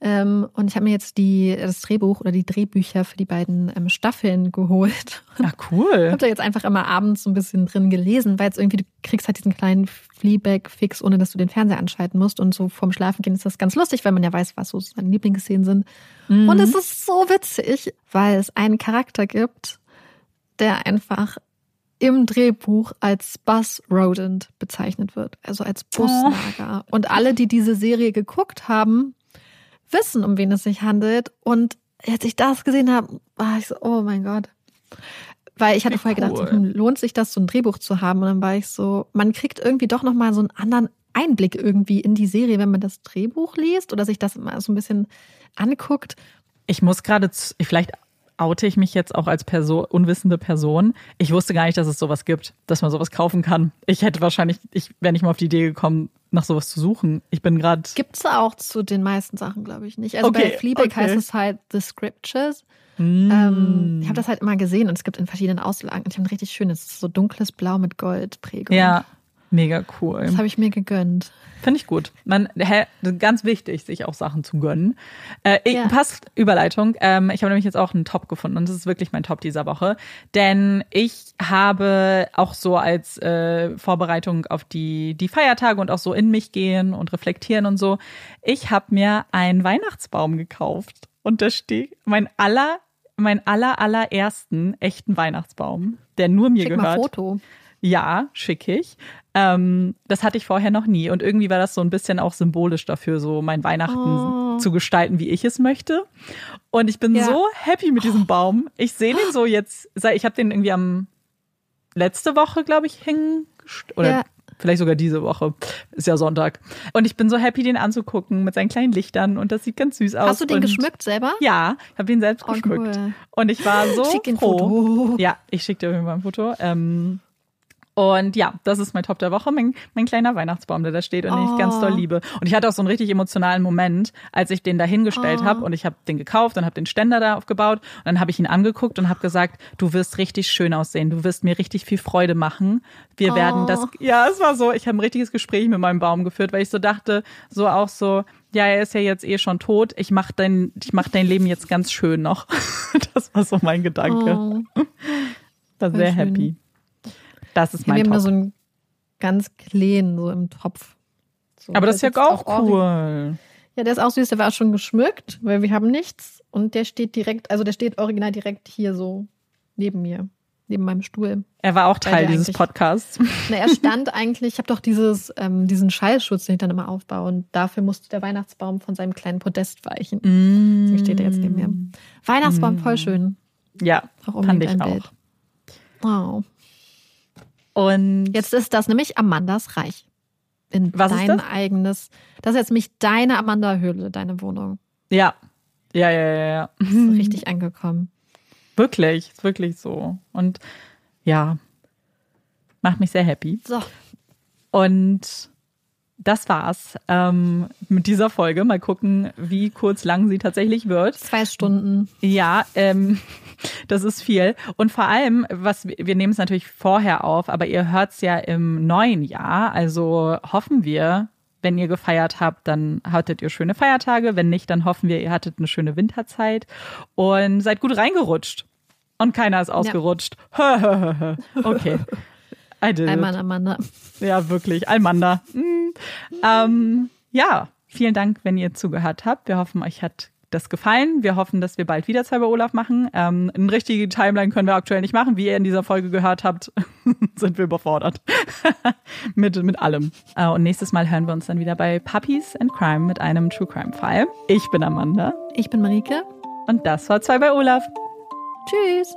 Ähm, und ich habe mir jetzt die, das Drehbuch oder die Drehbücher für die beiden ähm, Staffeln geholt. Ach cool. Ich habe da jetzt einfach immer abends so ein bisschen drin gelesen, weil es irgendwie, du kriegst halt diesen kleinen Fleabag-Fix, ohne dass du den Fernseher anschalten musst. Und so vorm Schlafengehen ist das ganz lustig, weil man ja weiß, was so seine Lieblingsszenen sind. Mhm. Und es ist so witzig, weil es einen Charakter gibt, der einfach im Drehbuch als Buzz Rodent bezeichnet wird, also als Busnager. Oh. Und alle, die diese Serie geguckt haben, wissen, um wen es sich handelt. Und als ich das gesehen habe, war ich so, oh mein Gott. Weil ich hatte vorher cool. gedacht, hm, lohnt sich das, so ein Drehbuch zu haben? Und dann war ich so, man kriegt irgendwie doch nochmal so einen anderen Einblick irgendwie in die Serie, wenn man das Drehbuch liest oder sich das mal so ein bisschen anguckt. Ich muss gerade, vielleicht oute ich mich jetzt auch als Person, unwissende Person. Ich wusste gar nicht, dass es sowas gibt, dass man sowas kaufen kann. Ich hätte wahrscheinlich, ich wäre nicht mal auf die Idee gekommen, nach sowas zu suchen. Ich bin gerade. Gibt es auch zu den meisten Sachen, glaube ich, nicht. Also okay, bei Fleabag okay. heißt es halt The Scriptures. Mm. Ähm, ich habe das halt immer gesehen und es gibt in verschiedenen Auslagen. Und ich habe ein richtig schönes, so dunkles Blau mit Goldprägung. Ja. Mega cool. Das habe ich mir gegönnt. Finde ich gut. Man, ganz wichtig, sich auch Sachen zu gönnen. Äh, ja. Passt Überleitung. Ähm, ich habe nämlich jetzt auch einen Top gefunden und das ist wirklich mein Top dieser Woche. Denn ich habe auch so als äh, Vorbereitung auf die, die Feiertage und auch so in mich gehen und reflektieren und so, ich habe mir einen Weihnachtsbaum gekauft. Und da steht mein aller, mein aller, allerersten echten Weihnachtsbaum, der nur mir Schick gehört. Mal Foto. Ja, schick ich. Ähm, das hatte ich vorher noch nie. Und irgendwie war das so ein bisschen auch symbolisch dafür, so mein Weihnachten oh. zu gestalten, wie ich es möchte. Und ich bin ja. so happy mit diesem Baum. Ich sehe den so jetzt, ich habe den irgendwie am letzte Woche, glaube ich, hängen. Oder ja. Vielleicht sogar diese Woche. Ist ja Sonntag. Und ich bin so happy, den anzugucken mit seinen kleinen Lichtern und das sieht ganz süß aus. Hast du den geschmückt selber? Ja, ich habe den selbst oh, geschmückt. Cool. Und ich war so Schick froh. Foto. Ja, ich schicke dir irgendwann ein Foto. Ähm, und ja, das ist mein Top der Woche, mein, mein kleiner Weihnachtsbaum, der da steht und den ich ganz doll oh. liebe. Und ich hatte auch so einen richtig emotionalen Moment, als ich den da hingestellt oh. habe und ich habe den gekauft und habe den Ständer da aufgebaut und dann habe ich ihn angeguckt und habe gesagt, du wirst richtig schön aussehen, du wirst mir richtig viel Freude machen. Wir oh. werden das, ja, es war so, ich habe ein richtiges Gespräch mit meinem Baum geführt, weil ich so dachte, so auch so, ja, er ist ja jetzt eh schon tot, ich mach dein, ich mach dein Leben jetzt ganz schön noch. das war so mein Gedanke. Oh. War sehr schön. happy. Das ist mein Wir Top. haben da so einen ganz kleinen, so im Topf. So, Aber das ist ja auch, auch cool. Ja, der ist auch süß, der war auch schon geschmückt, weil wir haben nichts. Und der steht direkt, also der steht original direkt hier so neben mir, neben meinem Stuhl. Er war auch Teil dieses Podcasts. Na, er stand eigentlich, ich habe doch dieses, ähm, diesen Schallschutz, den ich dann immer aufbaue. Und dafür musste der Weihnachtsbaum von seinem kleinen Podest weichen. Mm. Deswegen steht er jetzt neben mir. Weihnachtsbaum, mm. voll schön. Ja, auch fand ich auch. Wow. Und jetzt ist das nämlich Amandas Reich. In Was dein das? eigenes. Das ist jetzt nämlich deine Amanda-Höhle, deine Wohnung. Ja. Ja, ja, ja, ja. Ist richtig angekommen. Wirklich, ist wirklich so. Und ja, macht mich sehr happy. So. Und das war's ähm, mit dieser Folge. Mal gucken, wie kurz lang sie tatsächlich wird. Zwei Stunden. Ja, ähm, das ist viel. Und vor allem, was wir nehmen es natürlich vorher auf, aber ihr hört's ja im neuen Jahr. Also hoffen wir, wenn ihr gefeiert habt, dann hattet ihr schöne Feiertage. Wenn nicht, dann hoffen wir, ihr hattet eine schöne Winterzeit und seid gut reingerutscht. Und keiner ist ausgerutscht. Ja. okay. I did Alman, Amanda. Ja, wirklich. Almanda. Mm. Ähm, ja, vielen Dank, wenn ihr zugehört habt. Wir hoffen, euch hat das gefallen. Wir hoffen, dass wir bald wieder zwei bei Olaf machen. Ähm, eine richtige Timeline können wir aktuell nicht machen. Wie ihr in dieser Folge gehört habt, sind wir überfordert mit, mit allem. Äh, und nächstes Mal hören wir uns dann wieder bei Puppies and Crime mit einem True Crime Fall. Ich bin Amanda. Ich bin Marike. Und das war zwei bei Olaf. Tschüss.